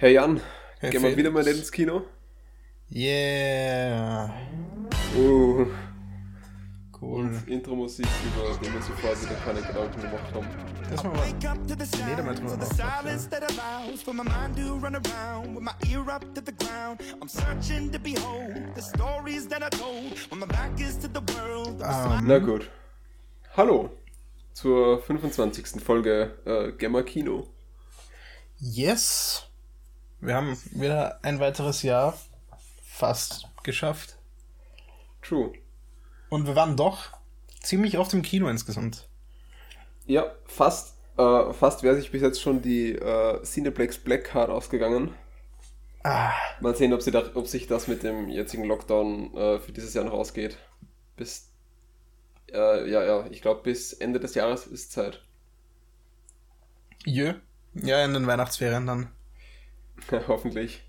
Herr Jan, Herr gehen wir Felix. wieder mal ins Kino? Yeah. Uh, Cool. und Intro-Musik, über die wir zuvor wieder keine Gedanken gemacht haben. Up to the Jeder mal drüber the nachdenken. silence that allows for my mind to run around with my ear up to the ground. I'm searching to behold the stories that I told when my back is to the world. Na gut. Hallo zur 25. Folge äh, Gemma Kino. yes. Wir haben wieder ein weiteres Jahr fast geschafft. True. Und wir waren doch ziemlich oft im Kino insgesamt. Ja, fast, äh, fast wäre sich bis jetzt schon die äh, Cineplex Black Card ausgegangen. Ah, Mal sehen, ob, da, ob sich das mit dem jetzigen Lockdown äh, für dieses Jahr noch ausgeht. Bis, äh, ja, ja, ich glaube, bis Ende des Jahres ist Zeit. jö. Ja, in den Weihnachtsferien dann. Hoffentlich.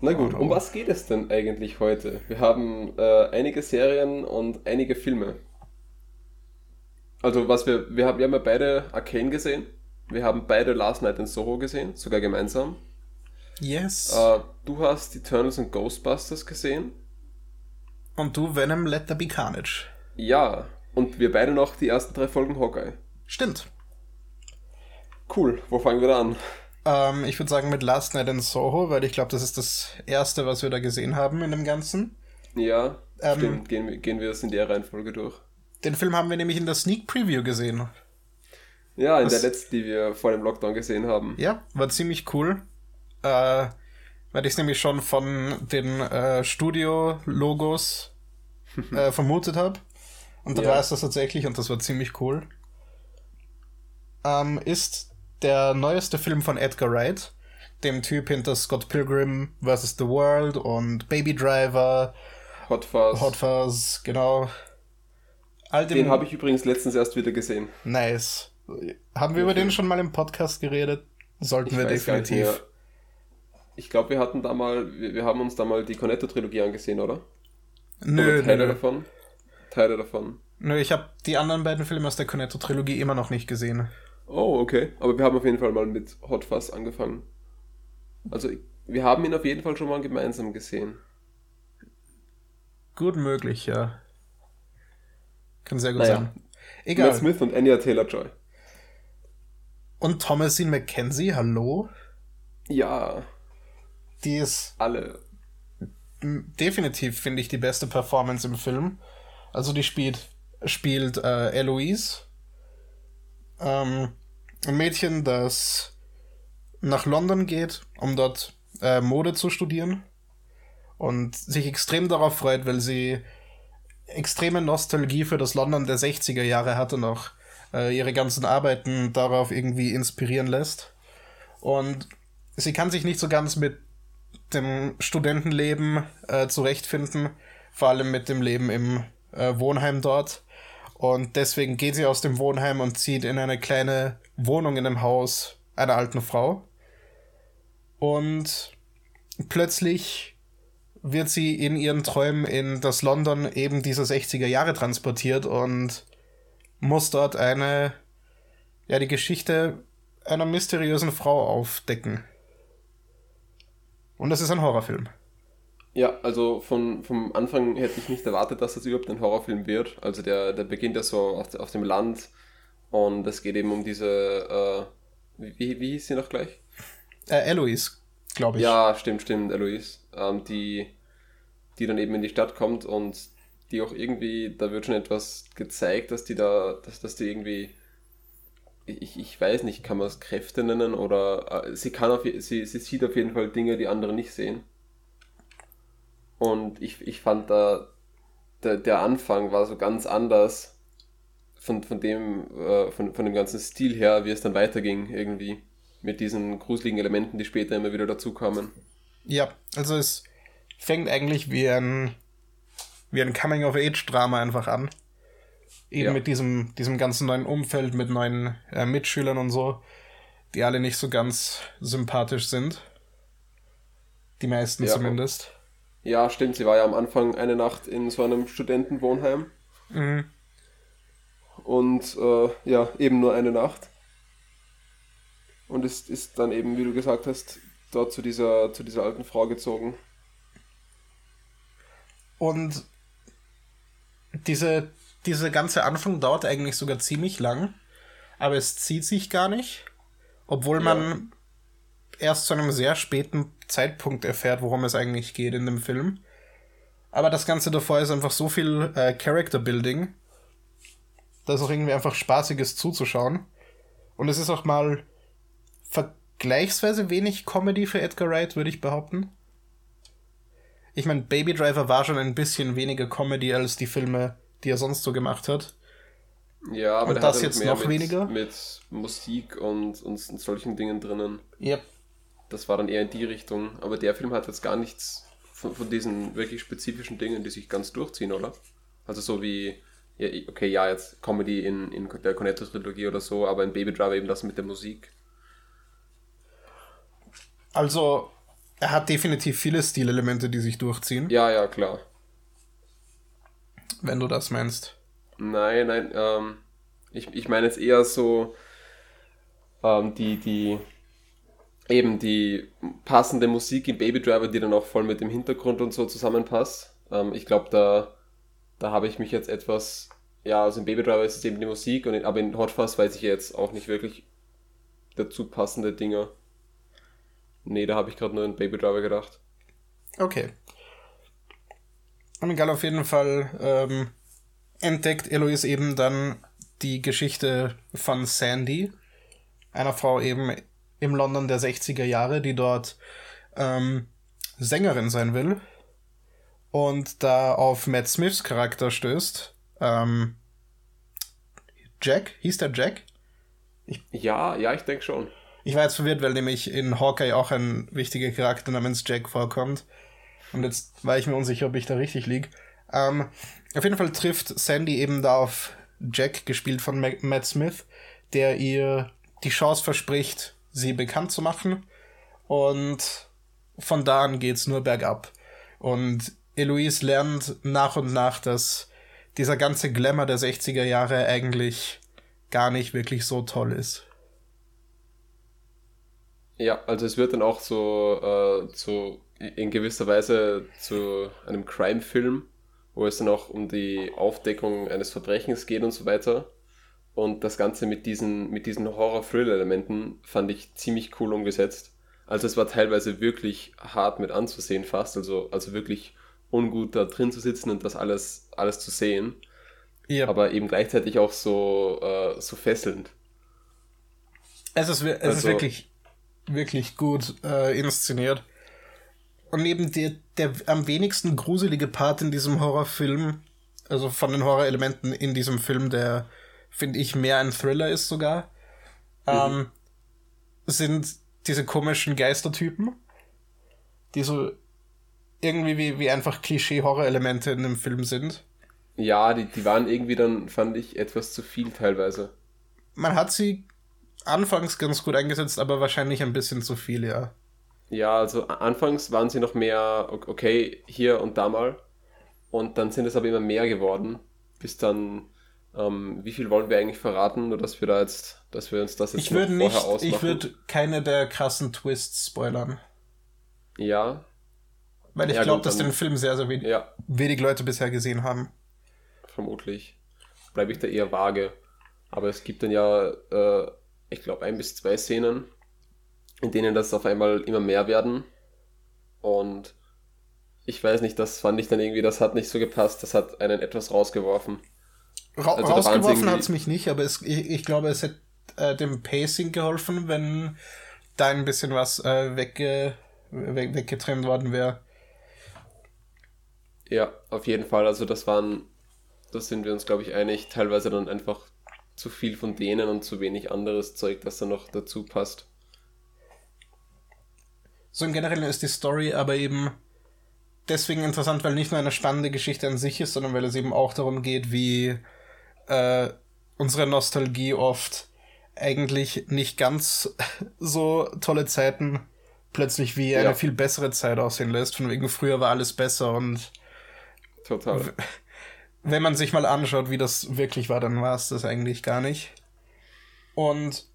Na gut, um was geht es denn eigentlich heute? Wir haben äh, einige Serien und einige Filme. Also was wir, wir haben, wir haben ja beide Arcane gesehen. Wir haben beide Last Night in Soho gesehen, sogar gemeinsam. Yes. Äh, du hast Eternals und Ghostbusters gesehen. Und du, Venom, Let There Be Carnage. Ja, und wir beide noch die ersten drei Folgen Hawkeye. Stimmt. Cool, wo fangen wir da an? Ähm, ich würde sagen mit Last Night in Soho, weil ich glaube, das ist das erste, was wir da gesehen haben in dem Ganzen. Ja, Ähm, stimmt, gehen, wir- gehen wir es in der Reihenfolge durch. Den Film haben wir nämlich in der Sneak Preview gesehen. Ja, in Was- der letzten, die wir vor dem Lockdown gesehen haben. Ja, war ziemlich cool. Äh, weil ich es nämlich schon von den äh, Studio-Logos äh, vermutet habe. Und dann Ja. war es das tatsächlich und das war ziemlich cool. Ähm, ist der neueste Film von Edgar Wright, dem Typ hinter Scott Pilgrim vs. The World und Baby Driver, Hot Fuzz. Hot Fuzz, genau. All Den habe ich übrigens letztens erst wieder gesehen. Nice. Haben wir über den schon mal im Podcast geredet? Sollten wir gar nicht definitiv. Ich glaube, wir hatten da mal, wir, wir haben uns da mal die Cornetto-Trilogie angesehen, oder? Nö, oder Teile nö. davon? Teile davon. nö, ich habe die anderen beiden Filme aus der Cornetto-Trilogie immer noch nicht gesehen. Oh, okay. Aber wir haben auf jeden Fall mal mit Hot Fuzz angefangen. Also, wir haben ihn auf jeden Fall schon mal gemeinsam gesehen. Gut möglich, ja. Kann sehr gut Naja. sein. Matt Egal. Smith und Anya Taylor-Joy. Und Thomasine McKenzie, hallo? Ja, Die ist alle. definitiv, finde ich, die beste Performance im Film. Also die spielt, spielt äh, Eloise. Ähm, ein Mädchen, das nach London geht, um dort äh, Mode zu studieren. Und sich extrem darauf freut, weil sie extreme Nostalgie für das London der 60er Jahre hat und auch äh, ihre ganzen Arbeiten darauf irgendwie inspirieren lässt. Und sie kann sich nicht so ganz mit dem Studentenleben äh, zurechtfinden, vor allem mit dem Leben im äh, Wohnheim dort. Und deswegen geht sie aus dem Wohnheim und zieht in eine kleine Wohnung in einem Haus einer alten Frau. Und plötzlich wird sie in ihren Träumen in das London eben dieser 60er Jahre transportiert und muss dort eine, ja, die Geschichte einer mysteriösen Frau aufdecken. Und das ist ein Horrorfilm. Ja, also von, vom Anfang hätte ich nicht erwartet, dass das überhaupt ein Horrorfilm wird. Also der, der beginnt ja so auf, auf dem Land und es geht eben um diese, äh, wie, wie hieß sie noch gleich? Äh, Eloise, glaube ich. Ja, stimmt, stimmt, Eloise. Ähm, die, die dann eben in die Stadt kommt und die auch irgendwie, da wird schon etwas gezeigt, dass die da, dass, dass die irgendwie, ich, ich weiß nicht, kann man es Kräfte nennen oder äh, sie kann auf, sie, sie sieht auf jeden Fall Dinge, die andere nicht sehen. Und ich, ich fand da, der, der Anfang war so ganz anders von, von dem, äh, von, von dem ganzen Stil her, wie es dann weiterging irgendwie. Mit diesen gruseligen Elementen, die später immer wieder dazukamen. Ja, also es fängt eigentlich wie ein, wie ein Coming-of-Age-Drama einfach an. Eben Ja. mit diesem, diesem ganzen neuen Umfeld, mit neuen äh, Mitschülern und so, die alle nicht so ganz sympathisch sind. Die meisten Ja. zumindest. Ja, stimmt, sie war ja am Anfang eine Nacht in so einem Studentenwohnheim. Mhm. Und äh, ja, eben nur eine Nacht. Und ist, ist dann eben, wie du gesagt hast, dort zu dieser, zu dieser alten Frau gezogen. Und diese, diese ganze Anfang dauert eigentlich sogar ziemlich lang, aber es zieht sich gar nicht, obwohl man erst zu einem sehr späten Zeitpunkt erfährt, worum es eigentlich geht in dem Film. Aber das Ganze davor ist einfach so viel äh, Character Building, dass auch irgendwie einfach spaßig ist zuzuschauen. Und es ist auch mal vergleichsweise wenig Comedy für Edgar Wright, würde ich behaupten. Ich meine, Baby Driver war schon ein bisschen weniger Comedy als die Filme, die er sonst so gemacht hat. Ja, aber Und das halt jetzt mehr noch mit, weniger? mit Musik und, und solchen Dingen drinnen. Yep. Das war dann eher in die Richtung. Aber der Film hat jetzt gar nichts von, von diesen wirklich spezifischen Dingen, die sich ganz durchziehen, oder? Also so wie, ja, okay, ja, jetzt Comedy in, in der Cornetto-Trilogie oder so, aber in Baby Driver eben das mit der Musik. Also, er hat definitiv viele Stilelemente, die sich durchziehen, Ja, ja, klar. wenn du das meinst. Nein, nein, ähm, ich, ich meine jetzt eher so ähm, die, die, eben die passende Musik in Baby Driver, die dann auch voll mit dem Hintergrund und so zusammenpasst. Ähm, ich glaube, da, da habe ich mich jetzt etwas, ja, also in Baby Driver ist es eben die Musik, und in, aber in Hot Fuzz weiß ich jetzt auch nicht wirklich dazu passende Dinge. Nee, da habe ich gerade nur in Baby Driver gedacht. Okay. Und egal, auf jeden Fall ähm, entdeckt Eloise eben dann die Geschichte von Sandy, einer Frau eben im London der 60er Jahre, die dort ähm, Sängerin sein will und da auf Matt Smiths Charakter stößt. Ähm, Jack? Hieß der Jack? Ja, ja, ich denke schon. Ich war jetzt verwirrt, weil nämlich in Hawkeye auch ein wichtiger Charakter namens Jack vorkommt. Und jetzt war ich mir unsicher, ob ich da richtig lieg. Ähm, auf jeden Fall trifft Sandy eben da auf Jack, gespielt von Ma- Matt Smith, der ihr die Chance verspricht, sie bekannt zu machen. Und von da an geht's nur bergab. Und Eloise lernt nach und nach, dass dieser ganze Glamour der 60er Jahre eigentlich gar nicht wirklich so toll ist. Ja, also es wird dann auch so, äh, zu, in gewisser Weise zu einem Crime-Film, wo es dann auch um die Aufdeckung eines Verbrechens geht und so weiter. Und das Ganze mit diesen, mit diesen Horror-Thriller-Elementen fand ich ziemlich cool umgesetzt. Also es war teilweise wirklich hart mit anzusehen fast, also, also wirklich ungut da drin zu sitzen und das alles, alles zu sehen. Ja. Aber eben gleichzeitig auch so, äh, so fesselnd. Es ist, es ist Also- wirklich, wirklich gut äh, inszeniert. Und neben der, der am wenigsten gruselige Part in diesem Horrorfilm, also von den Horrorelementen in diesem Film, der, finde ich, mehr ein Thriller ist sogar, ähm, sind diese komischen Geistertypen, die so irgendwie wie, wie einfach Klischee-Horrorelemente in dem Film sind. Ja, die, die waren irgendwie dann, fand ich, etwas zu viel teilweise. Man hat sie anfangs ganz gut eingesetzt, aber wahrscheinlich ein bisschen zu viel, ja. Ja, also anfangs waren sie noch mehr, okay, hier und da mal. Und dann sind es aber immer mehr geworden. Bis dann, ähm, wie viel wollen wir eigentlich verraten, nur dass wir da jetzt, dass wir uns das jetzt Ich noch nicht, vorher ausmachen. ich würde keine der krassen Twists spoilern. Ja, Weil ich Ja, glaube, dass den Film sehr, sehr wenig, ja, wenig Leute bisher gesehen haben. vermutlich. Bleibe ich da eher vage. Aber es gibt dann ja, äh, ich glaube, ein bis zwei Szenen, in denen das auf einmal immer mehr werden. Und ich weiß nicht, das fand ich dann irgendwie, das hat nicht so gepasst, das hat einen etwas rausgeworfen. Ra Also da rausgeworfen hat es mich nicht, aber es, ich, ich glaube, es hätte äh, dem Pacing geholfen, wenn da ein bisschen was äh, wegge, weg, weggetrennt worden wäre. Ja, auf jeden Fall. Also das waren, das sind wir uns, glaube ich, einig, teilweise dann einfach zu viel von denen und zu wenig anderes Zeug, das da noch dazu passt. So im Generellen ist die Story aber eben deswegen interessant, weil nicht nur eine spannende Geschichte an sich ist, sondern weil es eben auch darum geht, wie äh, unsere Nostalgie oft eigentlich nicht ganz so tolle Zeiten plötzlich wie eine Ja. viel bessere Zeit aussehen lässt. Von wegen früher war alles besser und Total. wenn man sich mal anschaut, wie das wirklich war, dann war es das eigentlich gar nicht. Und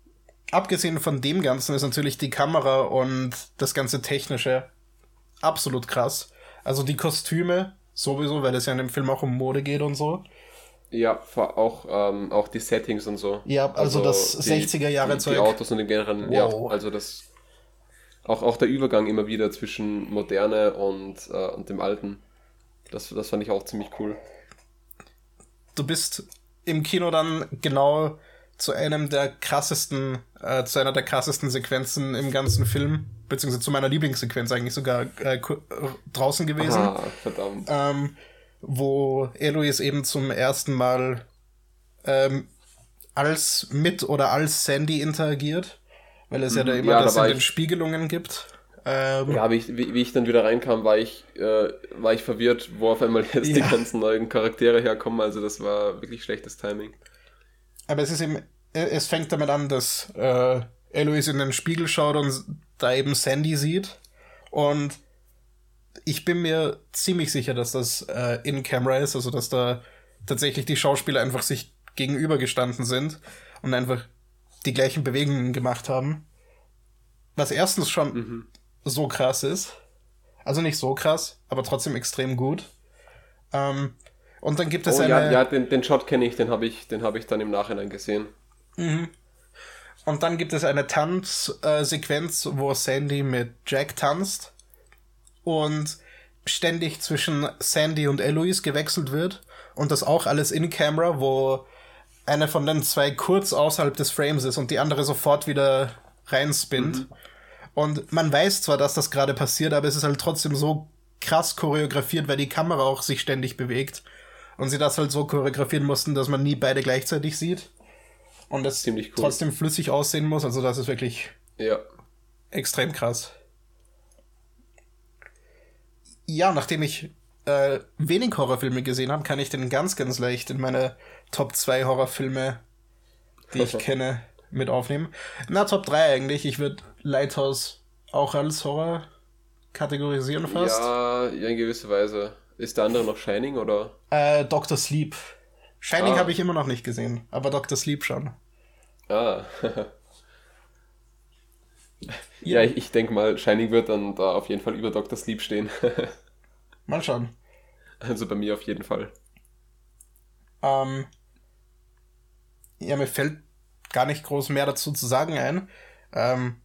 abgesehen von dem Ganzen ist natürlich die Kamera und das ganze Technische absolut krass. Also die Kostüme sowieso, weil es ja in dem Film auch um Mode geht und so. Ja, auch, ähm, auch die Settings und so. Ja, also, also das 60er Jahre Zeug. Die Autos und den generellen, wow. ja, also das auch, auch der Übergang immer wieder zwischen Moderne und, äh, und dem Alten. Das, das fand ich auch ziemlich cool. Du bist im Kino dann genau zu einem der krassesten, äh, zu einer der krassesten Sequenzen im ganzen Film, beziehungsweise zu meiner Lieblingssequenz eigentlich sogar äh, draußen gewesen. Ah, verdammt. Ähm, wo Eloise eben zum ersten Mal ähm, als mit oder als Sandy interagiert, weil es mhm, ja da immer ja, das da in den Spiegelungen gibt. Ähm, ja, wie ich, wie, wie, ich dann wieder reinkam, war ich, äh, war ich verwirrt, wo auf einmal jetzt ja. die ganzen neuen Charaktere herkommen. Also das war wirklich schlechtes Timing. Aber es ist eben, es fängt damit an, dass äh, Eloise in den Spiegel schaut und da eben Sandy sieht. Und ich bin mir ziemlich sicher, dass das äh, in Camera ist, also dass da tatsächlich die Schauspieler einfach sich gegenübergestanden sind und einfach die gleichen Bewegungen gemacht haben. Was erstens schon mhm. so krass ist. Also nicht so krass, aber trotzdem extrem gut. Ähm, und dann gibt es oh, eine. Ja, ja den, den Shot kenne ich, den habe ich, hab ich dann im Nachhinein gesehen. Mhm. Und dann gibt es eine Tanzsequenz, wo Sandy mit Jack tanzt und ständig zwischen Sandy und Eloise gewechselt wird und das auch alles in Camera, wo eine von den zwei kurz außerhalb des Frames ist und die andere sofort wieder reinspinnt. Mhm. Und man weiß zwar, dass das gerade passiert, aber es ist halt trotzdem so krass choreografiert, weil die Kamera auch sich ständig bewegt und sie das halt so choreografieren mussten, dass man nie beide gleichzeitig sieht und es cool. trotzdem flüssig aussehen muss. Also das ist wirklich ja. extrem krass ja, nachdem ich äh, wenig Horrorfilme gesehen habe, kann ich den ganz, ganz leicht in meine Top 2 Horrorfilme, die ich kenne, mit aufnehmen. Na, Top 3 eigentlich. Ich würde Lighthouse auch als Horror kategorisieren fast. Ja, in gewisser Weise. Ist der andere noch Shining oder? Äh, Dr. Sleep. Shining ah. habe ich immer noch nicht gesehen, aber Dr. Sleep schon. Ah. Ja, ich, ich denke mal, Shining wird dann da auf jeden Fall über Dr. Sleep stehen. mal schauen. Also bei mir auf jeden Fall. Ähm, ja, mir fällt gar nicht groß mehr dazu zu sagen ein. Ähm,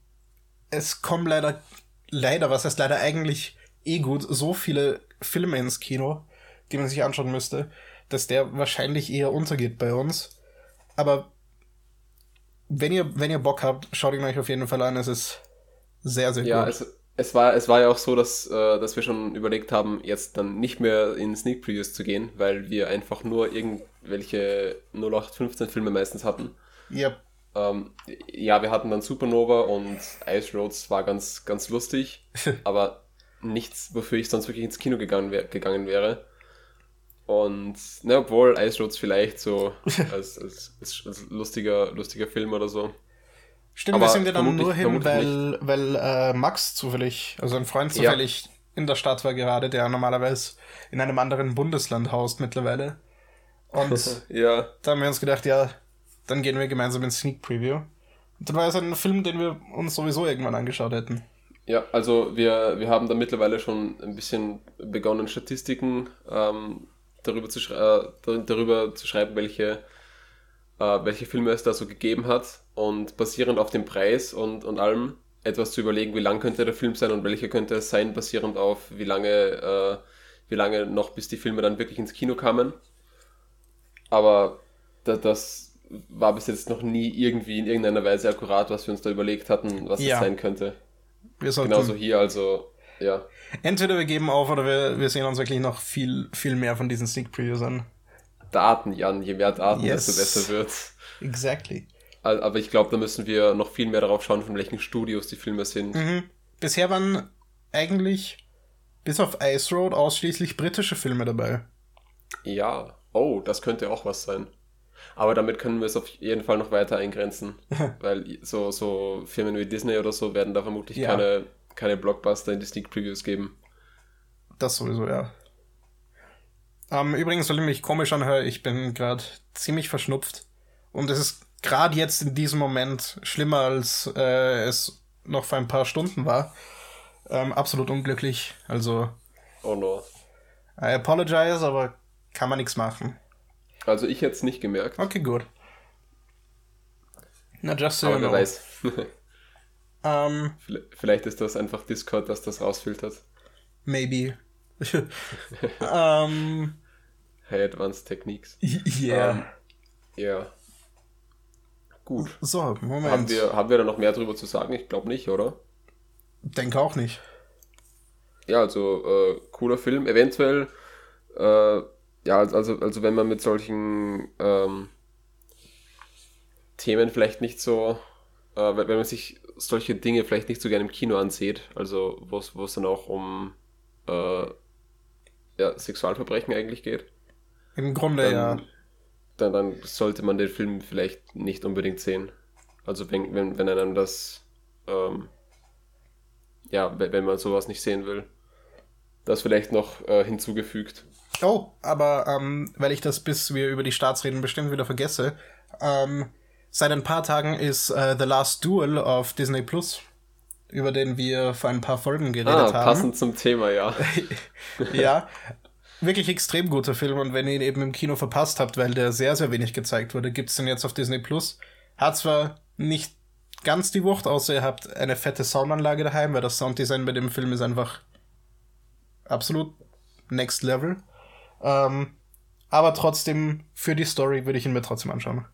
es kommen leider, leider, was heißt leider eigentlich eh gut, so viele Filme ins Kino, die man sich anschauen müsste, dass der wahrscheinlich eher untergeht bei uns. Aber wenn ihr, wenn ihr Bock habt, schaut ihn euch auf jeden Fall an. Es ist sehr, sehr ja, gut. Ja, es, es, war, es war ja auch so, dass, äh, dass wir schon überlegt haben, jetzt dann nicht mehr in Sneak Previews zu gehen, weil wir einfach nur irgendwelche 0815 Filme meistens hatten. Yep. Ähm, ja, wir hatten dann Supernova und Ice Roads war ganz, ganz lustig, aber nichts, wofür ich sonst wirklich ins Kino gegangen, wär, gegangen wäre. Und na, obwohl Ice Roads vielleicht so als, als, als, lustiger, lustiger Film oder so. Stimmt, Aber wir sind ja dann nur hin, weil, weil äh, Max zufällig, also ein Freund zufällig ja. in der Stadt war gerade, der normalerweise in einem anderen Bundesland haust mittlerweile. Und ja. da haben wir uns gedacht, ja, dann gehen wir gemeinsam in Sneak Preview. Und dann war es ein Film, den wir uns sowieso irgendwann angeschaut hätten. Ja, also wir, wir haben da mittlerweile schon ein bisschen begonnen, Statistiken ähm, darüber, zu äh, darüber zu schreiben, welche, äh, welche Filme es da so gegeben hat und basierend auf dem Preis und, und allem etwas zu überlegen, wie lang könnte der Film sein und welcher könnte es sein, basierend auf wie lange, äh, wie lange noch bis die Filme dann wirklich ins Kino kamen. Aber da, das war bis jetzt noch nie irgendwie in irgendeiner Weise akkurat, was wir uns da überlegt hatten, was ja. es sein könnte. Wir sollten Genauso hier, also ja. Entweder wir geben auf oder wir, wir sehen uns wirklich noch viel, viel mehr von diesen Sneak Previews an. Daten, Jan. Je mehr Daten, yes. desto besser wird's. Exactly. Aber ich glaube, da müssen wir noch viel mehr darauf schauen, von welchen Studios die Filme sind. Mhm. Bisher waren eigentlich bis auf Ice Road ausschließlich britische Filme dabei. Ja. Oh, das könnte auch was sein. Aber damit können wir es auf jeden Fall noch weiter eingrenzen. weil so, so Firmen wie Disney oder so werden da vermutlich ja. keine, keine Blockbuster in die Sneak Previews geben. Das sowieso, ja. Ähm, übrigens, weil ich mich komisch anhöre, ich bin gerade ziemlich verschnupft. Und es ist gerade jetzt in diesem Moment schlimmer als äh, es noch vor ein paar Stunden war. Ähm, absolut unglücklich. Also, Oh no. I apologize, aber kann man nichts machen. Also ich hätte es nicht gemerkt, Okay, gut. Na, just so you aber wer know. weiß. Ähm, Vielleicht ist das einfach Discord, das das rausfiltert. maybe. ähm, High Advanced Techniques. yeah. Ähm, ja. Gut. so, Moment. Haben wir, haben wir da noch mehr drüber zu sagen? Ich glaube nicht, oder? Denke auch nicht. Ja, also äh, cooler Film. Eventuell, äh, ja, also, also wenn man mit solchen ähm, Themen vielleicht nicht so, äh, wenn wenn man sich solche Dinge vielleicht nicht so gerne im Kino ansieht, also wo es dann auch um äh, ja, Sexualverbrechen eigentlich geht, Im Grunde dann, ja. dann, dann sollte man den Film vielleicht nicht unbedingt sehen. Also wenn, wenn, wenn einem das, ähm, ja, wenn, wenn man sowas nicht sehen will. Das vielleicht noch äh, hinzugefügt. Oh, aber ähm, weil ich das, bis wir über die Starts reden, bestimmt wieder vergesse, ähm, seit ein paar Tagen ist äh, The Last Duel auf Disney Plus, über den wir vor ein paar Folgen geredet Ah, haben. passend zum Thema, ja. ja, wirklich extrem guter Film und wenn ihr ihn eben im Kino verpasst habt, weil der sehr, sehr wenig gezeigt wurde, gibt's den jetzt auf Disney Plus. Hat zwar nicht ganz die Wucht, außer ihr habt eine fette Soundanlage daheim, weil das Sounddesign bei dem Film ist einfach absolut next level. Ähm, aber trotzdem, für die Story würde ich ihn mir trotzdem anschauen.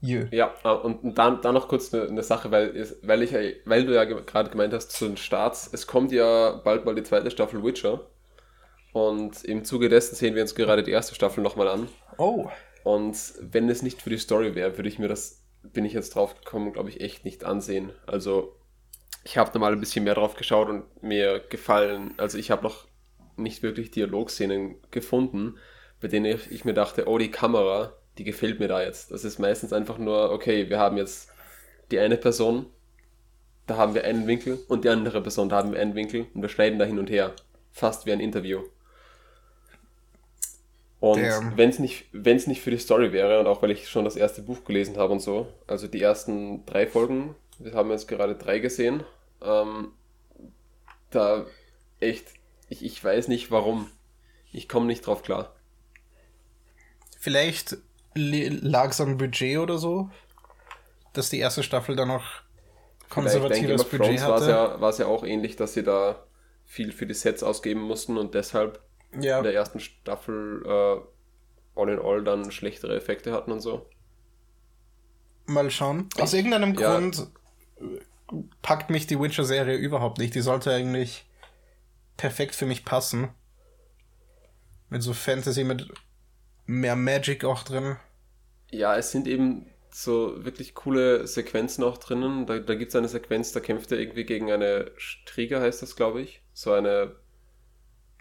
Jö. Ja, äh, und dann, dann noch kurz eine, eine Sache, weil, weil, ich, weil du ja ge- gerade gemeint hast zu den Starts, es kommt ja bald mal die zweite Staffel Witcher. Und im Zuge dessen sehen wir uns gerade die erste Staffel nochmal an. Oh. Und wenn es nicht für die Story wäre, würde ich mir das, bin ich jetzt drauf gekommen, glaube ich, echt nicht ansehen. Also, ich habe da mal ein bisschen mehr drauf geschaut und mir gefallen, also ich habe noch nicht wirklich Dialogszenen gefunden, bei denen ich, ich mir dachte, oh, die Kamera, die gefällt mir da jetzt. Das ist meistens einfach nur, okay, wir haben jetzt die eine Person, da haben wir einen Winkel und die andere Person, da haben wir einen Winkel und wir schneiden da hin und her. Fast wie ein Interview. Und wenn es nicht, wenn's nicht für die Story wäre, und auch weil ich schon das erste Buch gelesen habe und so, also die ersten drei Folgen, wir haben jetzt gerade drei gesehen, ähm, da echt, ich, ich weiß nicht warum. Ich komme nicht drauf klar. Vielleicht lag es am Budget oder so, dass die erste Staffel dann noch konservatives of Budget Thrones war es hatte. ja, war's ja auch ähnlich, dass sie da viel für die Sets ausgeben mussten und deshalb Ja, in der ersten Staffel äh, all in all dann schlechtere Effekte hatten und so. mal schauen. Aus irgendeinem Ja. Grund äh, packt mich die Witcher-Serie überhaupt nicht. Die sollte eigentlich perfekt für mich passen. Mit so Fantasy, mit mehr Magic auch drin. Ja, es sind eben so wirklich coole Sequenzen auch drinnen. Da, da gibt es eine Sequenz, da kämpft er irgendwie gegen eine Strieger, heißt das, glaube ich. So eine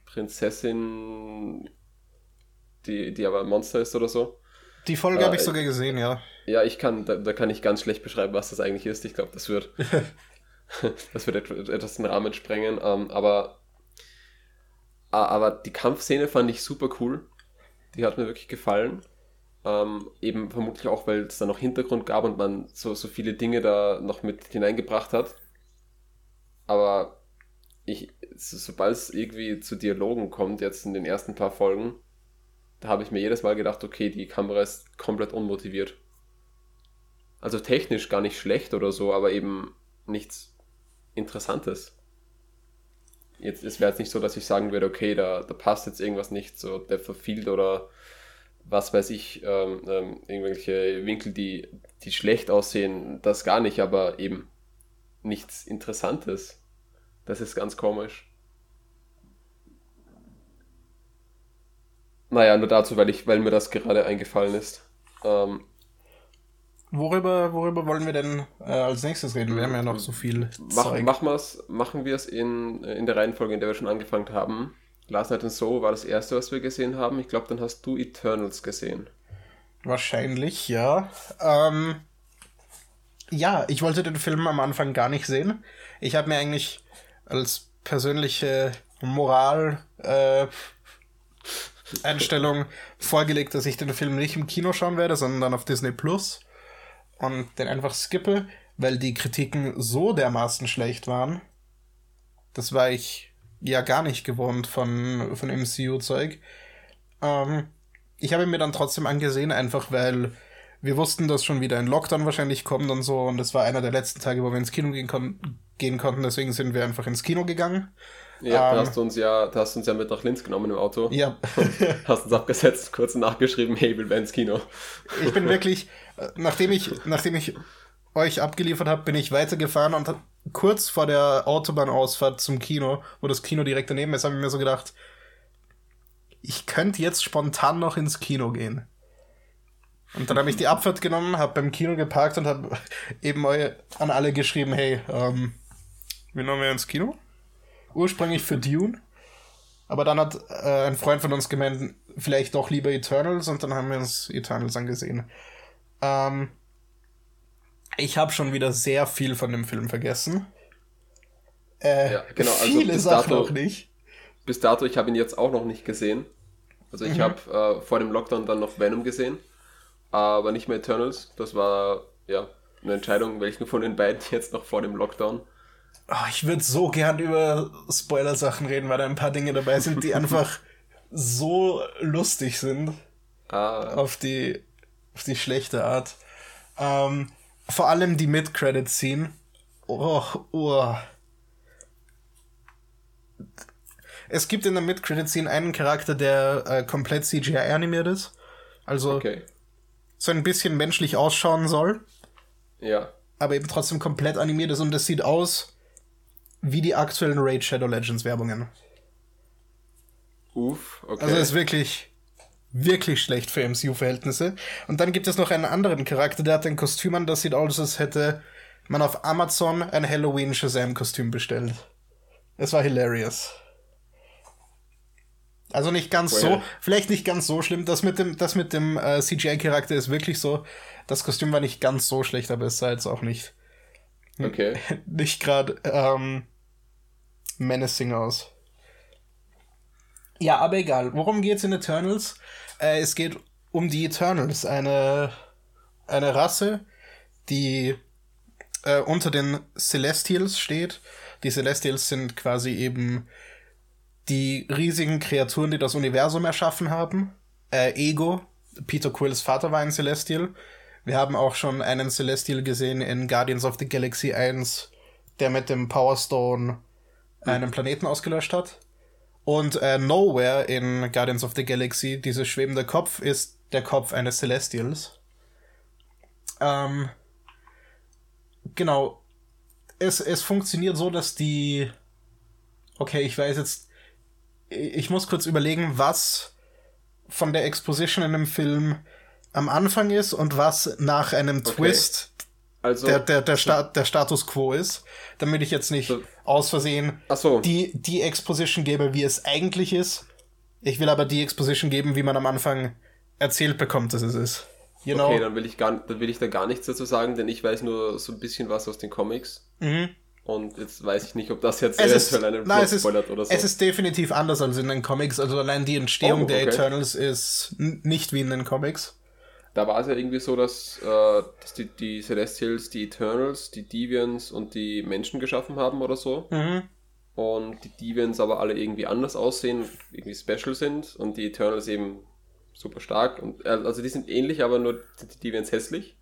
Prinzessin, die, die aber ein Monster ist oder so. Die Folge Äh, habe ich sogar gesehen, ja. Ja, ich kann, da, da kann ich ganz schlecht beschreiben, was das eigentlich ist. Ich glaube, das wird, das wird et- etwas den Rahmen sprengen. Ähm, aber, a- aber die Kampfszene fand ich super cool. Die hat mir wirklich gefallen. Ähm, eben vermutlich auch, weil es da noch Hintergrund gab und man so, so viele Dinge da noch mit hineingebracht hat. Aber ich, so, sobald es irgendwie zu Dialogen kommt, jetzt in den ersten paar Folgen, da habe ich mir jedes Mal gedacht, okay, die Kamera ist komplett unmotiviert. Also technisch gar nicht schlecht oder so, aber eben nichts Interessantes. Jetzt, es wäre jetzt nicht so, dass ich sagen würde, okay, da, da passt jetzt irgendwas nicht, so Depth of oder was weiß ich, ähm, ähm, irgendwelche Winkel, die, die schlecht aussehen, das gar nicht, aber eben nichts Interessantes. Das ist ganz komisch. Naja, nur dazu, weil ich, weil mir das gerade eingefallen ist. Ähm, Worüber, worüber wollen wir denn äh, als nächstes reden? Wir haben ja noch so viel Mach, wir's, machen wir es in, in der Reihenfolge, in der wir schon angefangen haben. Last Night and So war das erste, was wir gesehen haben. Ich glaube, dann hast du Eternals gesehen. Wahrscheinlich, ja. Ähm, ja, ich wollte den Film am Anfang gar nicht sehen. Ich habe mir eigentlich als persönliche Moral äh, vorgelegt, dass ich den Film nicht im Kino schauen werde, sondern dann auf Disney Plus und den einfach skippe, weil die Kritiken so dermaßen schlecht waren. Das war ich ja gar nicht gewohnt von, von MCU-Zeug. Ähm, ich habe ihn mir dann trotzdem angesehen, einfach weil wir wussten, dass schon wieder ein Lockdown wahrscheinlich kommt und so. Und es war einer der letzten Tage, wo wir ins Kino gehen, kon gehen konnten. Deswegen sind wir einfach ins Kino gegangen. Ja, ähm, da hast du uns ja, da hast du uns ja mit nach Linz genommen im Auto. Ja. hast uns abgesetzt, kurz nachgeschrieben, hey, will ins Kino. Ich bin wirklich, äh, nachdem ich, nachdem ich euch abgeliefert habe, bin ich weitergefahren und kurz vor der Autobahnausfahrt zum Kino, wo das Kino direkt daneben ist, habe ich mir so gedacht, ich könnte jetzt spontan noch ins Kino gehen. Und dann habe ich die Abfahrt genommen, habe beim Kino geparkt und habe eben an alle geschrieben, hey, ähm, wie noch wir ins Kino? Ursprünglich für Dune. Aber dann hat äh, ein Freund von uns gemeint, vielleicht doch lieber Eternals und dann haben wir uns Eternals angesehen. Ähm, ich habe schon wieder sehr viel von dem Film vergessen. Äh, ja, genau, also viele Sachen dato, noch nicht. Bis dato, ich habe ihn jetzt auch noch nicht gesehen. Also ich mhm. habe äh, vor dem Lockdown dann noch Venom gesehen, aber nicht mehr Eternals. Das war ja eine Entscheidung, welchen von den beiden jetzt noch vor dem Lockdown. Oh, ich würde so gern über Spoiler-Sachen reden, weil da ein paar Dinge dabei sind, die einfach so lustig sind. Ah. Auf die, auf die schlechte Art. Ähm, vor allem die Mid-Credit-Scene. Oh, oh. Es gibt in der Mid-Credit-Scene einen Charakter, der äh, komplett CGI animiert ist. Also okay. so ein bisschen menschlich ausschauen soll. Ja. Aber eben trotzdem komplett animiert ist und das sieht aus wie die aktuellen Raid Shadow Legends Werbungen. Uff, okay. Also ist wirklich wirklich schlecht für MCU-Verhältnisse. Und dann gibt es noch einen anderen Charakter, der hat ein Kostüm an, das sieht aus, als hätte man auf Amazon ein Halloween Shazam-Kostüm bestellt. Es war hilarious. Also nicht ganz well. so, vielleicht nicht ganz so schlimm. Das mit dem, das mit dem äh, CGI-Charakter ist wirklich so. Das Kostüm war nicht ganz so schlecht, aber es sah jetzt auch nicht. Okay. Nicht gerade ähm, menacing aus. Ja, aber egal. Worum geht's in Eternals? Äh, es geht um die Eternals, eine, eine Rasse, die äh, unter den Celestials steht. Die Celestials sind quasi eben die riesigen Kreaturen, die das Universum erschaffen haben. Äh, Ego, Peter Quills Vater war ein Celestial. Wir haben auch schon einen Celestial gesehen in Guardians of the Galaxy 1, der mit dem Power Stone einen Planeten ausgelöscht hat. Und äh, Nowhere in Guardians of the Galaxy, dieser schwebende Kopf, ist der Kopf eines Celestials. Ähm, genau. Es, es funktioniert so, dass die. Okay, ich weiß jetzt. Ich muss kurz überlegen, was von der Exposition in dem Film am Anfang ist und was nach einem okay. Twist also, der, der, der, Sta der Status quo ist, damit ich jetzt nicht so. Aus Versehen so. die, die Exposition gebe, wie es eigentlich ist. Ich will aber die Exposition geben, wie man am Anfang erzählt bekommt, dass es ist. You know? Okay, dann will, ich gar, dann will ich da gar nichts dazu sagen, denn ich weiß nur so ein bisschen was aus den Comics. Mhm. Und jetzt weiß ich nicht, ob das jetzt es ist, einen nein, es ist, spoilert oder so. Es ist definitiv anders als in den Comics. Also allein die Entstehung oh, okay. der Eternals ist nicht wie in den Comics da war es ja irgendwie so, dass, äh, dass die, die Celestials die Eternals, die Deviants und die Menschen geschaffen haben oder so. Mhm. Und die Deviants aber alle irgendwie anders aussehen, irgendwie special sind und die Eternals eben super stark. Und, äh, also die sind ähnlich, aber nur sind die Deviants hässlich.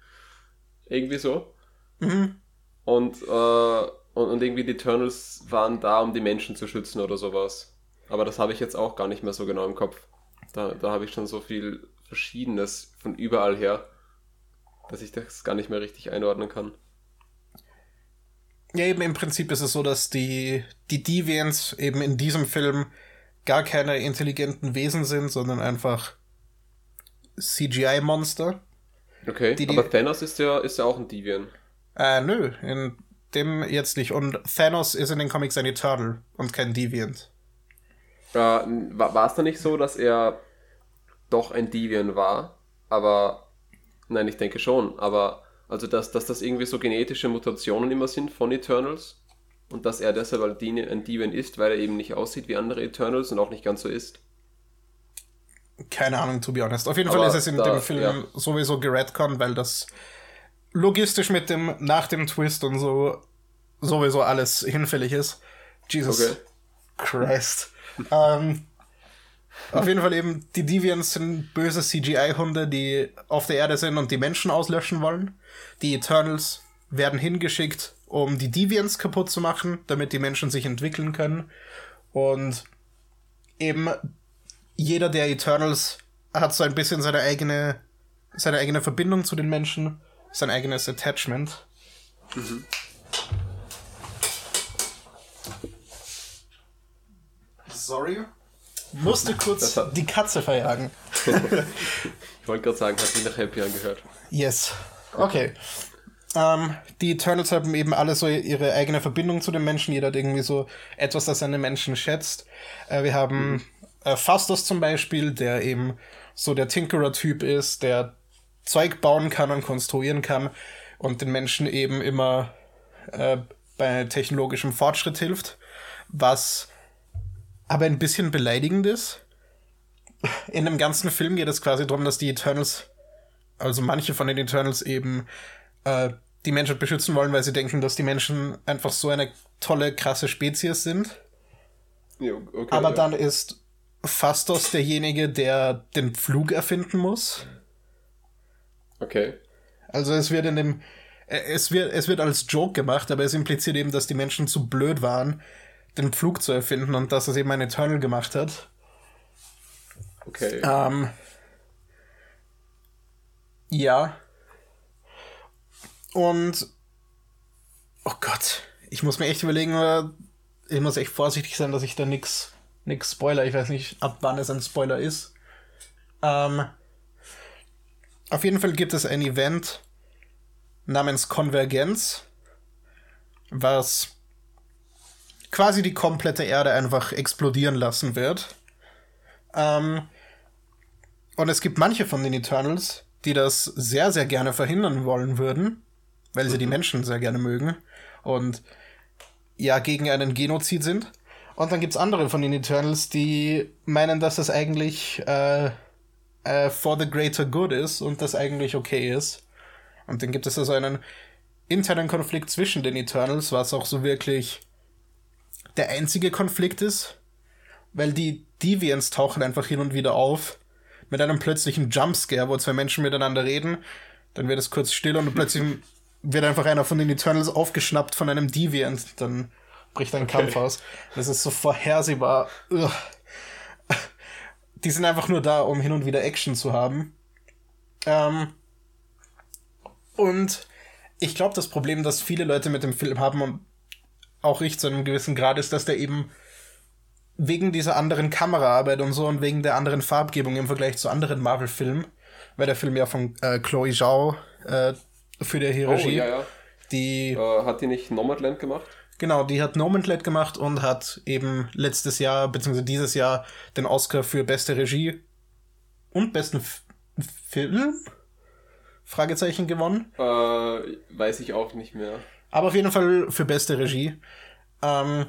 Irgendwie so. Mhm. Und, äh, und, und irgendwie die Eternals waren da, um die Menschen zu schützen oder sowas. Aber das habe ich jetzt auch gar nicht mehr so genau im Kopf. Da, da habe ich schon so viel Verschiedenes von überall her, dass ich das gar nicht mehr richtig einordnen kann. Ja, eben im Prinzip ist es so, dass die, die Deviants eben in diesem Film gar keine intelligenten Wesen sind, sondern einfach CGI-Monster. Okay, die, die, aber Thanos ist ja, ist ja auch ein Deviant. Äh, nö, in dem jetzt nicht. Und Thanos ist in den Comics ein Eternal und kein Deviant. Äh, war es da nicht so, dass er doch ein Deviant war, aber nein, ich denke schon, aber also dass, dass das irgendwie so genetische Mutationen immer sind von Eternals und dass er deshalb ein Deviant ist, weil er eben nicht aussieht wie andere Eternals und auch nicht ganz so ist. Keine Ahnung, to be honest. Auf jeden Aber Fall ist es in da- dem Film ja. sowieso geredconnt, weil das logistisch mit dem, nach dem Twist und so sowieso alles hinfällig ist. Jesus Okay. Christ. ähm, auf jeden Fall eben, die Deviants sind böse CGI-Hunde, die auf der Erde sind und die Menschen auslöschen wollen. Die Eternals werden hingeschickt, um die Deviants kaputt zu machen, damit die Menschen sich entwickeln können. Und eben jeder der Eternals hat so ein bisschen seine eigene, seine eigene Verbindung zu den Menschen, sein eigenes Attachment. Sorry. Musste kurz hat- die Katze verjagen. Ich wollte gerade sagen, hat sich nach Happy angehört. Yes. Okay. Ähm, die Eternals haben eben alle so ihre eigene Verbindung zu den Menschen. Jeder hat irgendwie so etwas, das den Menschen schätzt. Äh, wir haben äh, Fastos zum Beispiel, der eben so der Tinkerer-Typ ist, der Zeug bauen kann und konstruieren kann und den Menschen eben immer äh, bei technologischem Fortschritt hilft. Was aber ein bisschen beleidigend ist. In dem ganzen Film geht es quasi darum, dass die Eternals also manche von den Eternals eben äh, die Menschheit beschützen wollen, weil sie denken, dass die Menschen einfach so eine tolle, krasse Spezies sind. Ja, okay, Aber ja. dann ist Fastos derjenige, der den Pflug erfinden muss. Okay. Also es wird in dem äh, es wird, es wird als Joke gemacht, aber es impliziert eben, dass die Menschen zu blöd waren, den Pflug zu erfinden und dass es eben ein Eternal gemacht hat. Okay. Ähm, ja. Und oh Gott, ich muss mir echt überlegen, ich muss echt vorsichtig sein, dass ich da nix, nix Spoiler. Ich weiß nicht, ab wann es ein Spoiler ist. Ähm, auf jeden Fall gibt es ein Event namens Konvergenz, was quasi die komplette Erde einfach explodieren lassen wird. Ähm, und es gibt manche von den Eternals, die das sehr, sehr gerne verhindern wollen würden, weil sie die Menschen sehr gerne mögen und ja gegen einen Genozid sind. Und dann gibt's andere von den Eternals, die meinen, dass das eigentlich äh, äh, for the greater good ist und das eigentlich okay ist. Und dann gibt es also einen internen Konflikt zwischen den Eternals, was auch so wirklich der einzige Konflikt ist, weil die Deviants tauchen einfach hin und wieder auf mit einem plötzlichen Jumpscare, wo zwei Menschen miteinander reden, dann wird es kurz still und plötzlich wird einfach einer von den Eternals aufgeschnappt von einem Deviant, dann bricht ein Kampf aus. Das ist so vorhersehbar. Ugh. Die sind einfach nur da, um hin und wieder Action zu haben. Ähm, und ich glaube, das Problem, das viele Leute mit dem Film haben und auch ich zu einem gewissen Grad, ist, dass der eben wegen dieser anderen Kameraarbeit und so und wegen der anderen Farbgebung im Vergleich zu anderen Marvel-Filmen, weil der Film ja von äh, Chloe Zhao äh, für die Oh, Regie, ja, ja. die Äh, hat die nicht Nomadland gemacht? Genau, die hat Nomadland gemacht und hat eben letztes Jahr, beziehungsweise dieses Jahr, den Oscar für beste Regie und besten F Film? Fragezeichen gewonnen. Äh, weiß ich auch nicht mehr. Aber auf jeden Fall für beste Regie. Ähm,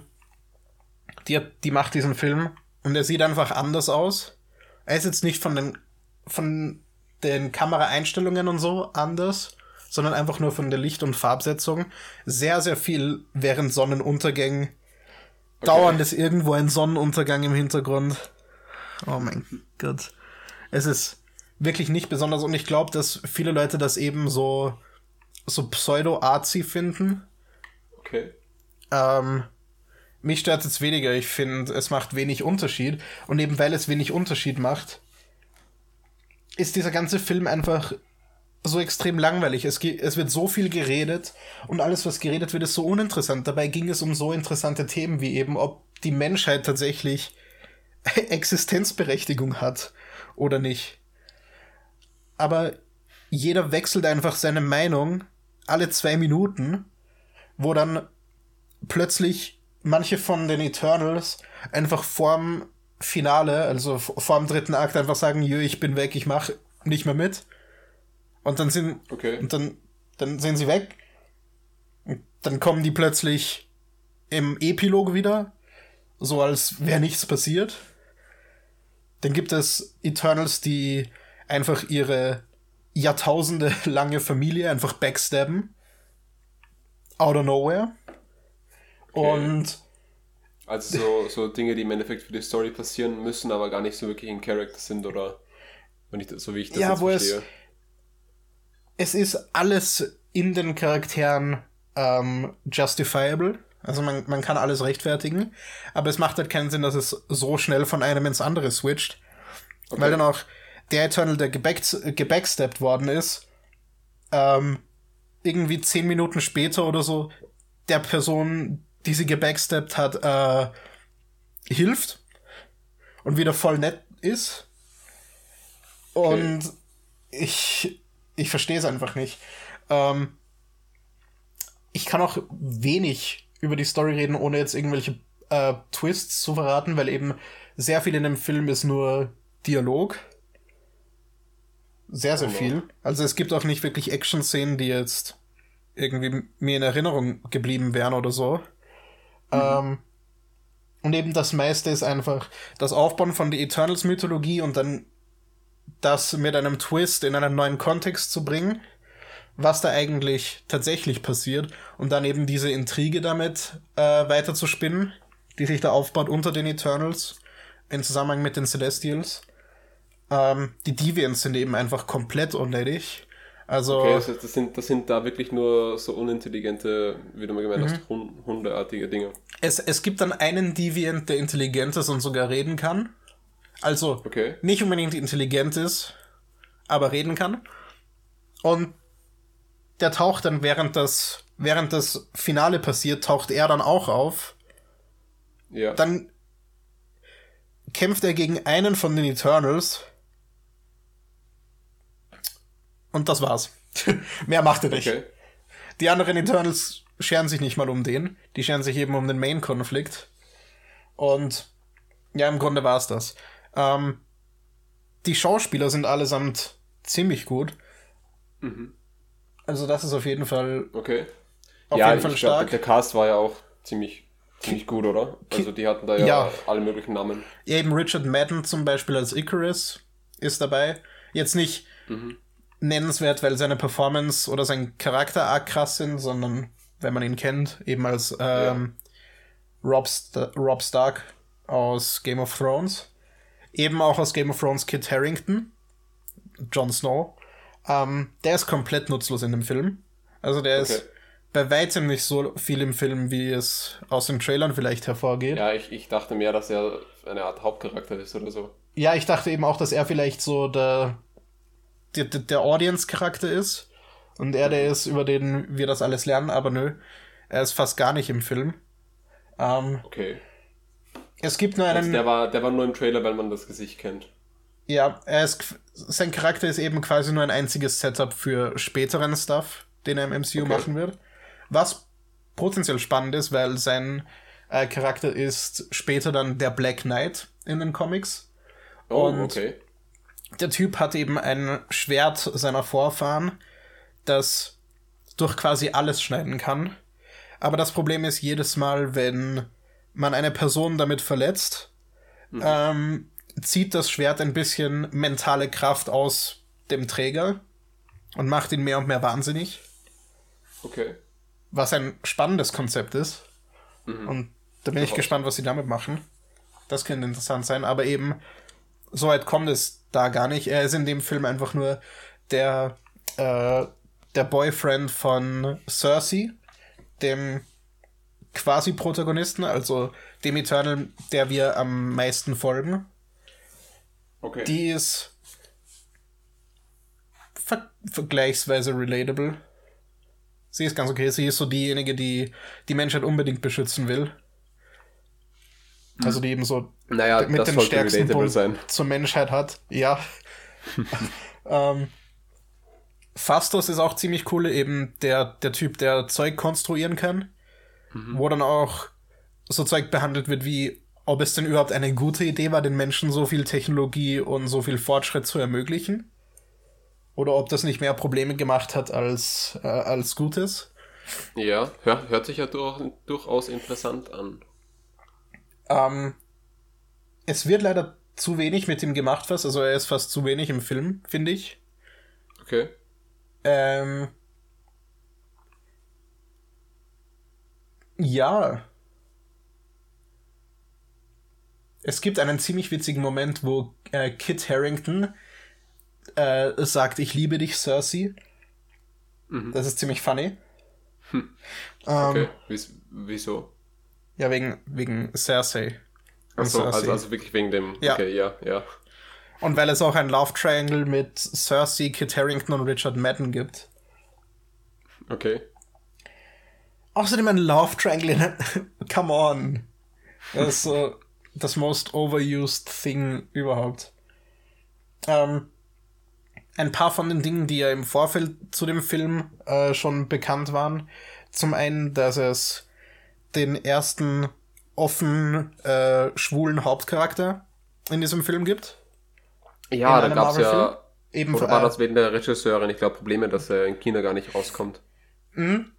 die, hat, die macht diesen Film und er sieht einfach anders aus. Er ist jetzt nicht von den, von den Kameraeinstellungen und so anders, sondern einfach nur von der Licht- und Farbsetzung. Sehr, sehr viel während Sonnenuntergängen. Dauernd ist irgendwo ein Sonnenuntergang im Hintergrund. Oh mein Gott. Es ist wirklich nicht besonders und ich glaube, dass viele Leute das eben so, so pseudo-artsy finden. Okay. Ähm, mich stört jetzt weniger. Ich finde, es macht wenig Unterschied. Und eben weil es wenig Unterschied macht, ist dieser ganze Film einfach so extrem langweilig. Es, es wird so viel geredet und alles, was geredet wird, ist so uninteressant. Dabei ging es um so interessante Themen wie eben, ob die Menschheit tatsächlich Existenzberechtigung hat oder nicht. Aber jeder wechselt einfach seine Meinung alle zwei Minuten, wo dann plötzlich manche von den Eternals einfach vorm Finale, also vorm dritten Akt einfach sagen, jö, ich bin weg, ich mach nicht mehr mit. Und dann sind, Okay. und dann, dann sind sie weg. Und dann kommen die plötzlich im Epilog wieder, so als wäre nichts passiert. Dann gibt es Eternals, die einfach ihre Jahrtausende lange Familie einfach backstabben. Out of nowhere. Und Also so, so Dinge, die im Endeffekt für die Story passieren müssen, aber gar nicht so wirklich in Character sind oder wenn ich das, so wie ich das Ja, jetzt wo es- verstehe. es ist alles in den Charakteren ähm, justifiable. Also man, man kann alles rechtfertigen. Aber es macht halt keinen Sinn, dass es so schnell von einem ins andere switcht. Weil dann auch der Eternal, der gebackt, gebacksteppt worden ist, ähm, irgendwie zehn Minuten später oder so, der Person, die sie gebacksteppt hat, äh, hilft und wieder voll nett ist. Und ich, ich verstehe es einfach nicht. Ähm, ich kann auch wenig über die Story reden, ohne jetzt irgendwelche äh, Twists zu verraten, weil eben sehr viel in dem Film ist nur Dialog. Sehr, sehr Genau. viel. Also es gibt auch nicht wirklich Action-Szenen, die jetzt irgendwie mir in Erinnerung geblieben wären oder so. Ähm, und eben das meiste ist einfach das Aufbauen von der Eternals-Mythologie und dann das mit einem Twist in einen neuen Kontext zu bringen, was da eigentlich tatsächlich passiert und dann eben diese Intrige damit äh, weiter zu spinnen, die sich da aufbaut unter den Eternals in Zusammenhang mit den Celestials. Ähm, die Deviants sind eben einfach komplett unnötig. Also Okay, das, heißt, das, sind, das sind da wirklich nur so unintelligente, wie du mal gemeint Mhm. hast, Hun- hundeartige Dinge. es, es gibt dann einen Deviant, der intelligent ist und sogar reden kann. Also Okay. nicht unbedingt intelligent ist, aber reden kann. Und der taucht dann, während das, während das Finale passiert, taucht er dann auch auf. Ja. Dann kämpft er gegen einen von den Eternals. Und das war's. Mehr macht er nicht. okay. Die anderen Eternals scheren sich nicht mal um den. Die scheren sich eben um den Main-Konflikt. Und ja, im Grunde war's das. Ähm, die Schauspieler sind allesamt ziemlich gut. Also das ist auf jeden Fall Okay. auf ja, jeden Fall ich glaub, stark. der Cast war ja auch ziemlich, ziemlich gut, oder? Also die hatten da ja, Ja. alle möglichen Namen. Ja, eben Richard Madden zum Beispiel als Icarus ist dabei. Jetzt nicht nennenswert, weil seine Performance oder sein Charakter arg krass sind, sondern wenn man ihn kennt, eben als ähm, Rob, St Rob Stark aus Game of Thrones. Eben auch aus Game of Thrones Kit Harrington, Jon Snow. Ähm, der ist komplett nutzlos in dem Film. Also der ist Okay. bei weitem nicht so viel im Film, wie es aus den Trailern vielleicht hervorgeht. Ja, ich, ich dachte mehr, dass er eine Art Hauptcharakter ist oder so. Ja, ich dachte eben auch, dass er vielleicht so der, der, der- Audience-Charakter ist. Und er der ist, über den wir das alles lernen, aber nö. Er ist fast gar nicht im Film. Ähm, Okay. es gibt nur einen. Also der war, der war nur im Trailer, weil man das Gesicht kennt. ja, er ist, sein Charakter ist eben quasi nur ein einziges Setup für späteren Stuff, den er im MCU machen wird. Was potenziell spannend ist, weil sein äh, Charakter ist später dann der Black Knight in den Comics. Oh, Und- okay. Der Typ hat eben ein Schwert seiner Vorfahren, das durch quasi alles schneiden kann. Aber das Problem ist, jedes Mal, wenn man eine Person damit verletzt, ähm, zieht das Schwert ein bisschen mentale Kraft aus dem Träger und macht ihn mehr und mehr wahnsinnig. Okay. Was ein spannendes Konzept ist. Und da bin ich gespannt, was sie damit machen. Das könnte interessant sein, aber eben, so weit kommt es da gar nicht. Er ist in dem Film einfach nur der, äh, der Boyfriend von Cersei, dem quasi Protagonisten, also dem Eternal, der wir am meisten folgen. Okay. Die ist ver vergleichsweise relatable. Sie ist ganz okay. Sie ist so diejenige, die die Menschheit unbedingt beschützen will. Also die eben so naja, mit das dem sollte stärksten Punkt sein. zur Menschheit hat. Ja. ähm, Fastos ist auch ziemlich cool, eben der, der Typ, der Zeug konstruieren kann. Wo dann auch so Zeug behandelt wird wie, ob es denn überhaupt eine gute Idee war, den Menschen so viel Technologie und so viel Fortschritt zu ermöglichen. Oder ob das nicht mehr Probleme gemacht hat als, äh, als Gutes. Ja, hör, hört sich ja durch, durchaus interessant an. Ähm, es wird leider zu wenig mit ihm gemacht fast. Also er ist fast zu wenig im Film, finde ich. Okay. Ähm, ja. Es gibt einen ziemlich witzigen Moment, wo äh, Kit Harrington äh, sagt, ich liebe dich, Cersei. Das ist ziemlich funny. Ähm, Okay. Wies- Wieso? Ja, wegen, wegen Cersei. Achso, Cersei. also, also wirklich wegen dem. Ja. Okay, ja, ja. Und weil es auch ein Love Triangle mit Cersei, Kit Harrington und Richard Madden gibt. Okay. Außerdem ein Love Triangle in Come on. Das ist so das most overused thing überhaupt. Ähm, ein paar von den Dingen, die ja im Vorfeld zu dem Film äh, schon bekannt waren. Zum einen, dass es den ersten offen äh, schwulen Hauptcharakter in diesem Film gibt. Ja, da gab es ja. Eben Oder war äh, das wegen der Regisseurin? Ich glaube, Probleme, dass er in China gar nicht rauskommt.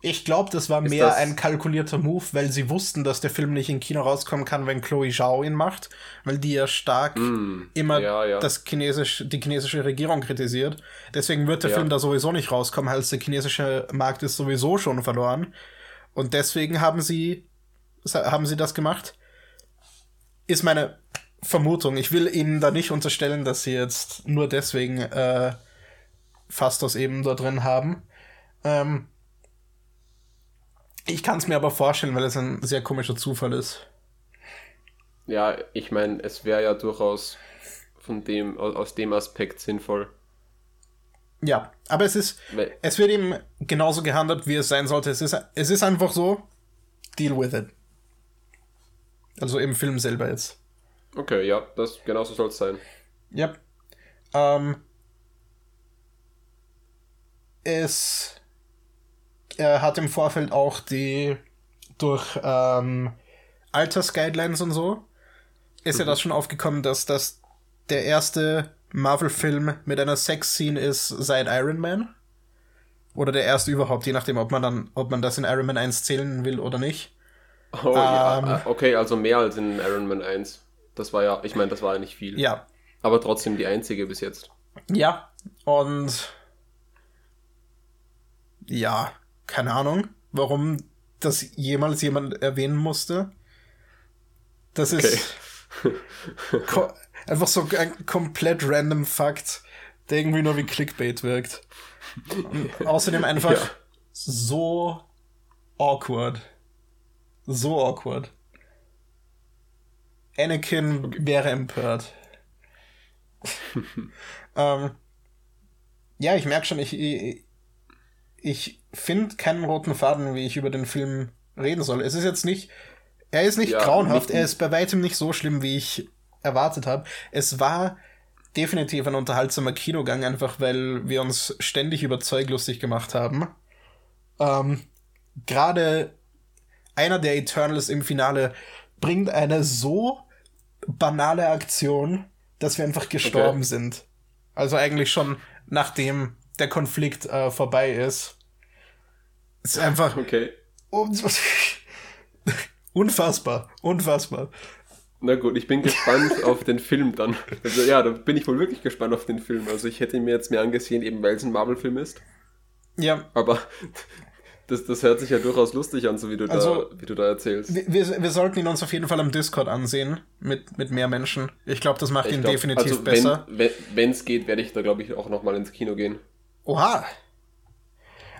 Ich glaube, das war Ist mehr das- ein kalkulierter Move, weil sie wussten, dass der Film nicht in Kino rauskommen kann, wenn Chloe Zhao ihn macht, weil die ja stark immer Mm, ja, ja. Das Chinesisch, die chinesische Regierung kritisiert. Deswegen wird der Ja. Film da sowieso nicht rauskommen, als der chinesische Markt ist sowieso schon verloren. Und deswegen haben sie, haben sie das gemacht. Ist meine Vermutung. Ich will ihnen da nicht unterstellen, dass sie jetzt nur deswegen äh, Fastos eben da drin haben. Ähm, ich kann es mir aber vorstellen, weil es ein sehr komischer Zufall ist. Ja, ich meine, es wäre ja durchaus von dem, aus, dem Aspekt sinnvoll. Ja, aber es ist, Weil, es wird eben genauso gehandelt, wie es sein sollte. Es ist, es ist einfach so, deal with it. Also im Film selber jetzt. okay, ja, das genauso soll es sein. Ja. Ähm, es er hat im Vorfeld auch die durch ähm, Altersguidelines und so ist ja das schon aufgekommen, dass das der erste Marvel-Film mit einer Sex-Scene ist seit Iron Man. Oder der erste überhaupt, je nachdem, ob man dann, ob man das in Iron Man 1 zählen will oder nicht. Oh, ja, Ähm. äh, okay, also mehr als in Iron Man 1. Das war ja, ich meine, das war ja nicht viel. Ja, Aber trotzdem die einzige bis jetzt. Ja, und ja, keine Ahnung, warum das jemals jemand erwähnen musste. Das ist ko einfach so ein komplett random Fakt, der irgendwie nur wie Clickbait wirkt. Und außerdem einfach Ja. so awkward. So awkward. Anakin wäre empört. ähm, ja, ich merke schon, ich, ich, ich finde keinen roten Faden, wie ich über den Film reden soll. Es ist jetzt nicht, er ist nicht Ja, grauenhaft, nicht- er ist bei weitem nicht so schlimm, wie ich erwartet habe. Es war definitiv ein unterhaltsamer Kinogang, einfach weil wir uns ständig über Zeug lustig gemacht haben. Ähm, Gerade einer der Eternals im Finale bringt eine so banale Aktion, dass wir einfach gestorben Okay. sind. Also eigentlich schon nachdem der Konflikt äh, vorbei ist. Ist einfach Okay. unfassbar, unfassbar. Na gut, ich bin gespannt auf den Film dann. Also ja, da bin ich wohl wirklich gespannt auf den Film. Also ich hätte ihn mir jetzt mehr angesehen, eben weil es ein Marvel-Film ist. Ja, Aber das, das hört sich ja durchaus lustig an, so wie du, Also- da, wie du da erzählst. wir, wir sollten ihn uns auf jeden Fall am Discord ansehen, mit, mit mehr Menschen. Ich glaube, das macht Ich ihn glaub, definitiv also besser. Wenn es geht, werde ich da, glaube ich, auch nochmal ins Kino gehen. Oha!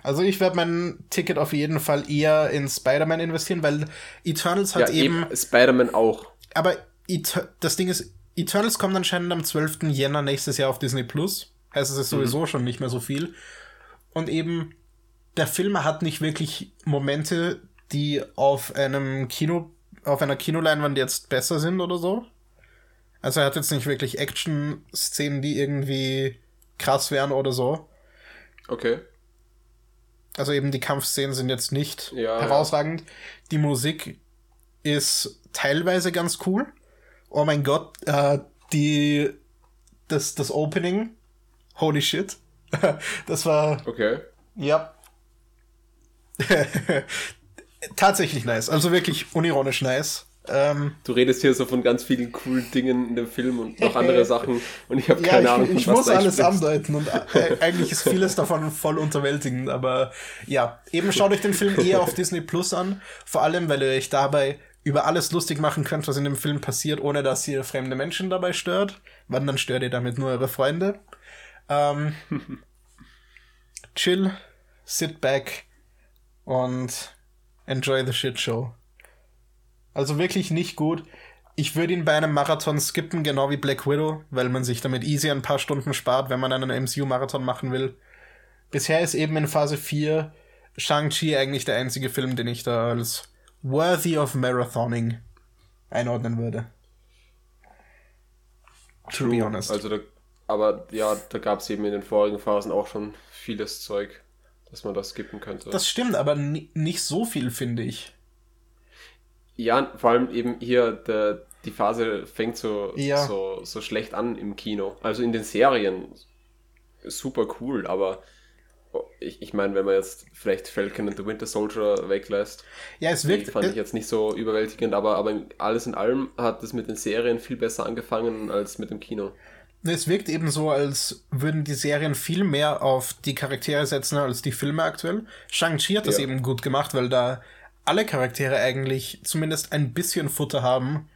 Also ich werde mein Ticket auf jeden Fall eher in Spider-Man investieren, weil Eternals Ja, hat eben, eben Spider-Man auch. Aber Eter das Ding ist, Eternals kommt anscheinend am 12. Jänner nächstes Jahr auf Disney Plus. Heißt, es ist sowieso schon nicht mehr so viel. Und eben, der Film hat nicht wirklich Momente, die auf einem Kino, auf einer Kinoleinwand jetzt besser sind oder so. Also er hat jetzt nicht wirklich Action-Szenen, die irgendwie krass wären oder so. Okay. Also eben die Kampfszenen sind jetzt nicht Ja, herausragend. Die Musik ist teilweise ganz cool. Oh mein Gott, äh, die das das Opening, holy shit, das war Okay. ja tatsächlich nice. Also wirklich unironisch nice. Ähm, Du redest hier so von ganz vielen coolen Dingen in dem Film und noch andere Sachen und ich habe keine ja, Ahnung, ich, von ich was muss du alles sprichst. andeuten und äh, eigentlich ist vieles davon voll unterwältigend, aber ja, eben schaut euch den Film eher auf Disney Plus an, vor allem, weil ihr euch dabei über alles lustig machen könnt, was in dem Film passiert, ohne dass ihr fremde Menschen dabei stört. Wann dann stört ihr damit nur eure Freunde? Ähm, chill, sit back und enjoy the shit show. Also wirklich nicht gut. Ich würde ihn bei einem Marathon skippen, genau wie Black Widow, weil man sich damit easy ein paar Stunden spart, wenn man einen MCU-Marathon machen will. Bisher ist eben in Phase 4 Shang-Chi eigentlich der einzige Film, den ich da als worthy of marathoning einordnen würde. To be honest. Also da, aber ja, da gab es eben in den vorigen Phasen auch schon vieles Zeug, dass man das skippen könnte. das stimmt, aber ni nicht so viel, finde ich. ja, vor allem eben hier der, die Phase fängt so, Ja. so, so schlecht an im Kino. Also in den Serien super cool, aber ich, ich meine, wenn man jetzt vielleicht Falcon and the Winter Soldier weglässt, Ja, es die wirkt. fand ich jetzt nicht so überwältigend, aber, aber alles in allem hat es mit den Serien viel besser angefangen als mit dem Kino. Es wirkt eben so, als würden die Serien viel mehr auf die Charaktere setzen als die Filme aktuell. Shang-Chi hat das Ja. eben gut gemacht, weil da alle Charaktere eigentlich zumindest ein bisschen Futter haben,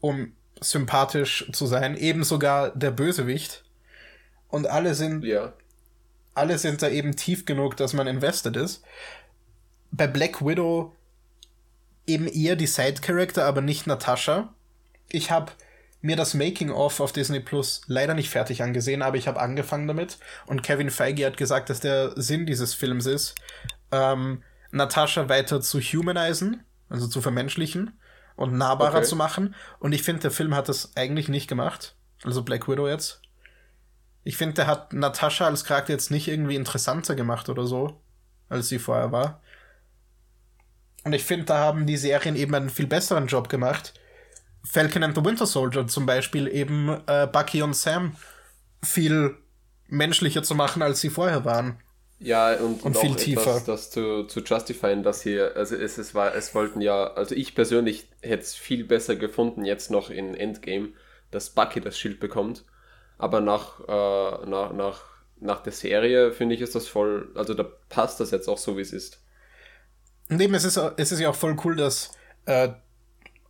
um sympathisch zu sein. Eben sogar der Bösewicht. Und alle sind Ja. alle sind da eben tief genug, dass man invested ist. Bei Black Widow eben eher die Side-Character, aber nicht Natascha. Ich habe mir das Making-of auf Disney Plus leider nicht fertig angesehen, aber ich habe angefangen damit. Und Kevin Feige hat gesagt, dass der Sinn dieses Films ist, ähm, Natascha weiter zu humanisieren, also zu vermenschlichen und nahbarer Okay. zu machen. Und ich finde, der Film hat das eigentlich nicht gemacht. Also Black Widow jetzt. Ich finde, der hat Natascha als Charakter jetzt nicht irgendwie interessanter gemacht oder so, als sie vorher war. Und ich finde, da haben die Serien eben einen viel besseren Job gemacht. Falcon and the Winter Soldier zum Beispiel eben äh, Bucky und Sam viel menschlicher zu machen, als sie vorher waren. Ja, und, Und auch viel etwas, tiefer. das zu, zu justifieren, dass hier, also es, es war, es wollten ja, also ich persönlich hätte es viel besser gefunden, jetzt noch in Endgame, dass Bucky das Schild bekommt. Aber nach, äh, nach, nach, nach der Serie finde ich, ist das voll, also da passt das jetzt auch so, wie es ist. Und eben, es ist, es ist ja auch voll cool, dass äh,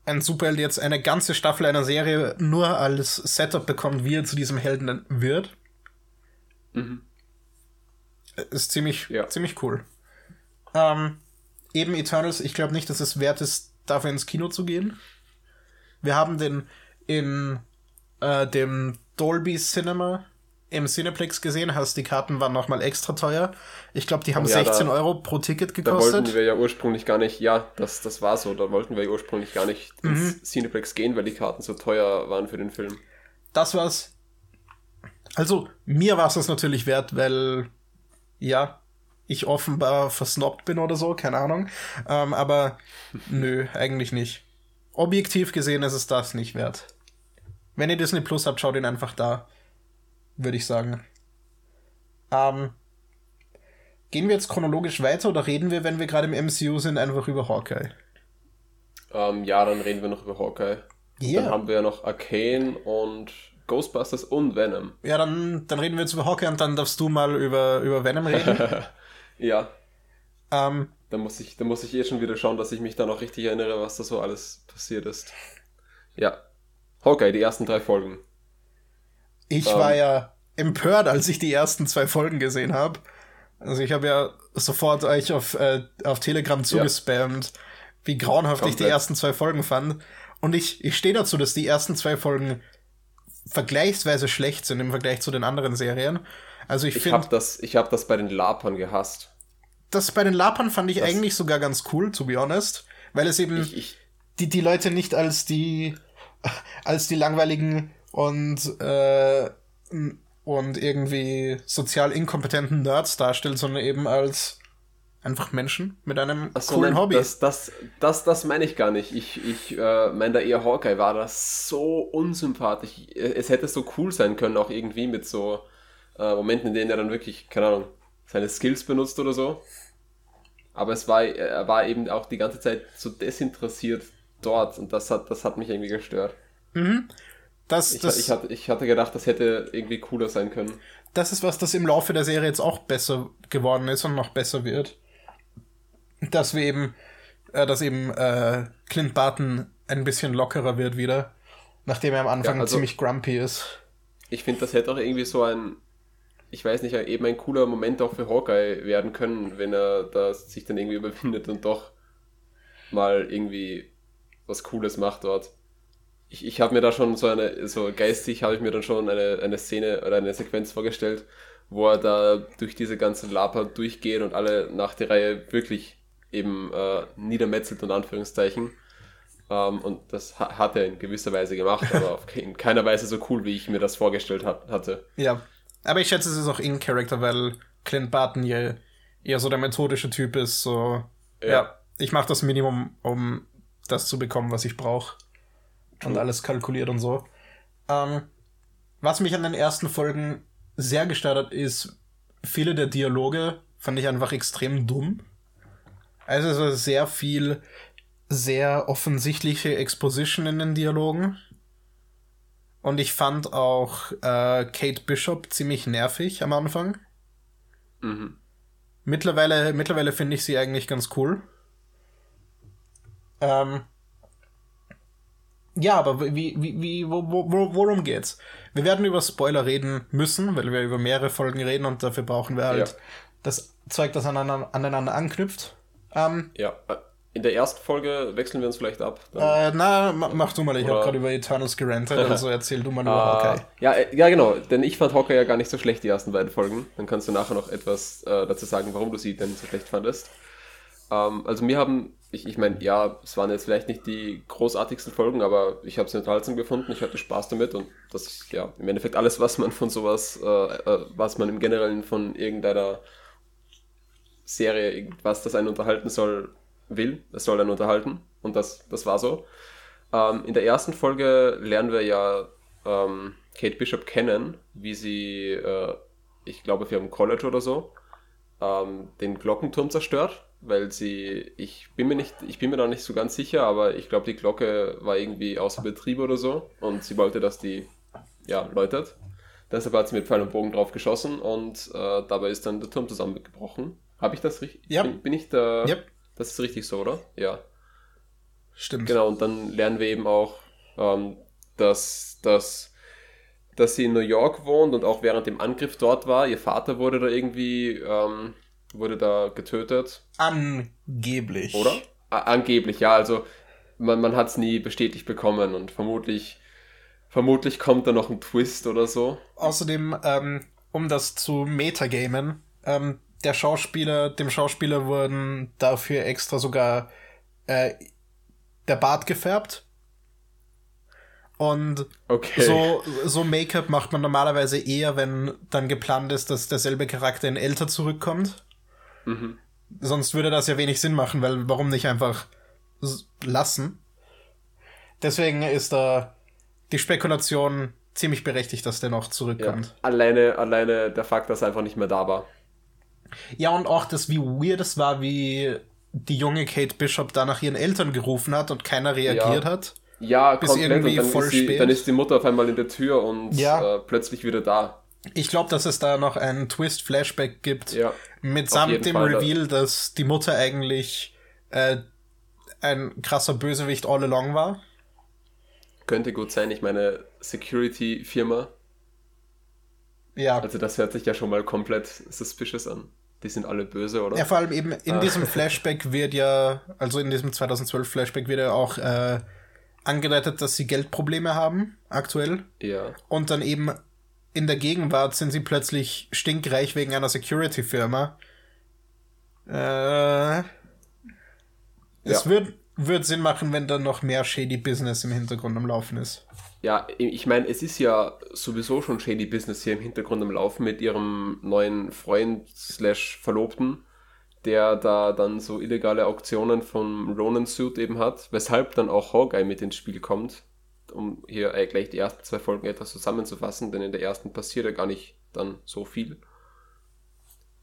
ein Superheld jetzt eine ganze Staffel einer Serie nur als Setup bekommt, wie er zu diesem Helden wird. Ist ziemlich, Ja. ziemlich cool. Ähm, eben Eternals, ich glaube nicht, dass es wert ist, dafür ins Kino zu gehen. Wir haben den in äh, dem Dolby Cinema im Cineplex gesehen, heißt die Karten waren nochmal extra teuer. Ich glaube, die haben ja, 16 da- Euro pro Ticket Da wollten gekostet. wir ja ursprünglich gar nicht, ja, das, das war so, da wollten wir ja ursprünglich gar nicht ins Cineplex gehen, weil die Karten so teuer waren für den Film. Das war's. Also, mir war es das natürlich wert, weil, ja, ich offenbar versnobbt bin oder so, keine Ahnung. Ähm, aber nö, eigentlich nicht. Objektiv gesehen ist es das nicht wert. Wenn ihr Disney Plus habt, schaut ihn einfach da. Würde ich sagen. Ähm, gehen wir jetzt chronologisch weiter oder reden wir, wenn wir gerade im MCU sind, einfach über Hawkeye? Ähm, ja, dann reden wir noch über Hawkeye. Ja. Dann haben wir ja noch Arcane und Ghostbusters und Venom. Ja, dann, dann reden wir jetzt über Hawkeye und dann darfst du mal über, über Venom reden. Ja, ähm, da muss ich, da muss ich eh schon wieder schauen, dass ich mich da noch richtig erinnere, was da so alles passiert ist. Ja. Hawkeye, die ersten drei Folgen. Ich Ähm. war ja empört, als ich die ersten zwei Folgen gesehen habe. Also ich habe ja sofort euch auf, äh, auf Telegram zugespammt, wie grauenhaft ich die Komplett. ersten zwei Folgen fand. Und ich, ich stehe dazu, dass die ersten zwei Folgen vergleichsweise schlecht sind im Vergleich zu den anderen Serien. Also ich, Ich finde, habe das, ich hab das bei den Lapern gehasst. das bei den Lapern fand ich eigentlich sogar ganz cool, to be honest. Weil es eben Ich, ich, die, die Leute nicht als die als die langweiligen und äh, und irgendwie sozial inkompetenten Nerds darstellt, sondern eben als einfach Menschen mit einem Ach so, coolen nein, Hobby. Das, das, das, das meine ich gar nicht. Ich, ich äh, meine da eher Hawkeye war das so unsympathisch. Es hätte so cool sein können, auch irgendwie mit so äh, Momenten, in denen er dann wirklich, keine Ahnung, seine Skills benutzt oder so. Aber es war, er war eben auch die ganze Zeit so desinteressiert dort und das hat, das hat mich irgendwie gestört. Das, Ich, das, ich, hatte, ich hatte gedacht, das hätte irgendwie cooler sein können. das ist was, das im Laufe der Serie jetzt auch besser geworden ist und noch besser wird. Dass wir eben, äh, dass eben äh, Clint Barton ein bisschen lockerer wird wieder, nachdem er am Anfang Ja, also- ziemlich grumpy ist. Ich finde, das hätte auch irgendwie so ein, ich weiß nicht, eben ein cooler Moment auch für Hawkeye werden können, wenn er da sich dann irgendwie überwindet und doch mal irgendwie was Cooles macht dort. Ich, ich habe mir da schon so eine, so geistig habe ich mir dann schon eine, eine Szene oder eine Sequenz vorgestellt, wo er da durch diese ganze Laper durchgeht und alle nach der Reihe wirklich eben äh, niedermetzelt und Anführungszeichen. Ähm, und das ha hat er in gewisser Weise gemacht, aber in keiner Weise so cool, wie ich mir das vorgestellt hat hatte. Ja. Aber ich schätze, es ist auch in Character, weil Clint Barton ja eher so der methodische Typ ist. So, ja, Ja. ich mache das Minimum, um das zu bekommen, was ich brauche. Und alles kalkuliert und so. Ähm, was mich an den ersten Folgen sehr gestört hat, ist, viele der Dialoge fand ich einfach extrem dumm. Also es war sehr viel, sehr offensichtliche Exposition in den Dialogen. Und ich fand auch äh, Kate Bishop ziemlich nervig am Anfang. Mhm. Mittlerweile, mittlerweile finde ich sie eigentlich ganz cool. Ähm, ja, aber wie, wie, wie, wo, wo, wo- worum geht's? Wir werden über Spoiler reden müssen, weil wir über mehrere Folgen reden und dafür brauchen wir halt Ja. das Zeug, das aneinander, aneinander anknüpft. Ähm, Ja, äh, in der ersten Folge wechseln wir uns vielleicht ab. Äh, na, ma- mach du mal, ich habe gerade über Eternals gerantet, also erzähl du mal über Ah, Hawkeye. ja, äh, ja, genau, denn ich fand Hawkeye ja gar nicht so schlecht, die ersten beiden Folgen. Dann kannst du nachher noch etwas äh, dazu sagen, warum du sie denn so schlecht fandest. Ähm, also mir haben, ich, ich meine, ja, es waren jetzt vielleicht nicht die großartigsten Folgen, aber ich habe sie unterhaltsam gefunden, ich hatte Spaß damit und das ist ja im Endeffekt alles, was man von sowas, äh, äh, was man im Generellen von irgendeiner Serie, irgendwas, das einen unterhalten soll, will. Es soll einen unterhalten und das, das war so. Ähm, in der ersten Folge lernen wir ja ähm, Kate Bishop kennen, wie sie, äh, ich glaube, für ihrem College oder so, ähm, den Glockenturm zerstört, weil sie, ich bin mir nicht, ich bin mir da nicht so ganz sicher, aber ich glaube, die Glocke war irgendwie außer Betrieb oder so und sie wollte, dass die, ja, läutet. Deshalb hat sie mit Pfeil und Bogen drauf geschossen und äh, dabei ist dann der Turm zusammengebrochen. Habe ich das richtig? Ja. Bin, bin ich da? Yep. Das ist richtig so, oder? Ja. Stimmt. Genau, und dann lernen wir eben auch, ähm, dass, dass, dass sie in New York wohnt und auch während dem Angriff dort war. Ihr Vater wurde da irgendwie, ähm, wurde da getötet, Angeblich. oder? A angeblich, ja, also man, man hat es nie bestätigt bekommen und vermutlich, vermutlich kommt da noch ein Twist oder so. Außerdem, ähm, um das zu metagamen, ähm, der Schauspieler, dem Schauspieler wurden dafür extra sogar äh, der Bart gefärbt. Und Okay. so, so Make-up macht man normalerweise eher, wenn dann geplant ist, dass derselbe Charakter in älter zurückkommt. Mhm. Sonst würde das ja wenig Sinn machen, weil warum nicht einfach lassen? Deswegen ist da die Spekulation ziemlich berechtigt, dass der noch Ja. zurückkommt. Alleine, alleine der Fakt, dass er einfach nicht mehr da war. Ja, und auch das, wie weird es war, wie die junge Kate Bishop da nach ihren Eltern gerufen hat und keiner reagiert Ja. hat. Ja, Bis komplett. irgendwie und dann voll ist, die, spät. dann ist die Mutter auf einmal in der Tür und Ja. äh, plötzlich wieder da. Ich glaube, dass es da noch einen Twist-Flashback gibt. Ja. Mitsamt dem Fall, Reveal, dass die Mutter eigentlich äh, ein krasser Bösewicht all along war. Könnte gut sein. Ich meine, Security-Firma. Ja. Also das hört sich ja schon mal komplett suspicious an. Die sind alle böse, oder? Ja, vor allem eben in Ah. diesem Flashback wird ja, also in diesem 2012 Flashback wird ja auch äh, angedeutet, dass sie Geldprobleme haben, aktuell. Ja. Und dann eben in der Gegenwart sind sie plötzlich stinkreich wegen einer Security-Firma. Äh, es Ja. wird, wird Sinn machen, wenn da noch mehr Shady Business im Hintergrund am Laufen ist. Ja, ich meine, es ist ja sowieso schon shady Business hier im Hintergrund am Laufen mit ihrem neuen Freund slash Verlobten, der da dann so illegale Auktionen vom Ronan Suit eben hat, weshalb dann auch Hawkeye mit ins Spiel kommt, um hier äh, gleich die ersten zwei Folgen etwas zusammenzufassen, denn in der ersten passiert ja gar nicht dann so viel.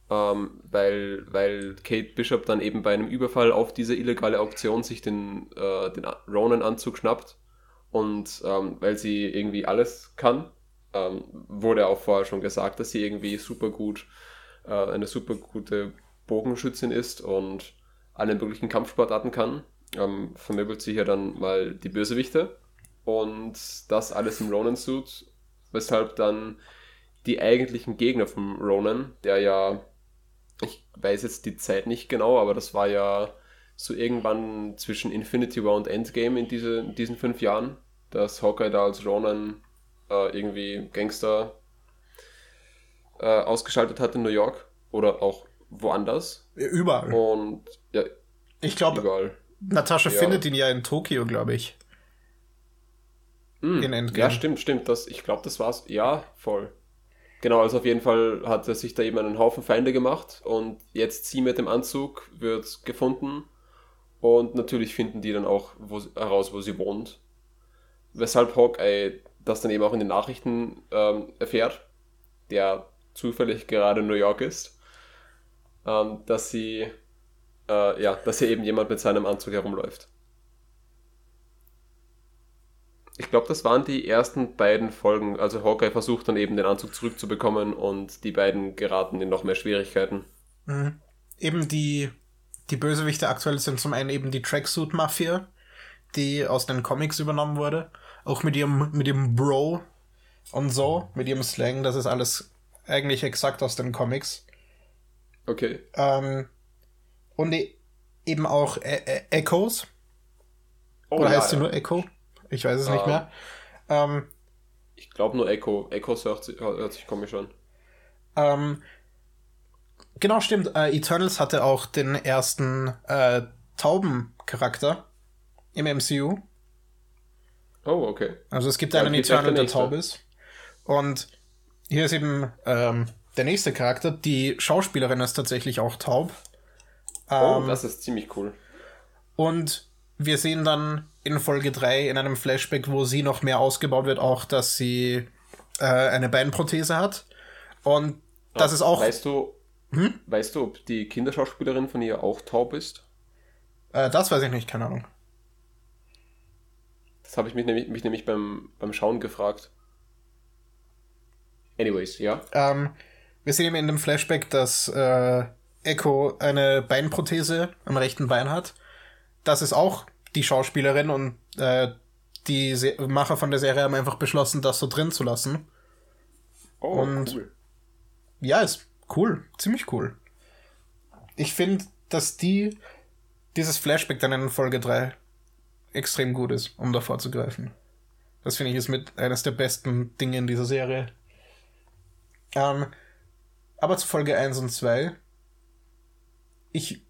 ähm, weil, weil Kate Bishop dann eben bei einem Überfall auf diese illegale Auktion sich den, äh, den Ronan-Anzug schnappt und ähm, weil sie irgendwie alles kann, ähm, wurde auch vorher schon gesagt, dass sie irgendwie super gut, äh, eine super gute Bogenschützin ist und alle möglichen Kampfsportarten kann, ähm, vermöbelt sie hier dann mal die Bösewichte und das alles im Ronan-Suit, weshalb dann die eigentlichen Gegner vom Ronan, der ja, ich weiß jetzt die Zeit nicht genau, aber das war ja so irgendwann zwischen Infinity War und Endgame in, diese, in diesen fünf Jahren, dass Hawkeye da als Ronan äh, irgendwie Gangster äh, ausgeschaltet hat in New York oder auch woanders. Überall. Und ja, ich glaube. Natascha Ja. findet ihn ja in Tokio, glaube ich. Hm, In Endgame. Ja, stimmt, stimmt. Das, ich glaube, das war's. Ja, voll. Genau, also auf jeden Fall hat er sich da eben einen Haufen Feinde gemacht und jetzt sie mit dem Anzug wird gefunden und natürlich finden die dann auch wo, heraus, wo sie wohnt. Weshalb Hawkeye das dann eben auch in den Nachrichten ähm, erfährt, der zufällig gerade in New York ist, ähm, dass sie äh, ja, dass hier eben jemand mit seinem Anzug herumläuft. Ich glaube, das waren die ersten beiden Folgen. Also Hawkeye versucht dann eben den Anzug zurückzubekommen und die beiden geraten in noch mehr Schwierigkeiten. Mhm. Eben die, die Bösewichte aktuell sind zum einen eben die Tracksuit-Mafia, die aus den Comics übernommen wurde. Auch mit ihrem, mit ihrem Bro und so, mit ihrem Slang, das ist alles eigentlich exakt aus den Comics. Okay. Ähm, und e eben auch e e Echoes. Oh, Oder ja, heißt sie ja. nur Echo? Ich weiß es nicht Ähm. mehr. Ähm, Ich glaube nur Echo. Echo hört, sich- hört sich komisch an. ähm, genau, stimmt. Äh, Eternals hatte auch den ersten äh, Tauben-Charakter im MCU. Oh, okay. Also es gibt Ja, einen Eternal, der taub ist. Und hier ist eben ähm, der nächste Charakter. Die Schauspielerin ist tatsächlich auch taub. Oh, Ähm, das ist ziemlich cool. Und wir sehen dann in Folge 3 in einem Flashback, wo sie noch mehr ausgebaut wird, auch, dass sie äh, eine Beinprothese hat. Und das ist auch, Weißt du, weißt du, ob die Kinderschauspielerin von ihr auch taub ist? äh, das weiß ich nicht, keine Ahnung. Das habe ich mich nämlich, mich nämlich beim, beim Schauen gefragt. Anyways, ja. Ähm, wir sehen eben in dem Flashback, dass äh, Echo eine Beinprothese am rechten Bein hat. Das ist auch die Schauspielerin und äh, die Se Macher von der Serie haben einfach beschlossen, das so drin zu lassen. Oh, Und- cool. Ja, ist cool, ziemlich cool. Ich finde, dass die dieses Flashback dann in Folge 3 extrem gut ist, um davor zu greifen. Das finde ich ist mit eines der besten Dinge in dieser Serie. Ähm, aber zu Folge 1 und 2. Ich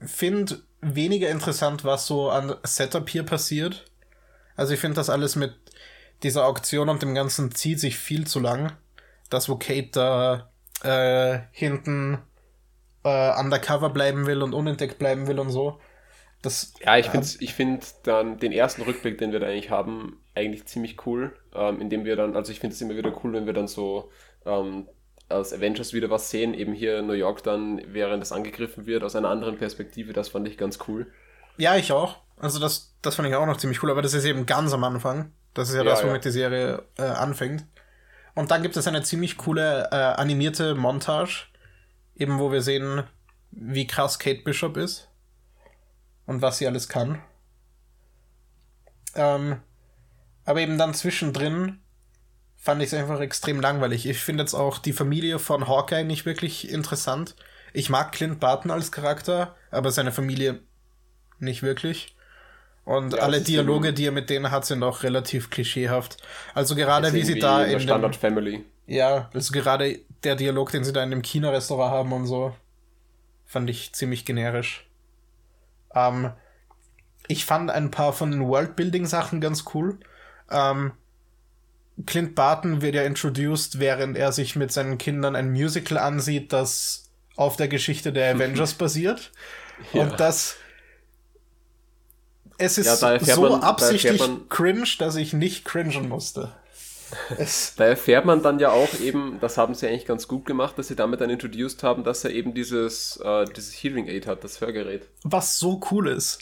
finde weniger interessant, was so an Setup hier passiert. Also ich finde das alles mit dieser Auktion und dem Ganzen zieht sich viel zu lang. Das, wo Kate da äh, hinten äh, undercover bleiben will und unentdeckt bleiben will und so. Das, Ja, ich finde ich find dann den ersten Rückblick, den wir da eigentlich haben, eigentlich ziemlich cool. Ähm, indem wir dann, also ich finde es immer wieder cool, wenn wir dann so ähm, aus Avengers wieder was sehen, eben hier in New York dann, während es angegriffen wird, aus einer anderen Perspektive, das fand ich ganz cool. Ja, ich auch. Also das, das fand ich auch noch ziemlich cool, aber das ist eben ganz am Anfang. Das ist ja, Ja, das, ja. womit die Serie äh, anfängt. Und dann gibt es eine ziemlich coole äh, animierte Montage, eben wo wir sehen, wie krass Kate Bishop ist und was sie alles kann. Ähm, aber eben dann zwischendrin fand ich es einfach extrem langweilig. Ich finde jetzt auch die Familie von Hawkeye nicht wirklich interessant. Ich mag Clint Barton als Charakter, aber seine Familie nicht wirklich. Und Ja, alle Dialoge, die er mit denen hat, sind auch relativ klischeehaft. Also gerade wie sie da in Standard dem, Family. ja, also gerade der Dialog, den sie da in dem China-Restaurant haben und so, fand ich ziemlich generisch. Ähm, ich fand ein paar von den Worldbuilding-Sachen ganz cool. Ähm, Clint Barton wird ja introduced, während er sich mit seinen Kindern ein Musical ansieht, das auf der Geschichte der Avengers basiert. Ja. Und das. Es ist Ja, so man- absichtlich man- cringe, dass ich nicht cringen musste. Es, Da erfährt man dann ja auch eben, das haben sie eigentlich ganz gut gemacht, dass sie damit dann introduced haben, dass er eben dieses, äh, dieses Hearing Aid hat, das Hörgerät. was so cool ist,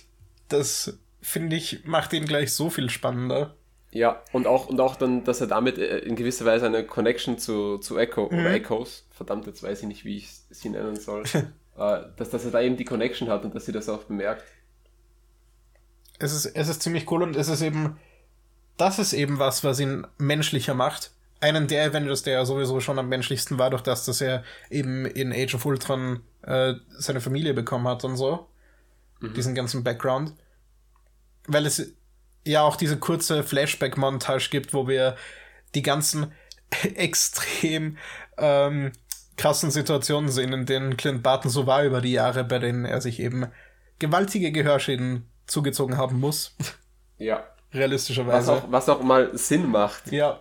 das finde ich, macht ihn gleich so viel spannender. Ja, und auch, und auch dann, dass er damit äh, in gewisser Weise eine Connection zu, zu Echo oder Echoes, verdammt, jetzt weiß ich nicht, wie ich sie nennen soll, äh, dass, dass er da eben die Connection hat und dass sie das auch bemerkt. Es ist, es ist ziemlich cool und es ist eben, das ist eben was, was ihn menschlicher macht. Einen der Avengers, der ja sowieso schon am menschlichsten war, durch das, dass er eben in Age of Ultron äh, seine Familie bekommen hat und so. Diesen ganzen Background. Weil es ja auch diese kurze Flashback-Montage gibt, wo wir die ganzen extrem ähm, krassen Situationen sehen, in denen Clint Barton so war über die Jahre, bei denen er sich eben gewaltige Gehörschäden zugezogen haben muss. Ja. Was Realistischerweise. auch, was auch mal Sinn macht. Ja.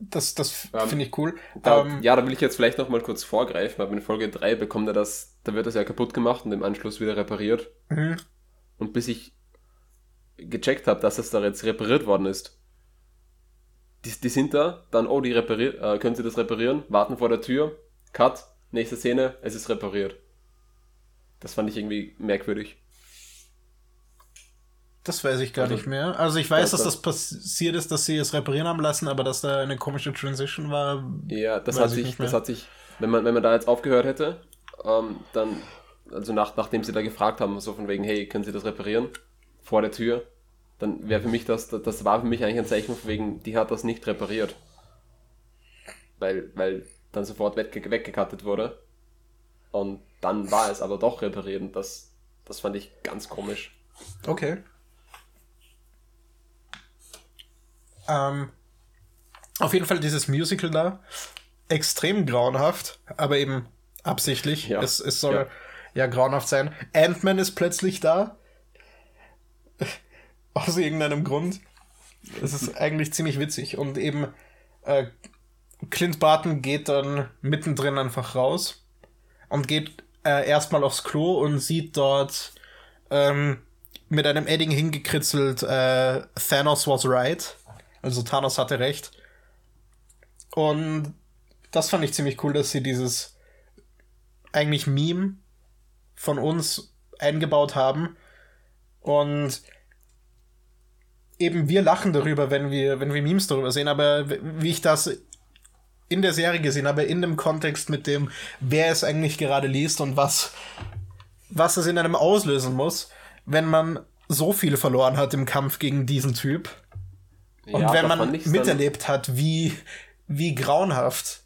Das, das Ähm, finde ich cool. Da, ähm, ja, da will ich jetzt vielleicht noch mal kurz vorgreifen, aber in Folge 3 bekommt er das, da wird das ja kaputt gemacht und im Anschluss wieder repariert. Mhm. Und bis ich gecheckt habe, dass es da jetzt repariert worden ist, die, die sind da, dann, oh, die repariert, äh, können sie das reparieren, warten vor der Tür, cut, nächste Szene, es ist repariert. Das fand ich irgendwie merkwürdig. Das weiß ich gar Also- nicht mehr. Also ich weiß, Ja, dass das- das passiert ist, dass sie es reparieren haben lassen, aber dass da eine komische Transition war. Ja, das Weiß hat ich sich, nicht mehr. das hat sich, wenn man, wenn man da jetzt aufgehört hätte, ähm, dann, also nach, nachdem sie da gefragt haben, so von wegen, hey, können Sie das reparieren? Vor der Tür, dann wäre für mich das, das, war für mich eigentlich ein Zeichen von wegen, die hat das nicht repariert. Weil, weil dann sofort wegge weggekattet wurde. Und dann war es aber doch repariert und das, das fand ich ganz komisch. Okay. Ähm, auf jeden Fall dieses Musical da. Extrem grauenhaft, aber eben absichtlich. Ja. Es, es soll Ja. Ja, grauenhaft sein. Ant-Man ist plötzlich da. Aus irgendeinem Grund. Es ist eigentlich ziemlich witzig. Und eben äh, Clint Barton geht dann mittendrin einfach raus und geht äh, erstmal aufs Klo und sieht dort ähm, mit einem Edding hingekritzelt, äh, Thanos was right. Also Thanos hatte recht. Und das fand ich ziemlich cool, dass sie dieses eigentlich Meme von uns eingebaut haben. Und eben wir lachen darüber, wenn wir, wenn wir Memes darüber sehen, aber wie ich das in der Serie gesehen habe, in dem Kontext mit dem, wer es eigentlich gerade liest und was, was es in einem auslösen muss, wenn man so viel verloren hat im Kampf gegen diesen Typ. Und Ja, wenn man miterlebt hat, wie, wie grauenhaft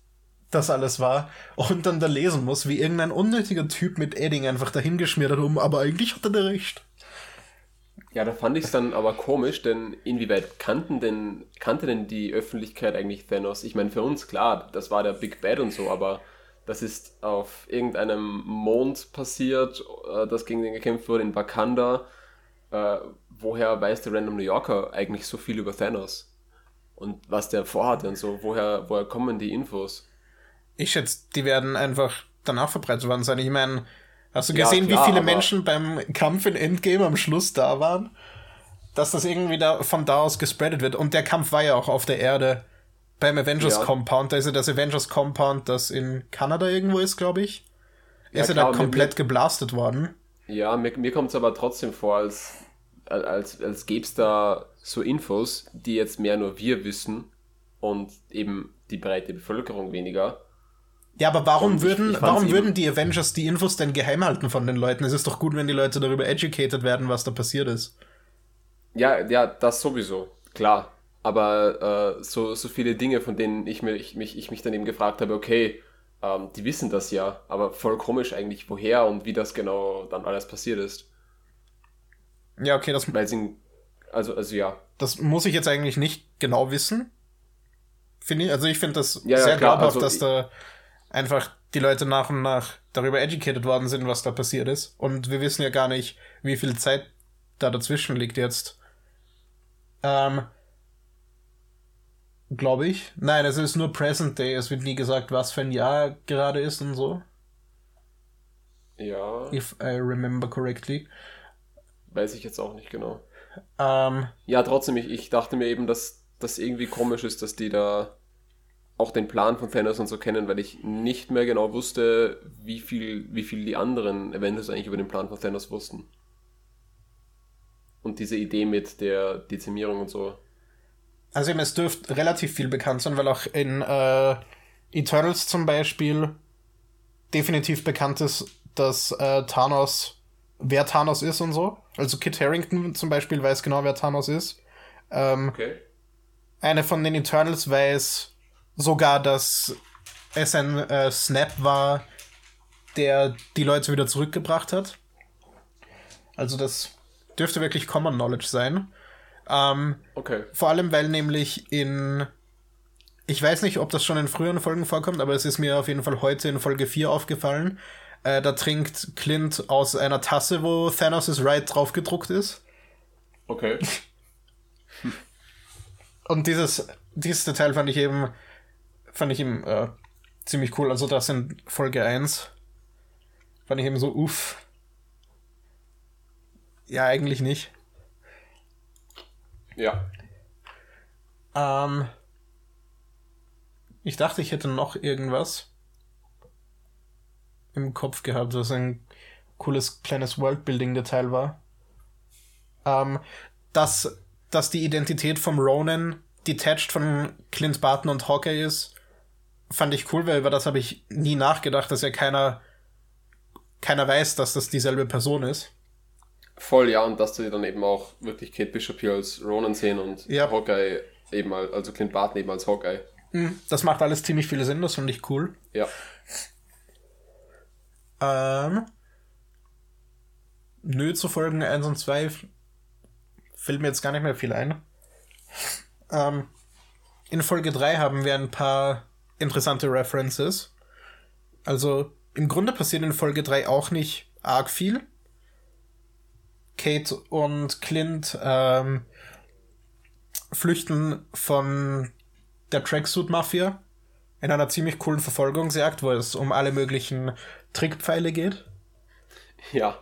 das alles war und dann da lesen muss, wie irgendein unnötiger Typ mit Edding einfach dahingeschmiert hat, um, aber eigentlich hatte der recht. Ja, da fand ich es dann aber komisch, denn inwieweit kannten denn, kannte denn die Öffentlichkeit eigentlich Thanos? Ich meine, für uns klar, das war der Big Bad und so, aber das ist auf irgendeinem Mond passiert, äh, das gegen den gekämpft wurde in Wakanda. Äh, woher weiß der Random New Yorker eigentlich so viel über Thanos? Und was der vorhatte und so? Woher, woher kommen die Infos? Ich schätze, die werden einfach danach verbreitet worden sein. Ich meine, hast du Ja, gesehen, klar, wie viele Menschen beim Kampf in Endgame am Schluss da waren? Dass das irgendwie da, von da aus gespreadet wird. Und der Kampf war ja auch auf der Erde beim Avengers Ja. Compound. Da ist ja das Avengers Compound, das in Kanada irgendwo ist, glaube ich. Er ist ja da mir- komplett geblastet worden. Ja, mir, mir kommt es aber trotzdem vor, als, als, als gäbe es da so Infos, die jetzt mehr nur wir wissen und eben die breite Bevölkerung weniger. Ja, aber warum ich- würden, ich warum würden die Avengers die Infos denn geheim halten von den Leuten? Es ist doch gut, wenn die Leute darüber educated werden, was da passiert ist. Ja, ja, das sowieso, klar. Aber äh, so, so viele Dinge, von denen ich, mir, ich, mich, ich mich dann eben gefragt habe, okay, ähm, die wissen das ja, aber voll komisch eigentlich, woher und wie das genau dann alles passiert ist. Ja, okay, das, Weil sie, also, also ja, das muss ich jetzt eigentlich nicht genau wissen. Finde ich. Also ich finde das Ja, ja, sehr klar, glaubhaft, also dass da einfach die Leute nach und nach darüber educated worden sind, was da passiert ist. Und wir wissen ja gar nicht, wie viel Zeit da dazwischen liegt jetzt. Ähm, Glaube ich. Nein, es ist nur Present Day. Es wird nie gesagt, was für ein Jahr gerade ist und so. ja, If I remember correctly. weiß ich jetzt auch nicht genau. Ähm, Ja, trotzdem, ich, ich dachte mir eben, dass das irgendwie komisch ist, dass die da auch den Plan von Thanos und so kennen, weil ich nicht mehr genau wusste, wie viel, wie viel die anderen Avengers eigentlich über den Plan von Thanos wussten. Und diese Idee mit der Dezimierung und so. also eben, es dürfte relativ viel bekannt sein, weil auch in äh, Eternals zum Beispiel definitiv bekannt ist, dass äh, Thanos, wer Thanos ist und so. Also Kit Harington zum Beispiel weiß genau, wer Thanos ist. Ähm, Okay. eine von den Eternals weiß sogar, dass es ein äh, Snap war, der die Leute wieder zurückgebracht hat. Also das dürfte wirklich Common Knowledge sein. Ähm, Okay. vor allem, weil nämlich in. Ich weiß nicht, ob das schon in früheren Folgen vorkommt, aber es ist mir auf jeden Fall heute in Folge 4 aufgefallen. Äh, da trinkt Clint aus einer Tasse, wo Thanos is Right drauf gedruckt ist. Okay. Und dieses, dieses Detail fand ich eben, fand ich eben äh, ziemlich cool. Also das in Folge 1 fand ich eben so, uff. Ja, eigentlich nicht. Ja. Ähm, ich dachte, ich hätte noch irgendwas im Kopf gehabt, was ein cooles kleines Worldbuilding-Detail war. Ähm, dass, dass die Identität vom Ronan detached von Clint Barton und Hawkeye ist, fand ich cool, weil über das habe ich nie nachgedacht, dass ja keiner, keiner weiß, dass das dieselbe Person ist. Voll, ja, und dass sie dann eben auch wirklich Kate Bishop hier als Ronan sehen und Ja. Hawkeye eben als, also Clint Barton eben als Hawkeye. Das macht alles ziemlich viel Sinn, das fand ich cool. Ja. Ähm, nö, zu Folgen 1 und 2 f- fällt mir jetzt gar nicht mehr viel ein. Ähm, in Folge 3 haben wir ein paar interessante References. Also, im Grunde passiert in Folge 3 auch nicht arg viel. Kate und Clint ähm, flüchten von der Tracksuit-Mafia in einer ziemlich coolen Verfolgungsjagd, wo es um alle möglichen Trickpfeile geht. Ja.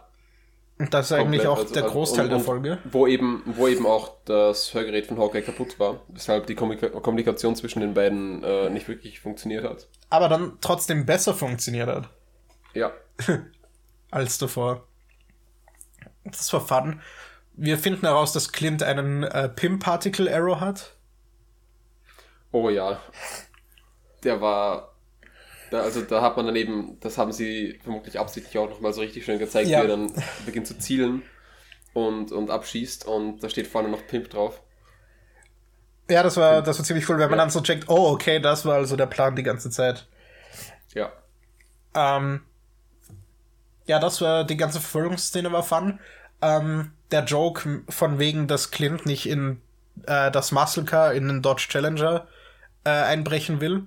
Und das ist eigentlich auch Also- der Großteil und- der Folge. Wo eben, wo eben auch das Hörgerät von Hawkeye kaputt war, weshalb die Kommunika Kommunikation zwischen den beiden äh, nicht wirklich funktioniert hat. Aber dann trotzdem besser funktioniert hat Ja. als davor. Das war fun. Wir finden heraus, dass Clint einen äh, Pim-Particle-Arrow hat. Oh ja. Der war. Da, also da hat man dann eben, das haben sie vermutlich absichtlich auch nochmal so richtig schön gezeigt, Ja. wie er dann beginnt zu zielen und, und abschießt und da steht vorne noch Pimp drauf. Ja, das war, das war ziemlich cool, wenn man Ja. dann so checkt, oh, okay, das war also der Plan die ganze Zeit. Ja. Ähm, ja, das war, die ganze Verfolgungsszene war fun. Ähm, der Joke von wegen, dass Clint nicht in äh, das Muscle Car in den Dodge Challenger äh, einbrechen will,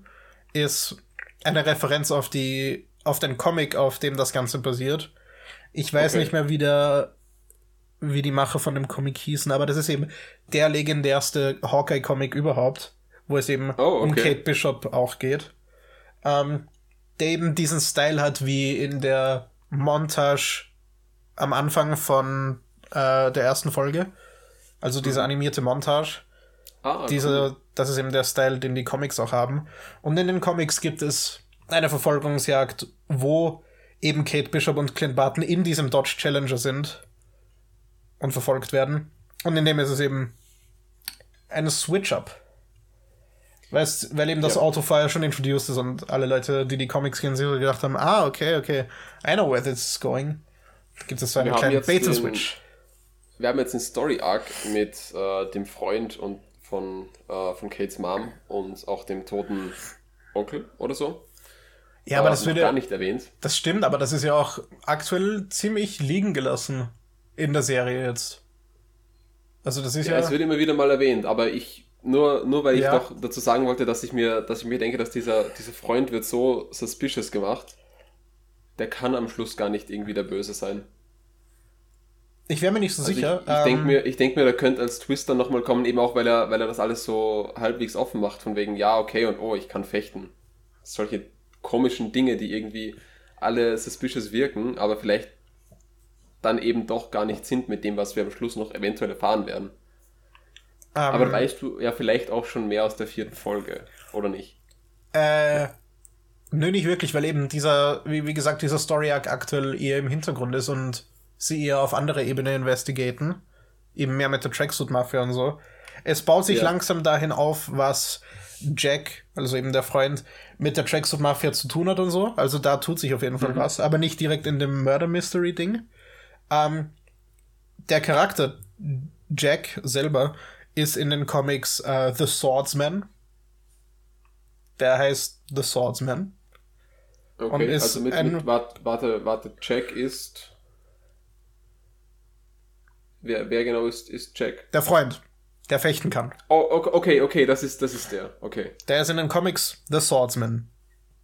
ist eine Referenz auf die, auf den Comic, auf dem das Ganze basiert. Ich weiß Okay. nicht mehr, wie der, wie die Macher von dem Comic hießen, aber das ist eben der legendärste Hawkeye-Comic überhaupt, wo es eben Oh, um okay. Kate Bishop auch geht. Ähm, der eben diesen Style hat wie in der Montage am Anfang von äh, der ersten Folge. Also diese animierte Montage. Ah, Diese, cool. das ist eben der Style, den die Comics auch haben. Und in den Comics gibt es eine Verfolgungsjagd, wo eben Kate Bishop und Clint Barton in diesem Dodge Challenger sind und verfolgt werden. Und in dem ist es eben eine Switch-Up. Weißt, weil eben das Ja. Auto vorher schon introduced ist und alle Leute, die die Comics kennen, sich gedacht haben, ah, okay, okay, I know where this is going. Gibt es so eine kleine jetzt Bait and den- Switch. Wir haben jetzt einen Story-Arc mit äh, dem Freund und von, äh, von Kates Mom und auch dem toten Onkel oder so. Ja, aber Äh, das noch würde gar nicht erwähnt. Das stimmt, aber das ist ja auch aktuell ziemlich liegen gelassen in der Serie jetzt. Also das ist Ja, ja. es wird immer wieder mal erwähnt, aber ich nur, nur weil ich Ja. doch dazu sagen wollte, dass ich mir, dass ich mir denke, dass dieser, dieser Freund wird so suspicious gemacht, der kann am Schluss gar nicht irgendwie der Böse sein. Ich wäre mir nicht so Also sicher. Ich, ich denke ähm, mir, ich denk mir, da könnte als Twist dann nochmal kommen, eben auch, weil er, weil er das alles so halbwegs offen macht, von wegen, ja, okay, und oh, ich kann fechten. Solche komischen Dinge, die irgendwie alle suspicious wirken, aber vielleicht dann eben doch gar nicht sind mit dem, was wir am Schluss noch eventuell erfahren werden. Ähm, Aber weißt du ja vielleicht auch schon mehr aus der vierten Folge, oder nicht? Äh, nö, nicht wirklich, weil eben dieser, wie, wie gesagt, dieser Story-Arc aktuell eher im Hintergrund ist und sie eher auf andere Ebene investigaten. Eben mehr mit der Tracksuit-Mafia und so. Es baut sich Ja. langsam dahin auf, was Jack, also eben der Freund, mit der Tracksuit-Mafia zu tun hat und so. Also da tut sich auf jeden Fall was, aber nicht direkt in dem Murder-Mystery-Ding. Ähm, der Charakter Jack selber ist in den Comics äh, The Swordsman. Der heißt The Swordsman. Okay, also mit, ein- mit warte, warte, warte, Jack ist. Wer, wer genau ist, ist Jack? Der Freund, der fechten kann. Oh, okay, okay, das ist, das ist der. Okay. Der ist in den Comics The Swordsman.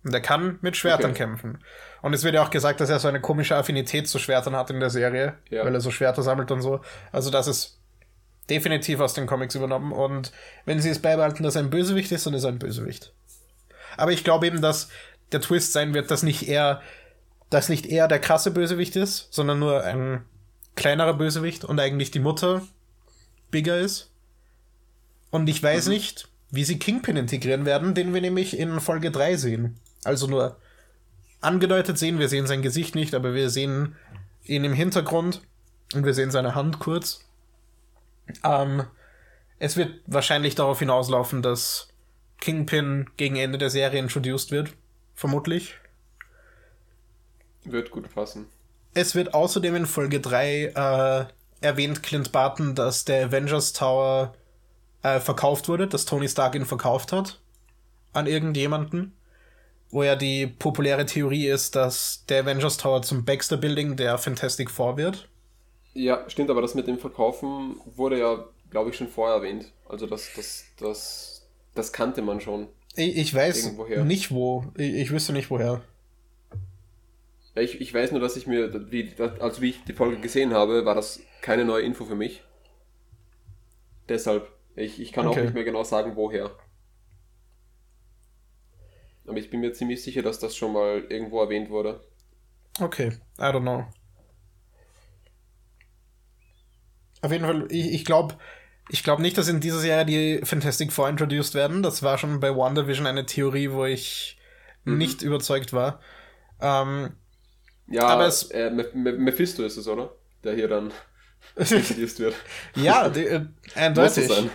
Und der kann mit Schwertern Okay. kämpfen. Und es wird ja auch gesagt, dass er so eine komische Affinität zu Schwertern hat in der Serie, Ja. weil er so Schwerter sammelt und so. Also das ist definitiv aus den Comics übernommen. Und wenn sie es beibehalten, dass er ein Bösewicht ist, dann ist er ein Bösewicht. Aber ich glaube eben, dass der Twist sein wird, dass nicht er, dass nicht er der krasse Bösewicht ist, sondern nur ein kleinerer Bösewicht und eigentlich die Mutter bigger ist. Und ich weiß nicht, wie sie Kingpin integrieren werden, den wir nämlich in Folge 3 sehen. Also nur angedeutet sehen, wir sehen sein Gesicht nicht, aber wir sehen ihn im Hintergrund und wir sehen seine Hand kurz. Ähm, es wird wahrscheinlich darauf hinauslaufen, dass Kingpin gegen Ende der Serie introduced wird. Vermutlich. Wird gut passen. Es wird außerdem in Folge 3 äh, erwähnt Clint Barton, dass der Avengers Tower äh, verkauft wurde, dass Tony Stark ihn verkauft hat an irgendjemanden. Wo ja die populäre Theorie ist, dass der Avengers Tower zum Baxter Building der Fantastic Four wird. Ja, stimmt, aber das mit dem Verkaufen wurde ja, glaube ich, schon vorher erwähnt. Also das, das, das, das kannte man schon. Ich, ich weiß Irgendwoher. nicht wo. Ich, ich wüsste nicht woher. Ich, ich weiß nur, dass ich mir, wie, also wie ich die Folge gesehen habe, war das keine neue Info für mich. Deshalb, ich, ich kann auch Okay. nicht mehr genau sagen, woher. Aber ich bin mir ziemlich sicher, dass das schon mal irgendwo erwähnt wurde. Okay, I don't know. Auf jeden Fall, ich, ich glaube ich glaub nicht, dass in dieser Serie die Fantastic Four introduced werden. Das war schon bei WandaVision eine Theorie, wo ich nicht überzeugt war. Ähm, Ja, Aber es- äh, Me- Me- Mephisto ist es, oder? Der hier dann introduced wird. ja, die, äh, Muss eindeutig. sein.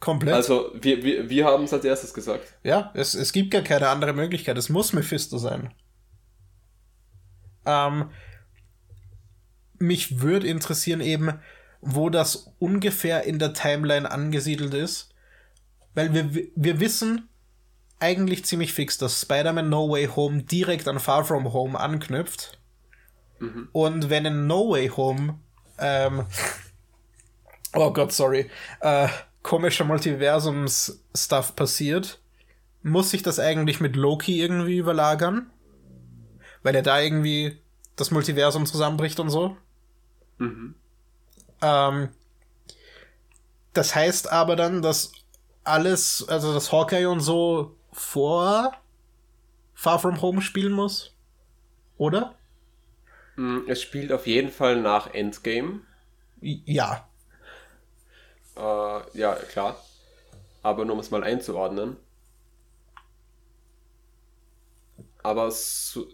Komplett. Also, wir, wir, wir haben es als erstes gesagt. Ja, es, es gibt gar keine andere Möglichkeit. Es muss Mephisto sein. Ähm, mich würde interessieren eben, wo das ungefähr in der Timeline angesiedelt ist. Weil wir, wir wissen eigentlich ziemlich fix, dass Spider-Man No Way Home direkt an Far From Home anknüpft. Und wenn in No Way Home, ähm, oh Gott, sorry, äh, komischer Multiversums-Stuff passiert, muss sich das eigentlich mit Loki irgendwie überlagern? Weil er da irgendwie das Multiversum zusammenbricht und so. Ähm, das heißt aber dann, dass alles, also das Hawkeye und so vor Far From Home spielen muss? Oder? Mm, Es spielt auf jeden Fall nach Endgame. Ja. Äh, ja, klar. Aber nur um es mal einzuordnen. Aber so,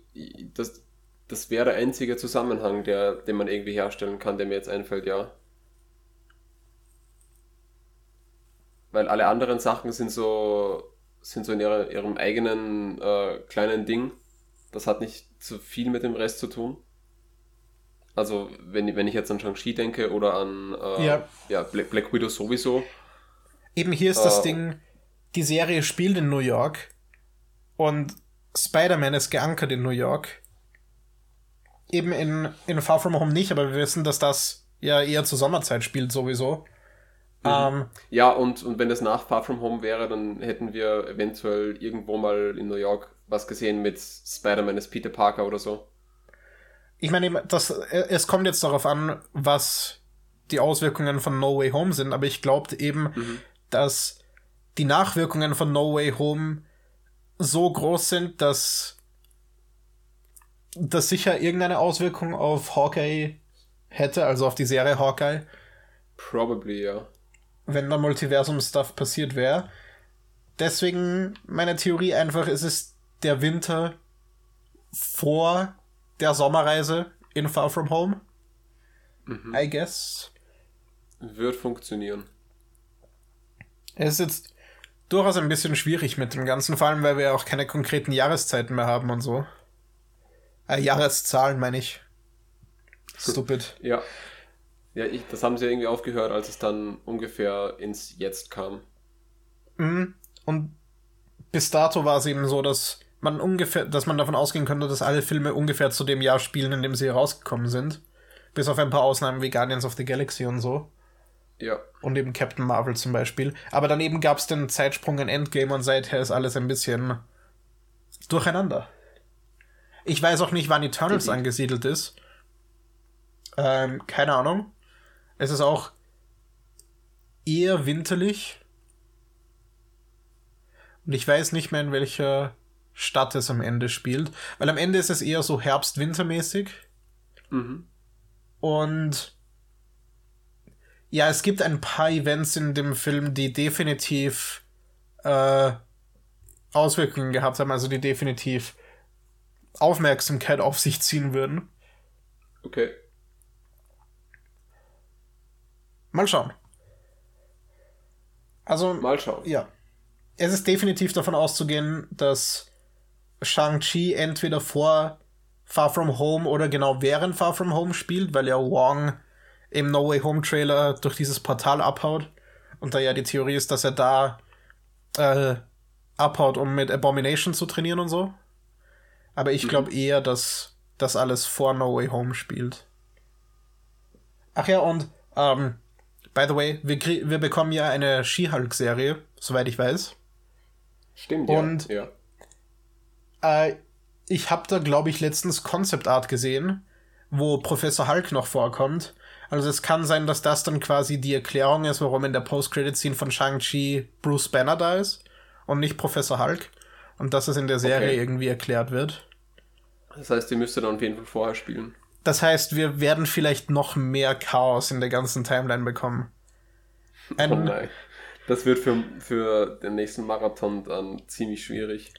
das, das wäre der einzige Zusammenhang, der, den man irgendwie herstellen kann, der mir jetzt einfällt, ja. Weil alle anderen Sachen sind so, sind so in ihrer, ihrem eigenen äh, kleinen Ding. Das hat nicht so viel mit dem Rest zu tun. Also, wenn, wenn ich jetzt an Shang-Chi denke oder an äh, Ja. ja, Black, Black Widow sowieso. Eben hier ist das Äh. Ding, die Serie spielt in New York und Spider-Man ist geankert in New York. Eben in, in Far From Home nicht, aber wir wissen, dass das ja eher zur Sommerzeit spielt sowieso. Ähm, Ja, und, und wenn das nach Far From Home wäre, dann hätten wir eventuell irgendwo mal in New York was gesehen mit Spider-Man als Peter Parker oder so. ich meine, das, äh, es kommt jetzt darauf an, was die Auswirkungen von No Way Home sind, aber ich glaube eben, dass die Nachwirkungen von No Way Home so groß sind, dass das sicher irgendeine Auswirkung auf Hawkeye hätte, also auf die Serie Hawkeye, Probably, ja. Wenn da Multiversum-Stuff passiert wäre. Deswegen meine Theorie einfach, es ist der Winter vor der Sommerreise in Far From Home. I guess. Wird funktionieren. Es ist jetzt durchaus ein bisschen schwierig mit dem Ganzen, vor allem weil wir auch keine konkreten Jahreszeiten mehr haben und so. Äh, Jahreszahlen meine ich. Stupid. Ja. Ja, ich, das haben sie irgendwie aufgehört, als es dann ungefähr ins Jetzt kam. Und bis dato war es eben so, dass man ungefähr, dass man davon ausgehen könnte, dass alle Filme ungefähr zu dem Jahr spielen, in dem sie rausgekommen sind. Bis auf ein paar Ausnahmen wie Guardians of the Galaxy und so. Ja. Und eben Captain Marvel zum Beispiel. Aber daneben gab es den Zeitsprung in Endgame und seither ist alles ein bisschen durcheinander. Ich weiß auch nicht, wann Eternals angesiedelt ist. Ähm, keine Ahnung. Es ist auch eher winterlich. Und ich weiß nicht mehr, in welcher Stadt es am Ende spielt. Weil am Ende ist es eher so Herbst-Wintermäßig. Mhm. Und ja, es gibt ein paar Events in dem Film, die definitiv äh, Auswirkungen gehabt haben, also die definitiv Aufmerksamkeit auf sich ziehen würden. Okay. Mal schauen. Also, Mal schauen. ja. Es ist definitiv davon auszugehen, dass Shang-Chi entweder vor Far From Home oder genau während Far From Home spielt, weil ja Wong im No Way Home Trailer durch dieses Portal abhaut. Und da ja die Theorie ist, dass er da äh, abhaut, um mit Abomination zu trainieren und so. Aber ich glaube eher, dass das alles vor No Way Home spielt. Ach ja, und ähm, by the way, wir, wir bekommen ja eine She-Hulk-Serie, soweit ich weiß. Stimmt, Und- ja. ja. Äh, ich habe da, glaube ich, letztens Concept Art gesehen, wo Professor Hulk noch vorkommt. Also es kann sein, dass das dann quasi die Erklärung ist, warum in der Post-Credit-Scene von Shang-Chi Bruce Banner da ist und nicht Professor Hulk. Und dass es in der Serie Okay. irgendwie erklärt wird. Das heißt, ihr müsst dann auf jeden Fall vorher spielen. Das heißt, wir werden vielleicht noch mehr Chaos in der ganzen Timeline bekommen. Ein, Oh nein. Das wird für, für den nächsten Marathon dann ziemlich schwierig.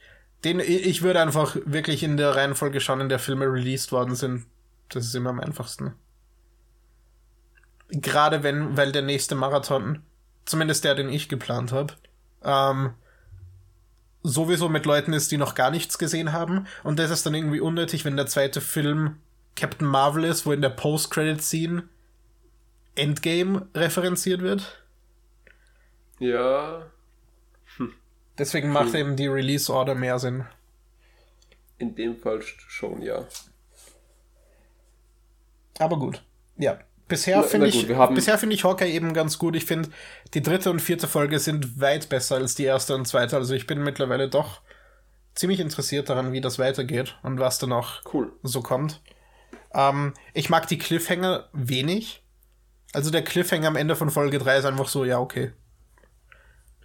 Den, ich würde einfach wirklich in der Reihenfolge schauen, in der Filme released worden sind. Das ist immer am einfachsten. Gerade wenn, weil der nächste Marathon, zumindest der, den ich geplant habe, ähm, sowieso mit Leuten ist, die noch gar nichts gesehen haben. Und das ist dann irgendwie unnötig, wenn der zweite Film Captain Marvel ist, wo in der Post-Credit-Scene Endgame referenziert wird. Ja, Deswegen macht eben die Release-Order mehr Sinn. in dem Fall sch- schon, ja. Aber gut. Ja. Bisher finde ich, bisher finde ich Hawkeye eben ganz gut. Ich finde, die dritte und vierte Folge sind weit besser als die erste und zweite. Also ich bin mittlerweile doch ziemlich interessiert daran, wie das weitergeht und was dann auch Cool. so kommt. Ähm, ich mag die Cliffhanger wenig. Also der Cliffhanger am Ende von Folge 3 ist einfach so, ja, okay.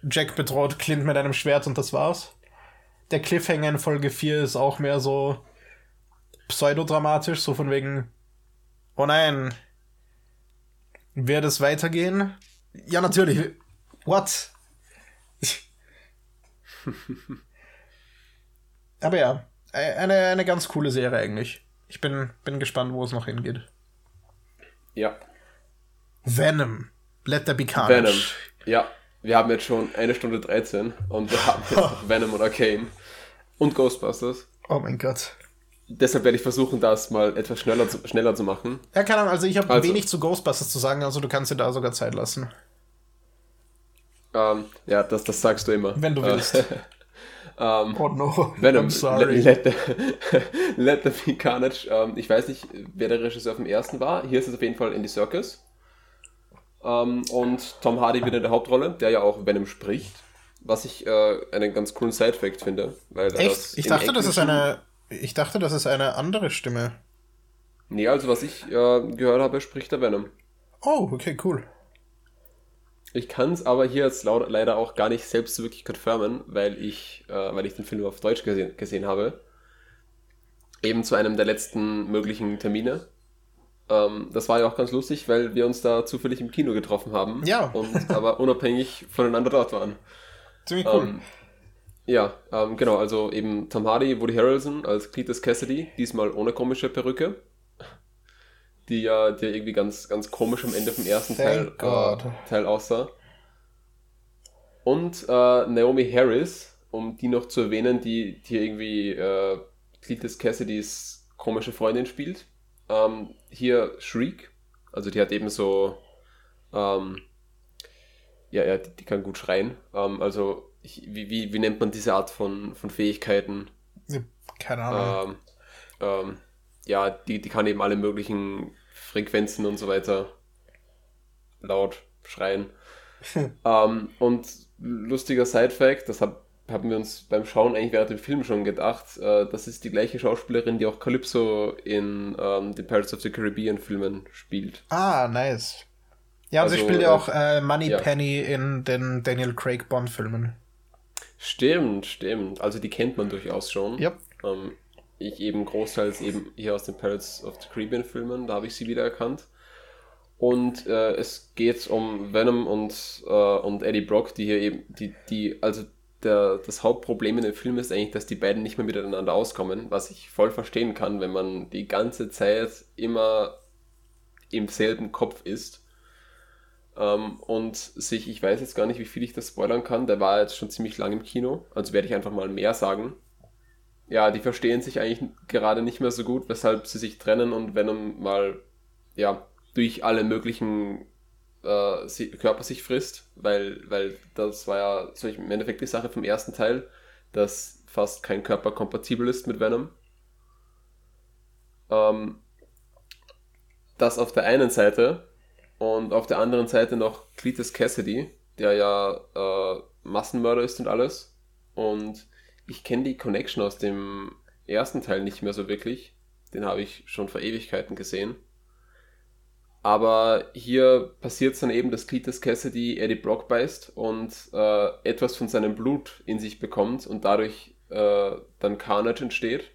Jack bedroht Clint mit einem Schwert und das war's. Der Cliffhanger in Folge 4 ist auch mehr so pseudodramatisch, so von wegen, oh nein, wird es weitergehen? Ja, natürlich. What? Aber ja, eine, eine ganz coole Serie eigentlich. Ich bin, bin gespannt, wo es noch hingeht. Ja. Venom. Let there be carnage. Venom. Ja, wir haben jetzt schon eine Stunde 13 und wir haben jetzt noch Venom und Arcane und Ghostbusters. Oh mein Gott. Deshalb werde ich versuchen, das mal etwas schneller zu, schneller zu machen. Ja, keine Ahnung, also ich habe Also. wenig zu Ghostbusters zu sagen, also du kannst dir da sogar Zeit lassen. Ähm, ja, das, das sagst du immer. Wenn du Äh, willst. Oh no. Venom, I'm sorry. Let, let, the, let the be Carnage. Ähm, ich weiß nicht, wer der Regisseur vom ersten war. Hier ist es auf jeden Fall Andy Serkis. Ähm, und Tom Hardy wieder in der Hauptrolle, der ja auch Venom spricht. Was ich äh, einen ganz coolen Side-Fact finde. Weil das Echt? Ich dachte, das ist eine. Ich dachte, das ist eine andere Stimme. Nee, also was ich äh, gehört habe, spricht der Venom. Oh, okay, cool. Ich kann es aber hier jetzt leider auch gar nicht selbst so wirklich confirmen, weil ich, äh, weil ich den Film nur auf Deutsch gesehen, gesehen habe. Eben zu einem der letzten möglichen Termine. Ähm, das war ja auch ganz lustig, weil wir uns da zufällig im Kino getroffen haben. Ja. Und aber unabhängig voneinander dort waren. Ziemlich cool. Ähm, ja, ähm, genau, also eben Tom Hardy, Woody Harrelson als Cletus Cassidy, diesmal ohne komische Perücke. Die ja, die ja irgendwie ganz, ganz komisch am Ende vom ersten Teil, Thank äh, Teil aussah. Und äh, Naomi Harris, um die noch zu erwähnen, die, die irgendwie äh, Cletus Cassidys komische Freundin spielt. Ähm, hier Shriek, also die hat eben so, ähm, ja, ja, die, die kann gut schreien. Ähm, also, ich, wie, wie, wie nennt man diese Art von, von Fähigkeiten? Keine Ahnung. Ähm, ähm, ja, die, die kann eben alle möglichen Frequenzen und so weiter laut schreien. ähm, und lustiger Side-Fact, das hab, haben wir uns beim Schauen eigentlich während dem Film schon gedacht, äh, das ist die gleiche Schauspielerin, die auch Calypso in ähm, den Pirates of the Caribbean Filmen spielt. ah, nice. Ja, und sie Also, spielt ja äh, auch äh, Money ja. Penny in den Daniel Craig Bond-Filmen. Stimmt, stimmt. Also die kennt man durchaus schon. Yep. Ähm, ich eben großteils eben hier aus den Pirates of the Caribbean Filmen, da habe ich sie wieder erkannt. Und äh, es geht um Venom und, äh, und Eddie Brock, die hier eben, die, die, also der, das Hauptproblem in dem Film ist eigentlich, dass die beiden nicht mehr miteinander auskommen, was ich voll verstehen kann, wenn man die ganze Zeit immer im selben Kopf ist. Ähm, und sich, ich weiß jetzt gar nicht, wie viel ich das spoilern kann, der war jetzt schon ziemlich lang im Kino, also werde ich einfach mal mehr sagen. Ja, die verstehen sich eigentlich gerade nicht mehr so gut, weshalb sie sich trennen und Venom mal, ja, durch alle möglichen äh, Körper sich frisst, weil, weil das war ja so im Endeffekt die Sache vom ersten Teil, dass fast kein Körper kompatibel ist mit Venom. Ähm, das auf der einen Seite und auf der anderen Seite noch Cletus Cassidy, der ja äh, Massenmörder ist und alles. Und ich kenne die Connection aus dem ersten Teil nicht mehr so wirklich. Den habe ich schon vor Ewigkeiten gesehen. Aber hier passiert es dann eben, dass Cletus Cassidy Eddie Brock beißt und äh, etwas von seinem Blut in sich bekommt und dadurch äh, dann Carnage entsteht.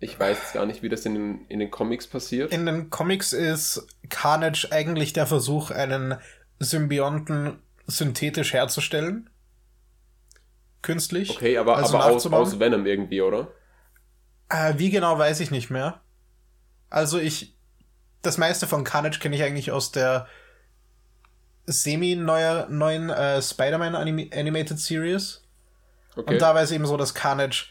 Ich weiß gar nicht, wie das in in den Comics passiert. In den Comics ist Carnage eigentlich der Versuch, einen Symbionten synthetisch herzustellen. Künstlich. Okay, aber, also aber aus, aus Venom irgendwie, oder? Äh, wie genau weiß ich nicht mehr. Also ich, das meiste von Carnage kenne ich eigentlich aus der semi-neuer, neuen äh, Spider-Man Anim Animated Series. Okay. Und da war es eben so, dass Carnage,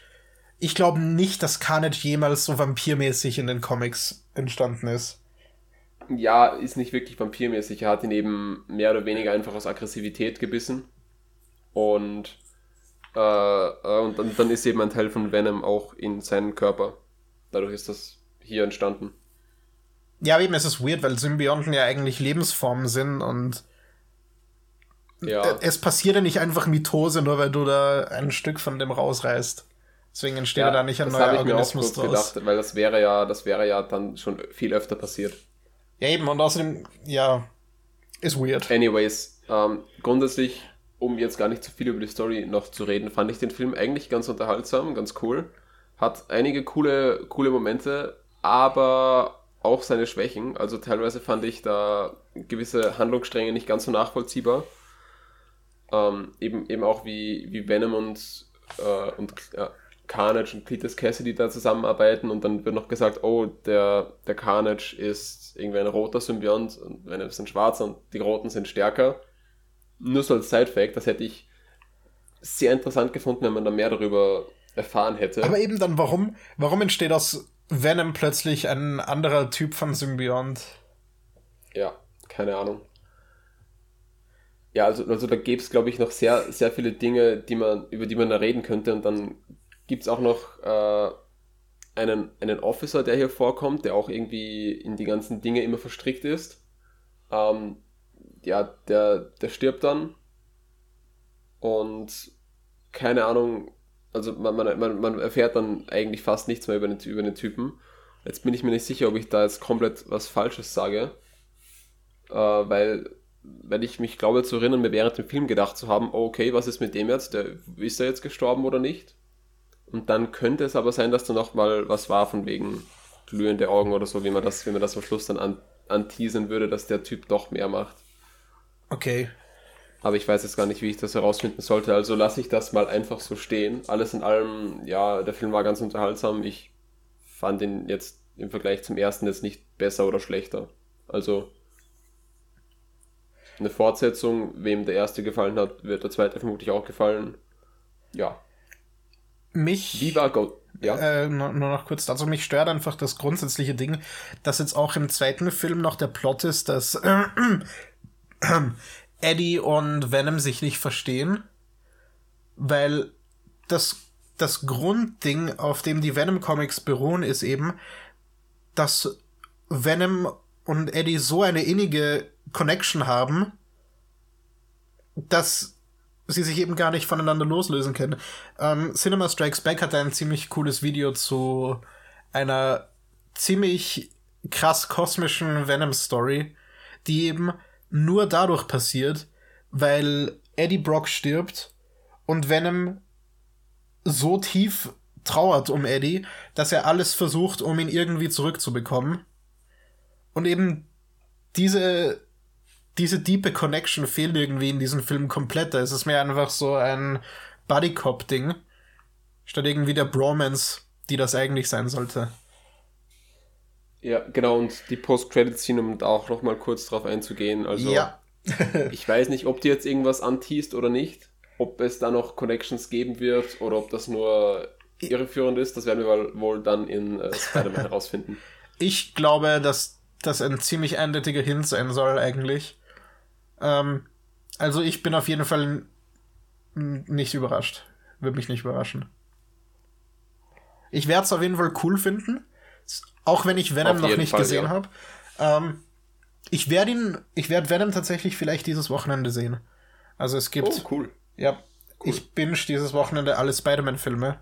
ich glaube nicht, dass Carnage jemals so vampirmäßig in den Comics entstanden ist. ja, ist nicht wirklich vampirmäßig. Er hat ihn eben mehr oder weniger einfach aus Aggressivität gebissen. Und, äh, äh, und dann, dann ist eben ein Teil von Venom auch in seinem Körper. Dadurch ist das hier entstanden. Ja, eben, es ist weird, weil Symbionten ja eigentlich Lebensformen sind und Ja, es passiert ja nicht einfach Mitose, nur weil du da ein Stück von dem rausreißt. Deswegen entsteht ja, da nicht ein neuer Organismus draus. gedacht, weil das wäre ja, das wäre ja dann schon viel öfter passiert. Ja, eben, und außerdem, ja, ist weird. Anyways, ähm, grundsätzlich, um jetzt gar nicht zu viel über die Story noch zu reden, fand ich den Film eigentlich ganz unterhaltsam, ganz cool. Hat einige coole, coole Momente, aber auch seine Schwächen. Also teilweise fand ich da gewisse Handlungsstränge nicht ganz so nachvollziehbar. Ähm, eben, eben auch wie, wie Venom und, äh, und äh, Carnage und Cletus Cassidy da zusammenarbeiten und dann wird noch gesagt, oh, der, der Carnage ist irgendwie ein roter Symbiont und Venom ist ein schwarzer und die Roten sind stärker. Nur so als Side-Fact, das hätte ich sehr interessant gefunden, wenn man da mehr darüber erfahren hätte. Aber eben dann, warum, warum entsteht aus Venom plötzlich ein anderer Typ von Symbiont? Ja, keine Ahnung. Ja, also, also da gäbe es, glaube ich, noch sehr, sehr viele Dinge, die man, über die man da reden könnte. Und dann gibt es auch noch äh, einen, einen Officer, der hier vorkommt, der auch irgendwie in die ganzen Dinge immer verstrickt ist. Ähm, ja, der, der stirbt dann. Und keine Ahnung, also man, man, man, erfährt dann eigentlich fast nichts mehr über den, über den Typen. Jetzt bin ich mir nicht sicher, ob ich da jetzt komplett was Falsches sage. Äh, weil, wenn ich mich glaube zu erinnern, mir während dem Film gedacht zu haben, oh, okay, was ist mit dem jetzt? Der, ist er jetzt gestorben oder nicht? Und dann könnte es aber sein, dass da noch mal was war von wegen, glühende Augen oder so, wie man das, wie man das am Schluss dann an, anteasern würde, dass der Typ doch mehr macht. Okay. Aber ich weiß jetzt gar nicht, wie ich das herausfinden sollte. Also lasse ich das mal einfach so stehen. Alles in allem, ja, der Film war ganz unterhaltsam. Ich fand ihn jetzt im Vergleich zum ersten jetzt nicht besser oder schlechter. Also eine Fortsetzung, wem der erste gefallen hat, wird der zweite vermutlich auch gefallen. Ja. Mich. Wie war Go? Ja. Äh, nur, nur noch kurz dazu. Mich stört einfach das grundsätzliche Ding, dass jetzt auch im zweiten Film noch der Plot ist, dass äh, Eddie und Venom sich nicht verstehen, weil das, das Grundding, auf dem die Venom Comics beruhen, ist eben, dass Venom und Eddie so eine innige Connection haben, dass sie sich eben gar nicht voneinander loslösen können. Ähm, Cinema Strikes Back hat ein ziemlich cooles Video zu einer ziemlich krass kosmischen Venom-Story, die eben nur dadurch passiert, weil Eddie Brock stirbt und Venom so tief trauert um Eddie, dass er alles versucht, um ihn irgendwie zurückzubekommen. Und eben diese, diese diepe Connection fehlt irgendwie in diesem Film komplett. Es ist mehr einfach so ein Buddy Cop Ding, statt irgendwie der Bromance, die das eigentlich sein sollte. Ja, genau, und die Post-Credit-Scene, um da auch nochmal kurz drauf einzugehen. Also, Ja. ich weiß nicht, ob die jetzt irgendwas anteast oder nicht. Ob es da noch Connections geben wird oder ob das nur irreführend ist, das werden wir wohl- dann in äh, Spider-Man herausfinden. Ich glaube, dass das ein ziemlich eindeutiger Hint sein soll, eigentlich. Ähm, also ich bin auf jeden Fall nicht überrascht. Würde mich nicht überraschen. Ich werde es auf jeden Fall cool finden. Auch wenn ich Venom Auf noch nicht Fall, gesehen ja. habe. Ähm, ich werde ihn, ich werde Venom tatsächlich vielleicht dieses Wochenende sehen. Also es gibt, Oh, cool. ja, ich binge dieses Wochenende alle Spider-Man-Filme.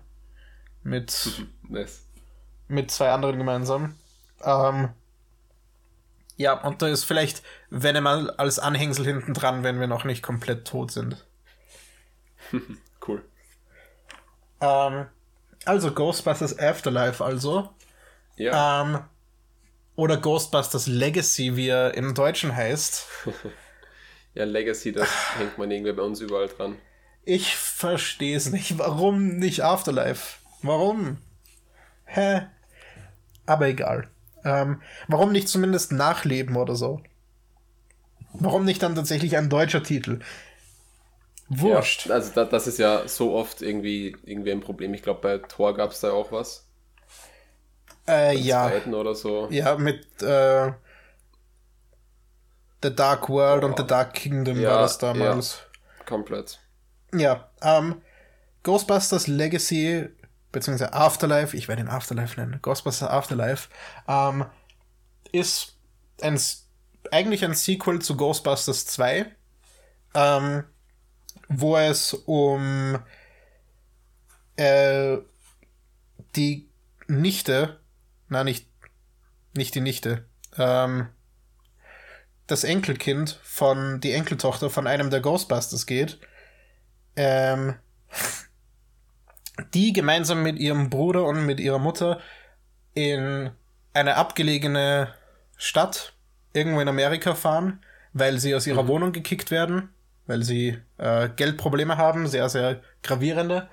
Mit Nice. mit zwei anderen gemeinsam. Ähm, ja, und da ist vielleicht Venom al- als Anhängsel hinten dran, wenn wir noch nicht komplett tot sind. Cool. Ähm, also Ghostbusters Afterlife also. Ja, Ähm, oder Ghostbusters Legacy, wie er im Deutschen heißt. ja, Legacy, das hängt man irgendwie bei uns überall dran. Ich verstehe es nicht. Warum nicht Afterlife? Warum? Hä? Aber egal. Ähm, warum nicht zumindest Nachleben oder so? Warum nicht dann tatsächlich ein deutscher Titel? Wurscht. Ja, also da, das ist ja so oft irgendwie, irgendwie ein Problem. Ich glaube, bei Thor gab es da auch was. Äh, ja. Zweiten oder so. Ja, mit äh, The Dark World und Oh. The Dark Kingdom Ja, war das damals. Komplett. Ja, ähm, Ghostbusters Legacy, beziehungsweise Afterlife, ich werde ihn Afterlife nennen, Ghostbusters Afterlife, ähm, ist ein, eigentlich ein Sequel zu Ghostbusters 2, ähm, wo es um äh, die Nichte, na nicht, nicht die Nichte, ähm, das Enkelkind von, die Enkeltochter von einem der Ghostbusters geht, ähm, die gemeinsam mit ihrem Bruder und mit ihrer Mutter in eine abgelegene Stadt irgendwo in Amerika fahren, weil sie aus ihrer Wohnung gekickt werden, weil sie äh, Geldprobleme haben, sehr, sehr gravierende.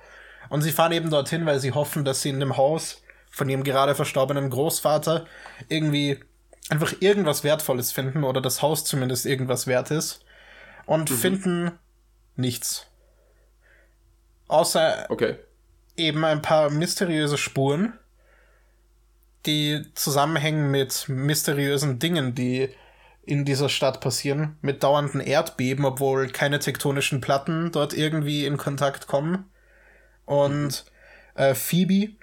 Und sie fahren eben dorthin, weil sie hoffen, dass sie in dem Haus von ihrem gerade verstorbenen Großvater irgendwie einfach irgendwas Wertvolles finden oder das Haus zumindest irgendwas wert ist und finden nichts. Außer Okay. eben ein paar mysteriöse Spuren, die zusammenhängen mit mysteriösen Dingen, die in dieser Stadt passieren, mit dauernden Erdbeben, obwohl keine tektonischen Platten dort irgendwie in Kontakt kommen. Und äh, Phoebe,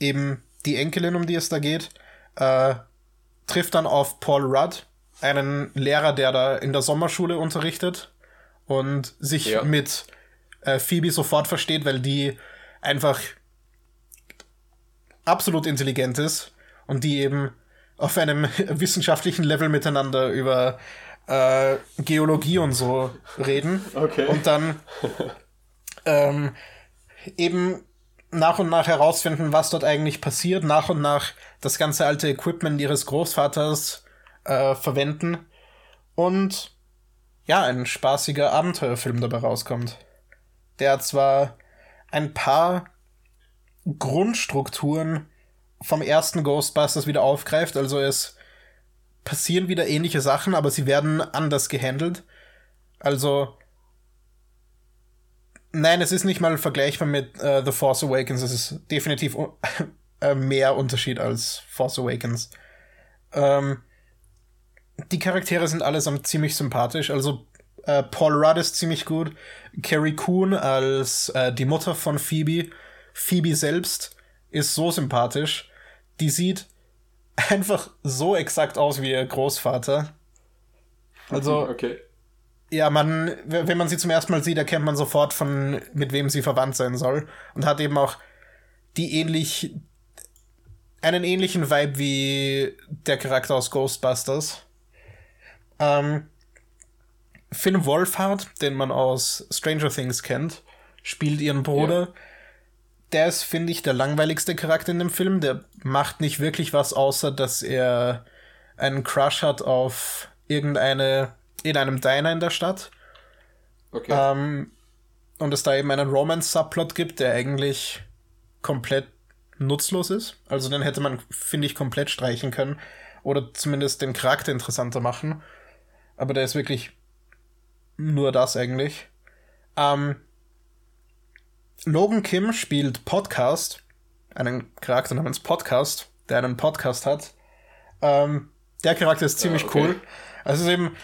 eben die Enkelin, um die es da geht, äh, trifft dann auf Paul Rudd, einen Lehrer, der da in der Sommerschule unterrichtet und sich Ja. mit äh, Phoebe sofort versteht, weil die einfach absolut intelligent ist und die eben auf einem wissenschaftlichen Level miteinander über äh, Geologie und so reden. Okay. Und dann ähm, eben nach und nach herausfinden, was dort eigentlich passiert, nach und nach das ganze alte Equipment ihres Großvaters äh, verwenden und ja, ein spaßiger Abenteuerfilm dabei rauskommt. Der zwar ein paar Grundstrukturen vom ersten Ghostbusters wieder aufgreift, also es passieren wieder ähnliche Sachen, aber sie werden anders gehandelt. Also Nein, es ist nicht mal vergleichbar mit uh, The Force Awakens. Es ist definitiv uh, mehr Unterschied als Force Awakens. Ähm, die Charaktere sind allesamt ziemlich sympathisch. Also uh, Paul Rudd ist ziemlich gut. Carrie Coon als die Mutter von Phoebe. Phoebe selbst ist so sympathisch. Die sieht einfach so exakt aus wie ihr Großvater. Also okay ja, man, wenn man sie zum ersten Mal sieht, erkennt man sofort von, mit wem sie verwandt sein soll. Und hat eben auch die ähnlich, einen ähnlichen Vibe wie der Charakter aus Ghostbusters. Ähm, Finn Wolfhard, den man aus Stranger Things kennt, spielt ihren Bruder. Ja. Der ist, finde ich, der langweiligste Charakter in dem Film. Der macht nicht wirklich was, außer dass er einen Crush hat auf irgendeine in einem Diner in der Stadt. Okay. Ähm, und es da eben einen Romance-Subplot gibt, der eigentlich komplett nutzlos ist. Also den hätte man, finde ich, komplett streichen können. Oder zumindest den Charakter interessanter machen. Aber der ist wirklich nur das eigentlich. Ähm, Logan Kim spielt Podcast, einen Charakter namens Podcast, der einen Podcast hat. Ähm, der Charakter ist ziemlich ah, okay. cool. Also eben,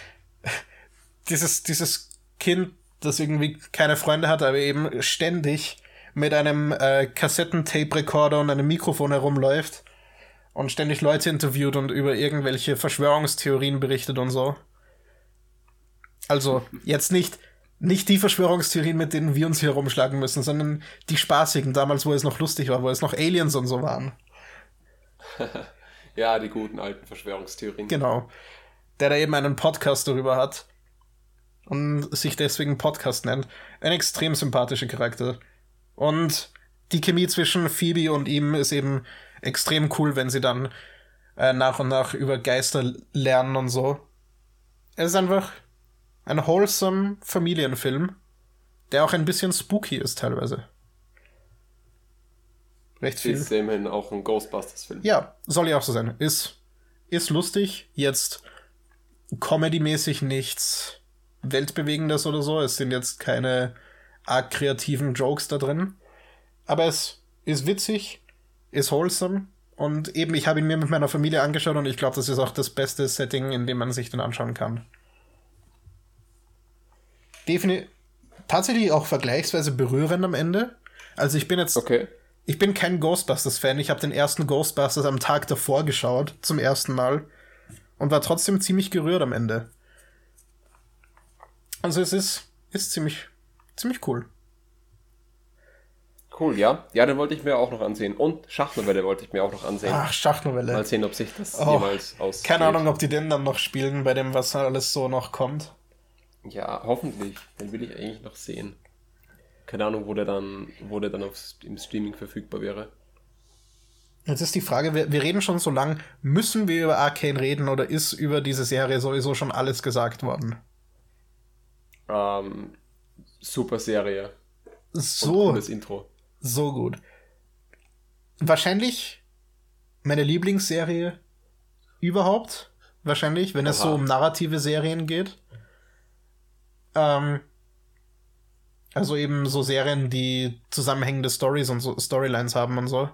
dieses, dieses Kind, das irgendwie keine Freunde hat, aber eben ständig mit einem äh, Kassettentape-Rekorder und einem Mikrofon herumläuft und ständig Leute interviewt und über irgendwelche Verschwörungstheorien berichtet und so. Also jetzt nicht nicht die Verschwörungstheorien, mit denen wir uns hier herumschlagen müssen, sondern die spaßigen, damals, wo es noch lustig war, wo es noch Aliens und so waren. ja, die guten alten Verschwörungstheorien. Genau. Der da eben einen Podcast darüber hat und sich deswegen Podcast nennt. Ein extrem sympathischer Charakter. Und die Chemie zwischen Phoebe und ihm ist eben extrem cool, wenn sie dann äh, nach und nach über Geister lernen und so. Es ist einfach ein wholesome Familienfilm, der auch ein bisschen spooky ist teilweise. Recht viel. Ist immerhin auch ein Ghostbusters-Film. Ja, soll ja auch so sein. Ist, ist lustig, jetzt comedy-mäßig nichts Weltbewegendes oder so. Es sind jetzt keine arg kreativen Jokes da drin. Aber es ist witzig, ist wholesome und eben, ich habe ihn mir mit meiner Familie angeschaut und ich glaube, das ist auch das beste Setting, in dem man sich den anschauen kann. Definitiv tatsächlich auch vergleichsweise berührend am Ende. Also ich bin jetzt. Okay. Ich bin kein Ghostbusters-Fan. Ich habe den ersten Ghostbusters am Tag davor geschaut, zum ersten Mal. Und war trotzdem ziemlich gerührt am Ende. Also es ist, ist ziemlich, ziemlich cool. Cool, ja. Ja, den wollte ich mir auch noch ansehen. Und Schachnovelle wollte ich mir auch noch ansehen. Ach, Schachnovelle. Mal sehen, ob sich das oh, jemals aus. Keine Ahnung, ob die den dann noch spielen, bei dem, was alles so noch kommt. Ja, hoffentlich. Den will ich eigentlich noch sehen. Keine Ahnung, wo der dann, wo der dann auf, im Streaming verfügbar wäre. Jetzt ist die Frage, wir, wir reden schon so lang, müssen wir über Arcane reden oder ist über diese Serie sowieso schon alles gesagt worden? Ähm, super Serie. So. Das Intro. So gut. Wahrscheinlich meine Lieblingsserie überhaupt. Wahrscheinlich, wenn Oha. es so um narrative Serien geht. Ähm, also eben so Serien, die zusammenhängende Stories und so Storylines haben und so.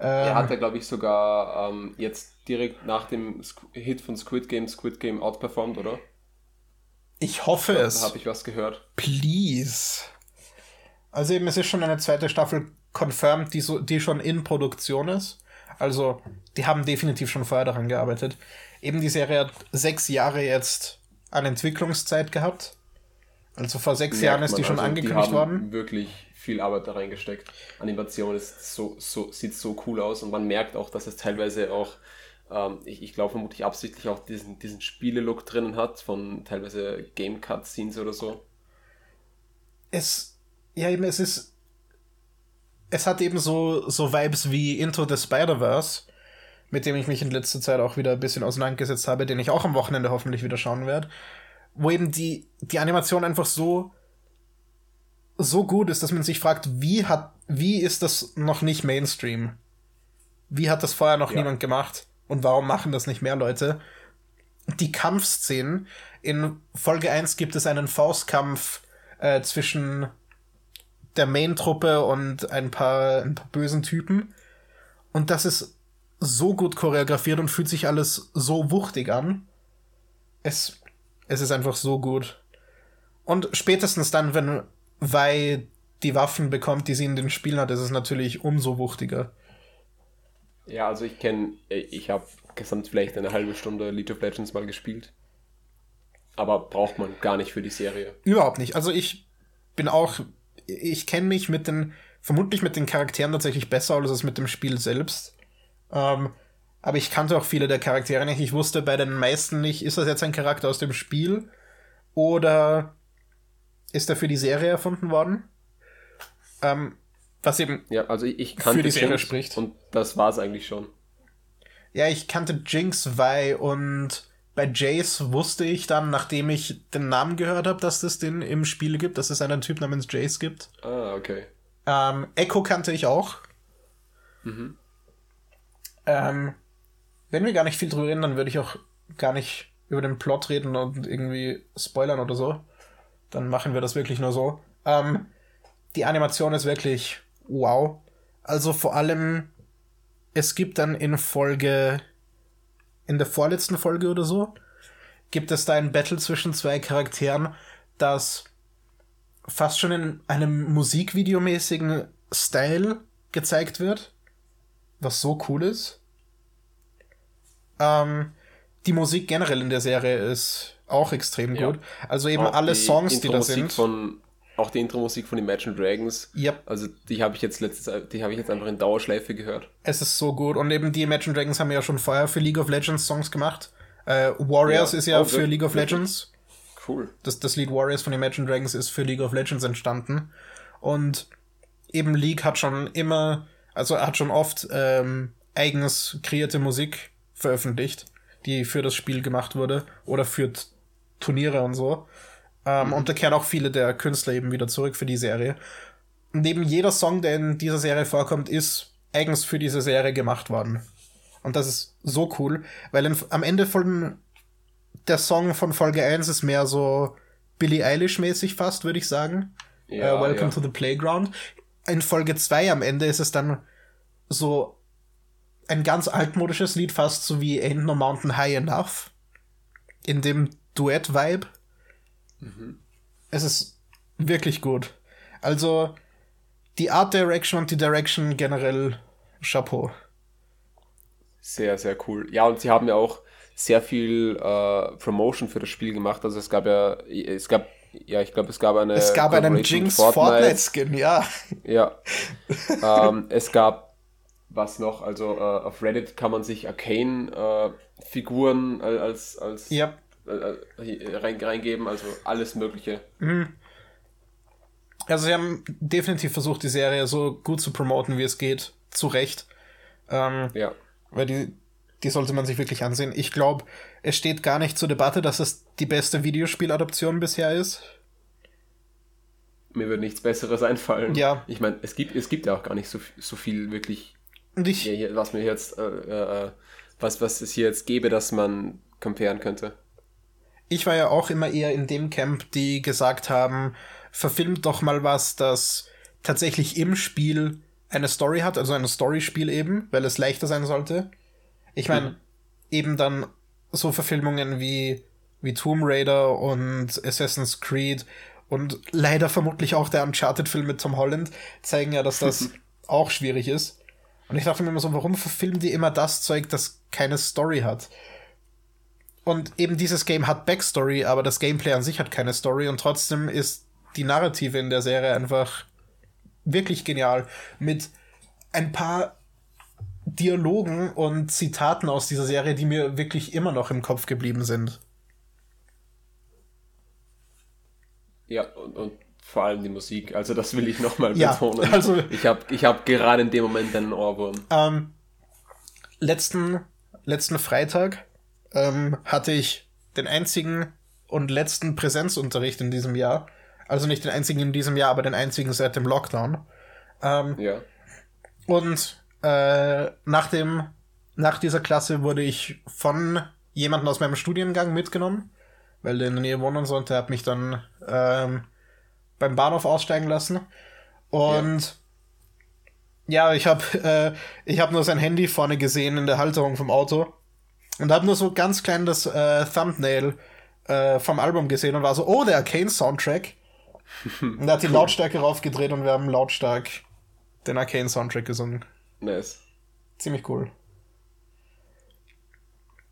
Ähm, er hat ja, glaube ich, sogar ähm, jetzt direkt nach dem Hit von Squid Game Squid Game outperformed, oder? Ich hoffe ja, es. Da habe ich was gehört. Please. Also eben, es ist schon eine zweite Staffel confirmed, die, so, die schon in Produktion ist. Also, die haben definitiv schon vorher daran gearbeitet. Eben die Serie hat sechs Jahre jetzt an Entwicklungszeit gehabt. Also vor sechs Jahren ist die schon also, angekündigt die worden. Wirklich viel Arbeit da reingesteckt. Animation ist so, so, sieht so cool aus und man merkt auch, dass es teilweise auch ähm, ich, ich glaube vermutlich absichtlich auch diesen, diesen Spiele-Look drinnen hat, von teilweise Game-Cutscenes oder so. Es, ja eben, es ist, es hat eben so, so Vibes wie Into the Spider-Verse, mit dem ich mich in letzter Zeit auch wieder ein bisschen auseinandergesetzt habe, den ich auch am Wochenende hoffentlich wieder schauen werde, wo eben die, die Animation einfach so, so gut ist, dass man sich fragt, wie hat, wie ist das noch nicht Mainstream? Wie hat das vorher noch Ja. niemand gemacht? Und warum machen das nicht mehr Leute? Die Kampfszenen. In Folge 1 gibt es einen Faustkampf äh, zwischen der Main-Truppe und ein paar, ein paar bösen Typen. Und das ist so gut choreografiert und fühlt sich alles so wuchtig an. Es, es ist einfach so gut. Und spätestens dann, wenn Wei die Waffen bekommt, die sie in den Spielen hat, ist es natürlich umso wuchtiger. Ja, also ich kenne, ich habe gesamt vielleicht eine halbe Stunde League of Legends mal gespielt. Aber braucht man gar nicht für die Serie. Überhaupt nicht. Also ich bin auch, ich kenne mich mit den, vermutlich mit den Charakteren tatsächlich besser als mit dem Spiel selbst. Ähm, aber ich kannte auch viele der Charaktere nicht. Ich wusste bei den meisten nicht, ist das jetzt ein Charakter aus dem Spiel oder ist er für die Serie erfunden worden? Ähm, was eben, Ja, also ich, kannte Für die Serie Jinx spricht. und das war es eigentlich schon. ja, ich kannte Jinx, Vi und bei Jace wusste ich dann, nachdem ich den Namen gehört habe, dass es den im Spiel gibt, dass es einen Typ namens Jace gibt. Ah, okay. Ähm, Echo kannte ich auch. Ähm, wenn wir gar nicht viel drüber reden, dann würde ich auch gar nicht über den Plot reden und irgendwie spoilern oder so. Dann machen wir das wirklich nur so. Ähm, die Animation ist wirklich wow. Also vor allem, es gibt dann in Folge, in der vorletzten Folge oder so, gibt es da ein Battle zwischen zwei Charakteren, das fast schon in einem Musikvideomäßigen Style gezeigt wird, was so cool ist. Ähm, die Musik generell in der Serie ist auch extrem Ja. gut. Also eben Auch alle Songs, die da sind. Von, auch die Intro-Musik von Imagine Dragons. Yep. Also die habe ich jetzt letztes, die habe ich jetzt einfach in Dauerschleife gehört. Es ist so gut. Und eben die Imagine Dragons haben ja schon vorher für League of Legends Songs gemacht. Äh, Warriors Ja. ist ja Oh, für? League of? Legends. Cool. Das, das Lied Warriors von Imagine Dragons ist für League of Legends entstanden. Und eben League hat schon immer, also hat schon oft ähm, eigens kreierte Musik veröffentlicht, die für das Spiel gemacht wurde oder für Turniere und so. Ähm, Und da kehren auch viele der Künstler eben wieder zurück für die Serie. Neben jeder Song, der in dieser Serie vorkommt, ist eigens für diese Serie gemacht worden. Und das ist so cool, weil in, am Ende von der Song von Folge 1 ist mehr so Billie Eilish-mäßig fast, würde ich sagen. Ja, äh, Welcome ja. to the Playground. In Folge 2 am Ende ist es dann so ein ganz altmodisches Lied, fast so wie Ain't No Mountain High Enough. In dem Duett-Vibe. Mhm. Es ist wirklich gut. Also, die Art Direction und die Direction generell Chapeau. Sehr, sehr cool. Ja, und sie haben ja auch sehr viel äh, Promotion für das Spiel gemacht. Also es gab ja, es gab, ja, ich glaube, es gab eine. Es gab einen Collaboration mit Jinx Fortnite-Skin, ja. Ja. ähm, es gab was noch, also äh, auf Reddit kann man sich Arcane-Figuren als, als Ja. Äh, äh, rein, reingeben, also alles Mögliche. Also sie haben definitiv versucht, die Serie so gut zu promoten, wie es geht. Zu Recht. Ähm, Ja. weil die, die sollte man sich wirklich ansehen. Ich glaube, es steht gar nicht zur Debatte, dass es die beste Videospieladaption bisher ist. Mir würde nichts Besseres einfallen. Ja. Ich meine, es gibt, es gibt ja auch gar nicht so, so viel wirklich, ich, was mir jetzt, äh, äh, was, was es hier jetzt gäbe, dass man comparen könnte. Ich war ja auch immer eher in dem Camp, die gesagt haben, verfilmt doch mal was, das tatsächlich im Spiel eine Story hat, also ein Storyspiel eben, weil es leichter sein sollte. Ich meine, eben dann so Verfilmungen wie, wie Tomb Raider und Assassin's Creed und leider vermutlich auch der Uncharted-Film mit Tom Holland zeigen ja, dass das auch schwierig ist. Und ich dachte mir immer so, warum verfilmen die immer das Zeug, das keine Story hat? Und eben dieses Game hat Backstory, aber das Gameplay an sich hat keine Story und trotzdem ist die Narrative in der Serie einfach wirklich genial. Mit ein paar Dialogen und Zitaten aus dieser Serie, die mir wirklich immer noch im Kopf geblieben sind. Ja, und, und vor allem die Musik. Also das will ich nochmal Ja, betonen. also- ich habe ich hab gerade in dem Moment einen Ohrwurm. Ähm, letzten, letzten Freitag ähm, hatte ich den einzigen und letzten Präsenzunterricht in diesem Jahr. Also nicht den einzigen in diesem Jahr, aber den einzigen seit dem Lockdown. Ähm, Ja. und äh, nach, dem, nach dieser Klasse wurde ich von jemandem aus meinem Studiengang mitgenommen, weil der in der Nähe wohnt und so, und der hat mich dann ähm, beim Bahnhof aussteigen lassen. Und ja, ich habe äh, ich hab nur sein Handy vorne gesehen in der Halterung vom Auto und habe nur so ganz klein das äh, Thumbnail äh, vom Album gesehen und war so, oh, der Arcane-Soundtrack. und er hat die Lautstärke raufgedreht und wir haben lautstark den Arcane-Soundtrack gesungen. Nice. Ziemlich cool.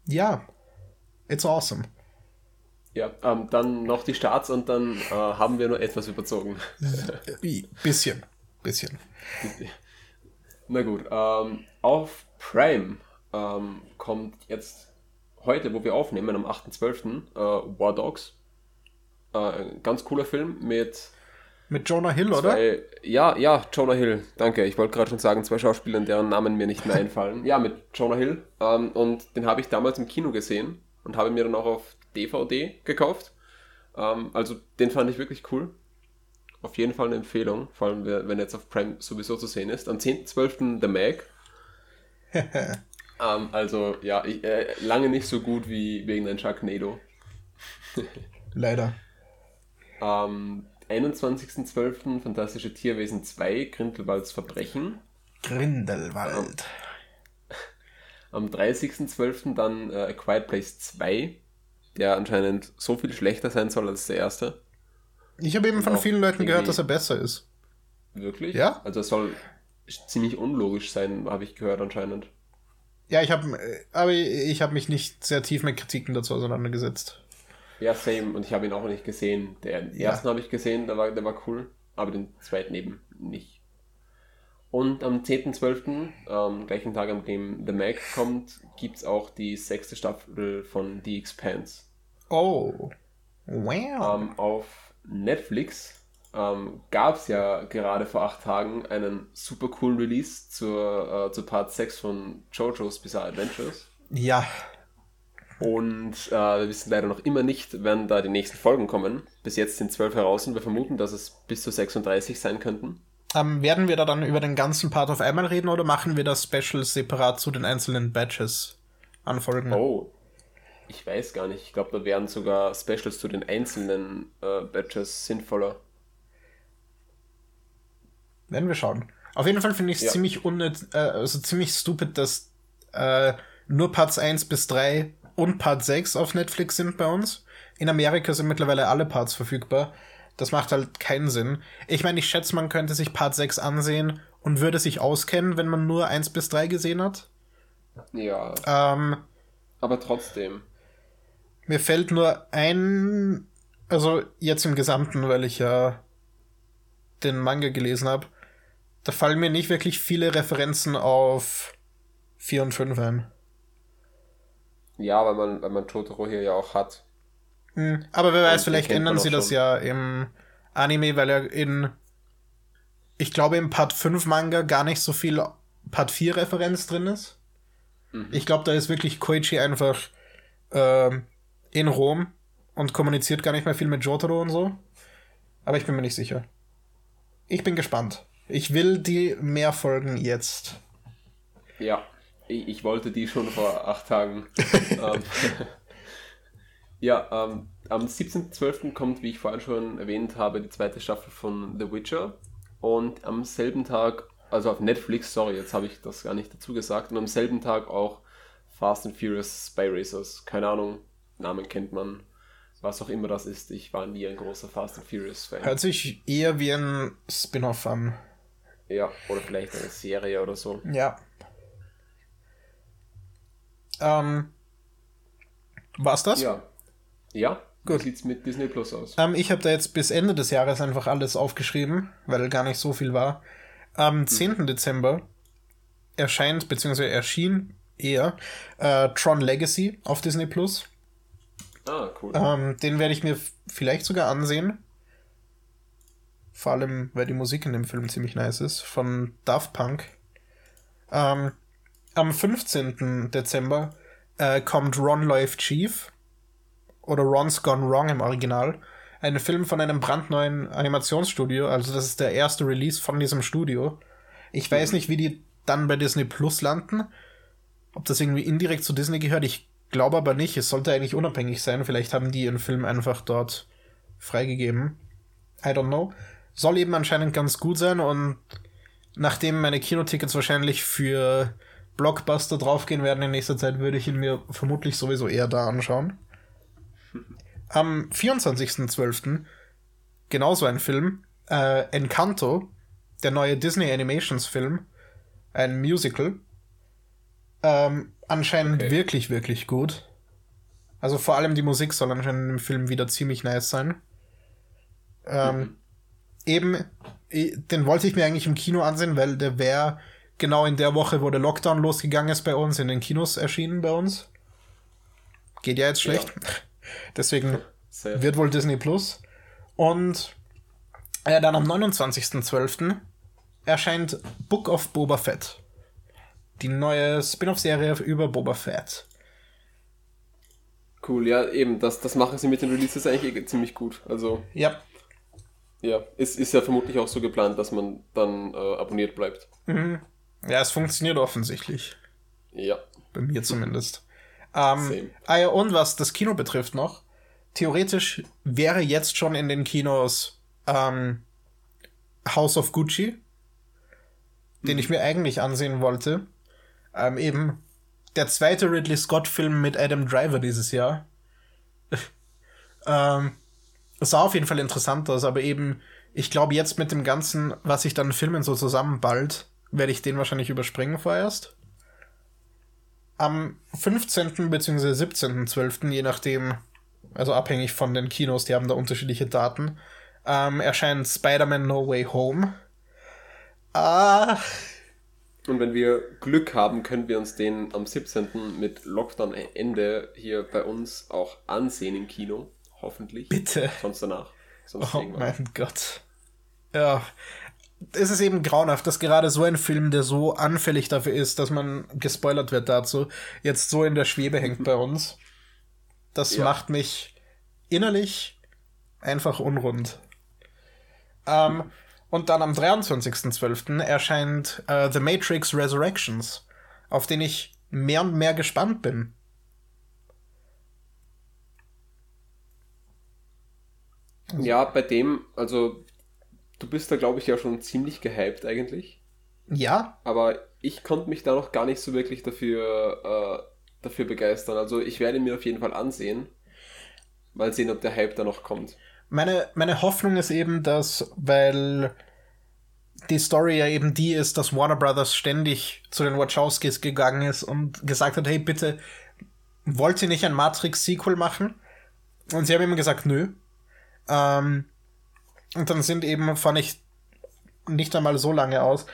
Ja, it's awesome. Ja, ähm, dann noch die Starts und dann äh, haben wir nur etwas überzogen. Äh, Bisschen, bisschen. Na gut, ähm, auf Prime ähm, kommt jetzt heute, wo wir aufnehmen, am 8.12. Äh, War Dogs. Äh, ganz cooler Film mit Mit Jonah Hill, oder? zwei, ja, ja, Jonah Hill, danke. Ich wollte gerade schon sagen, zwei Schauspielern, deren Namen mir nicht mehr einfallen. Ja, mit Jonah Hill. Ähm, und den habe ich damals im Kino gesehen und habe mir dann auch auf DVD gekauft. Ähm, also den fand ich wirklich cool. Auf jeden Fall eine Empfehlung, vor allem wenn jetzt auf Prime sowieso zu sehen ist. Am 10.12. The Mag. ähm, also ja, ich, äh, lange nicht so gut wie wegen ein Sharknado. Leider. Am 21.12. Fantastische Tierwesen 2, Grindelwalds Verbrechen. Grindelwald. Am 30.12. dann äh, A Quiet Place 2, der anscheinend so viel schlechter sein soll als der erste. Ich habe eben von auch vielen Leuten gehört, dass er besser ist. Wirklich? Ja? Also es soll ziemlich unlogisch sein, habe ich gehört anscheinend. Ja, ich habe, aber ich habe mich nicht sehr tief mit Kritiken dazu auseinandergesetzt. Ja, same. Und ich habe ihn auch nicht gesehen. Den Ja. ersten habe ich gesehen, der war, der war cool, aber den zweiten eben nicht. Und am 10.12., ähm, gleichen Tag, an dem The Mag kommt, gibt es auch die sechste Staffel von The Expanse. Oh. Wow. Ähm, auf Netflix ähm, gab es ja gerade vor acht Tagen einen super coolen Release zur, äh, zu Part 6 von JoJo's Bizarre Adventures. Ja. Und äh, wir wissen leider noch immer nicht, wann da die nächsten Folgen kommen. Bis jetzt sind zwölf heraus und wir vermuten, dass es bis zu 36 sein könnten. Ähm, werden wir da dann über den ganzen Part auf einmal reden oder machen wir das Special separat zu den einzelnen Batches anfolgen? Oh, ich weiß gar nicht. Ich glaube, da wären sogar Specials zu den einzelnen äh, Batches sinnvoller. Werden wir schauen. Auf jeden Fall finde ich es Ja. ziemlich unnütz, äh, also ziemlich stupid, dass äh, nur Parts 1 bis 3 und Part 6 auf Netflix sind bei uns. In Amerika sind mittlerweile alle Parts verfügbar. Das macht halt keinen Sinn. Ich meine, ich schätze, man könnte sich Part 6 ansehen und würde sich auskennen, wenn man nur 1 bis 3 gesehen hat. Ja, Ähm, aber trotzdem. Mir fällt nur ein, also jetzt im Gesamten, weil ich ja den Manga gelesen habe, da fallen mir nicht wirklich viele Referenzen auf 4 und 5 ein. Ja, weil man, weil man Totoro hier ja auch hat. Hm, Aber wer weiß, den vielleicht ändern sie das schon. ja im Anime, weil er in, ich glaube, im Part 5 Manga gar nicht so viel Part 4 Referenz drin ist. Mhm. Ich glaube, da ist wirklich Koichi einfach ähm, in Rom und kommuniziert gar nicht mehr viel mit Jotaro und so. Aber ich bin mir nicht sicher. Ich bin gespannt. Ich will die mehr Folgen jetzt. Ja, ich, ich wollte die schon vor acht Tagen. ähm, ja, ähm, am 17.12. kommt, wie ich vorhin schon erwähnt habe, die zweite Staffel von The Witcher. Und am selben Tag, also auf Netflix, sorry, jetzt habe ich das gar nicht dazu gesagt, und am selben Tag auch Fast and Furious Spy Racers. Keine Ahnung, Namen kennt man, was auch immer das ist. Ich war nie ein großer Fast and Furious Fan. Hört sich eher wie ein Spin-off an. Ja, oder vielleicht eine Serie oder so. Ja. Ähm, war's das? Ja. Ja, Gut. wie sieht's mit Disney Plus aus? Ähm, ich habe da jetzt bis Ende des Jahres einfach alles aufgeschrieben, weil gar nicht so viel war. Am 10. Dezember erscheint, beziehungsweise erschien eher, äh, Tron Legacy auf Disney Plus. Ah, cool. Ähm, den werde ich mir vielleicht sogar ansehen. Vor allem, weil die Musik in dem Film ziemlich nice ist. Von Daft Punk. Ähm, am 15. Dezember äh, kommt Ron Life Chief. Oder Ron's Gone Wrong im Original. Ein Film von einem brandneuen Animationsstudio. Also, das ist der erste Release von diesem Studio. Ich weiß nicht, wie die dann bei Disney Plus landen. Ob das irgendwie indirekt zu Disney gehört. Ich glaube aber nicht. Es sollte eigentlich unabhängig sein. Vielleicht haben die ihren Film einfach dort freigegeben. I don't know. Soll eben anscheinend ganz gut sein und nachdem meine Kinotickets wahrscheinlich für Blockbuster draufgehen werden in nächster Zeit, würde ich ihn mir vermutlich sowieso eher da anschauen. Am 24.12. genauso ein Film, äh, Encanto, der neue Disney Animations Film, ein Musical. Ähm, anscheinend Okay. wirklich, wirklich gut. Also vor allem die Musik soll anscheinend im Film wieder ziemlich nice sein. Ähm, Eben, den wollte ich mir eigentlich im Kino ansehen, weil der wäre genau in der Woche, wo der Lockdown losgegangen ist bei uns, in den Kinos erschienen bei uns. Geht ja jetzt schlecht. Deswegen Sehr. wird wohl Disney Plus. Und äh, dann am 29.12. erscheint Book of Boba Fett. Die neue Spin-off-Serie über Boba Fett. Cool, ja, eben, das, das machen sie mit den Releases eigentlich eh ziemlich gut. Also, Ja, ja, ist, ist ja vermutlich auch so geplant, dass man dann äh, abonniert bleibt. ja, es funktioniert offensichtlich. Ja. Bei mir zumindest. Ähm, ah ja, und was das Kino betrifft noch, theoretisch wäre jetzt schon in den Kinos ähm, House of Gucci, den ich mir eigentlich ansehen wollte. Ähm, eben der zweite Ridley Scott-Film mit Adam Driver dieses Jahr. ähm, sah auf jeden Fall interessant aus, aber eben, ich glaube, jetzt mit dem Ganzen, was sich dann Filmen so zusammenballt, werde ich den wahrscheinlich überspringen vorerst. Am 15. bzw. 17.12., je nachdem, also abhängig von den Kinos, die haben da unterschiedliche Daten, ähm, erscheint Spider-Man No Way Home. Ah, Und wenn wir Glück haben, können wir uns den am 17. mit Lockdown-Ende hier bei uns auch ansehen im Kino. Hoffentlich. bitte. Sonst danach. Sonst Oh irgendwann. mein Gott. Ja. Es ist eben grauenhaft, dass gerade so ein Film, der so anfällig dafür ist, dass man gespoilert wird dazu, jetzt so in der Schwebe hängt bei uns. Das Ja. macht mich innerlich einfach unrund. Ähm, und dann am 23.12. erscheint äh, The Matrix Resurrections, auf den ich mehr und mehr gespannt bin. Ja, bei dem, also du bist da glaube ich ja schon ziemlich gehypt eigentlich. Ja, Aber ich konnte mich da noch gar nicht so wirklich dafür, äh, dafür begeistern. Also ich werde mir auf jeden Fall ansehen. Mal sehen, ob der Hype da noch kommt. Meine, meine Hoffnung ist eben, dass, weil die Story ja eben die ist, dass Warner Brothers ständig zu den Wachowskis gegangen ist und gesagt hat, hey, bitte, wollt ihr nicht ein Matrix-Sequel machen? Und sie haben immer gesagt, nö. Ähm, und dann sind eben, fand ich nicht einmal so lange aus,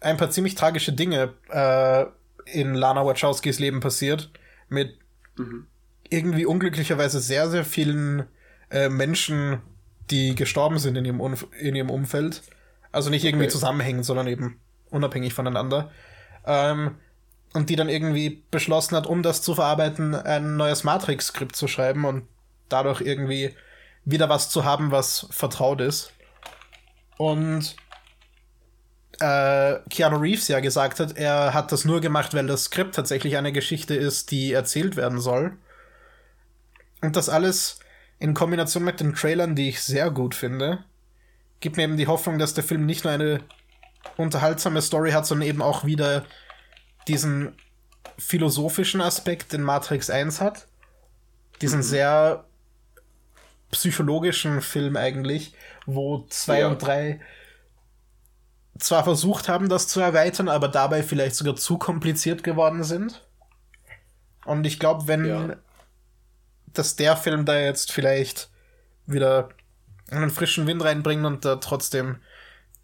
ein paar ziemlich tragische Dinge äh, in Lana Wachowskis Leben passiert. Mit irgendwie unglücklicherweise sehr, sehr vielen äh, Menschen, die gestorben sind in ihrem, Umf in ihrem Umfeld. Also nicht irgendwie Okay. zusammenhängend, sondern eben unabhängig voneinander. Ähm, und die dann irgendwie beschlossen hat, um das zu verarbeiten, ein neues Matrix-Skript zu schreiben und dadurch irgendwie wieder was zu haben, was vertraut ist. Und äh, Keanu Reeves ja gesagt hat, er hat das nur gemacht, weil das Skript tatsächlich eine Geschichte ist, die erzählt werden soll. Und das alles in Kombination mit den Trailern, die ich sehr gut finde, gibt mir eben die Hoffnung, dass der Film nicht nur eine unterhaltsame Story hat, sondern eben auch wieder diesen philosophischen Aspekt, den Matrix 1 hat. Diesen sehr psychologischen Film eigentlich, wo zwei Ja. und drei zwar versucht haben, das zu erweitern, aber dabei vielleicht sogar zu kompliziert geworden sind. Und ich glaube, wenn Ja. dass der Film da jetzt vielleicht wieder einen frischen Wind reinbringt und da trotzdem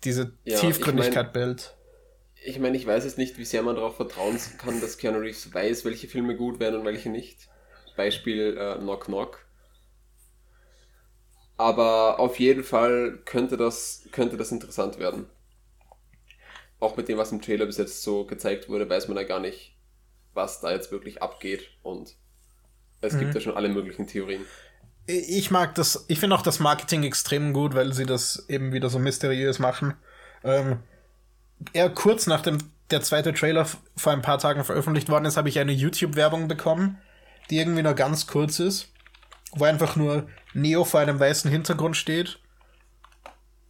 diese Ja, Tiefgründigkeit ich bildet. Ich meine, ich weiß jetzt nicht, wie sehr man darauf vertrauen kann, dass Keanu Reeves weiß, welche Filme gut werden und welche nicht. Beispiel äh, Knock Knock. Aber auf jeden Fall könnte das, könnte das interessant werden. Auch mit dem, was im Trailer bis jetzt so gezeigt wurde, weiß man ja gar nicht, was da jetzt wirklich abgeht. Und es mhm. gibt ja schon alle möglichen Theorien. Ich mag das, ich finde auch das Marketing extrem gut, weil sie das eben wieder so mysteriös machen. Ähm, eher kurz nachdem der zweite Trailer vor ein paar Tagen veröffentlicht worden ist, habe ich eine YouTube-Werbung bekommen, die irgendwie nur ganz kurz ist, wo einfach nur Neo vor einem weißen Hintergrund steht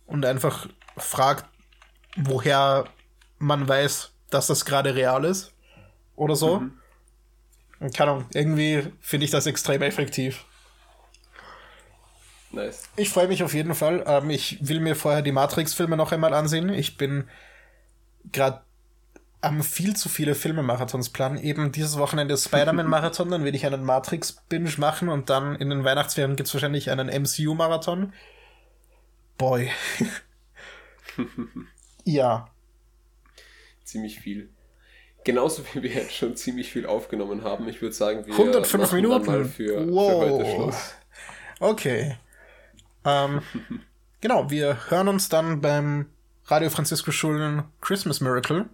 und einfach fragt, woher man weiß, dass das gerade real ist oder so. Mhm. Und keine Ahnung, irgendwie finde ich das extrem effektiv. Nice. Ich freue mich auf jeden Fall. Ähm, ich will mir vorher die Matrix-Filme noch einmal ansehen. Ich bin gerade am viel zu viele Filme-Marathons planen. Eben dieses Wochenende Spider-Man-Marathon, dann will ich einen Matrix-Binge machen und dann in den Weihnachtsferien gibt es wahrscheinlich einen MCU-Marathon. Boy. ja. Ziemlich viel. Genauso wie wir jetzt schon ziemlich viel aufgenommen haben. Ich würde sagen, wir 105 Minuten. für, wow. für heute Schluss. Okay. Ähm, genau, wir hören uns dann beim Radio Francisco Schulen Christmas Miracle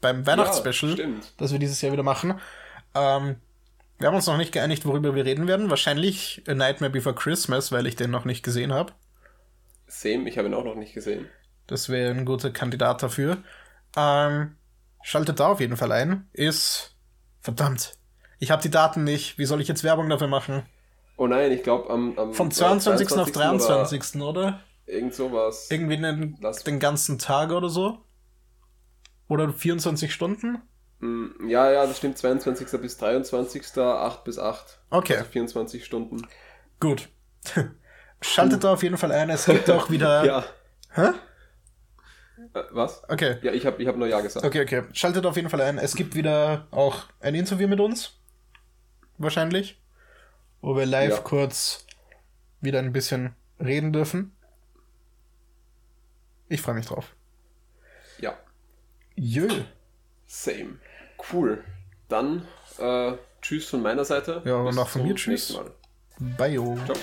beim Weihnachtsspecial, ja, das wir dieses Jahr wieder machen. Ähm, wir haben uns noch nicht geeinigt, worüber wir reden werden. Wahrscheinlich A Nightmare Before Christmas, weil ich den noch nicht gesehen habe. Same, ich habe ihn auch noch nicht gesehen. Das wäre ein guter Kandidat dafür. Ähm, schaltet da auf jeden Fall ein. Ist. Verdammt. Ich habe die Daten nicht. Wie soll ich jetzt Werbung dafür machen? Oh nein, ich glaube am, am. Vom 22. 22. auf 23. Oder? oder? Irgend sowas. Irgendwie den, den ganzen Tag oder so? Oder 24 Stunden? Mm, ja, ja, das stimmt. 22. bis 23. 8 bis 8. Okay. Also 24 Stunden. Gut. Schaltet da auf jeden Fall ein. Es gibt auch wieder. ja. Hä? Äh, was? Okay. Ja, ich habe ich hab nur Ja gesagt. Okay, okay. Schaltet auf jeden Fall ein. Es gibt wieder auch ein Interview mit uns. Wahrscheinlich. Wo wir live ja. kurz wieder ein bisschen reden dürfen. Ich freue mich drauf. Ja. Jö. Same. Cool. Dann äh, tschüss von meiner Seite. Ja, und auch von mir tschüss. Mal. Bye. Ciao.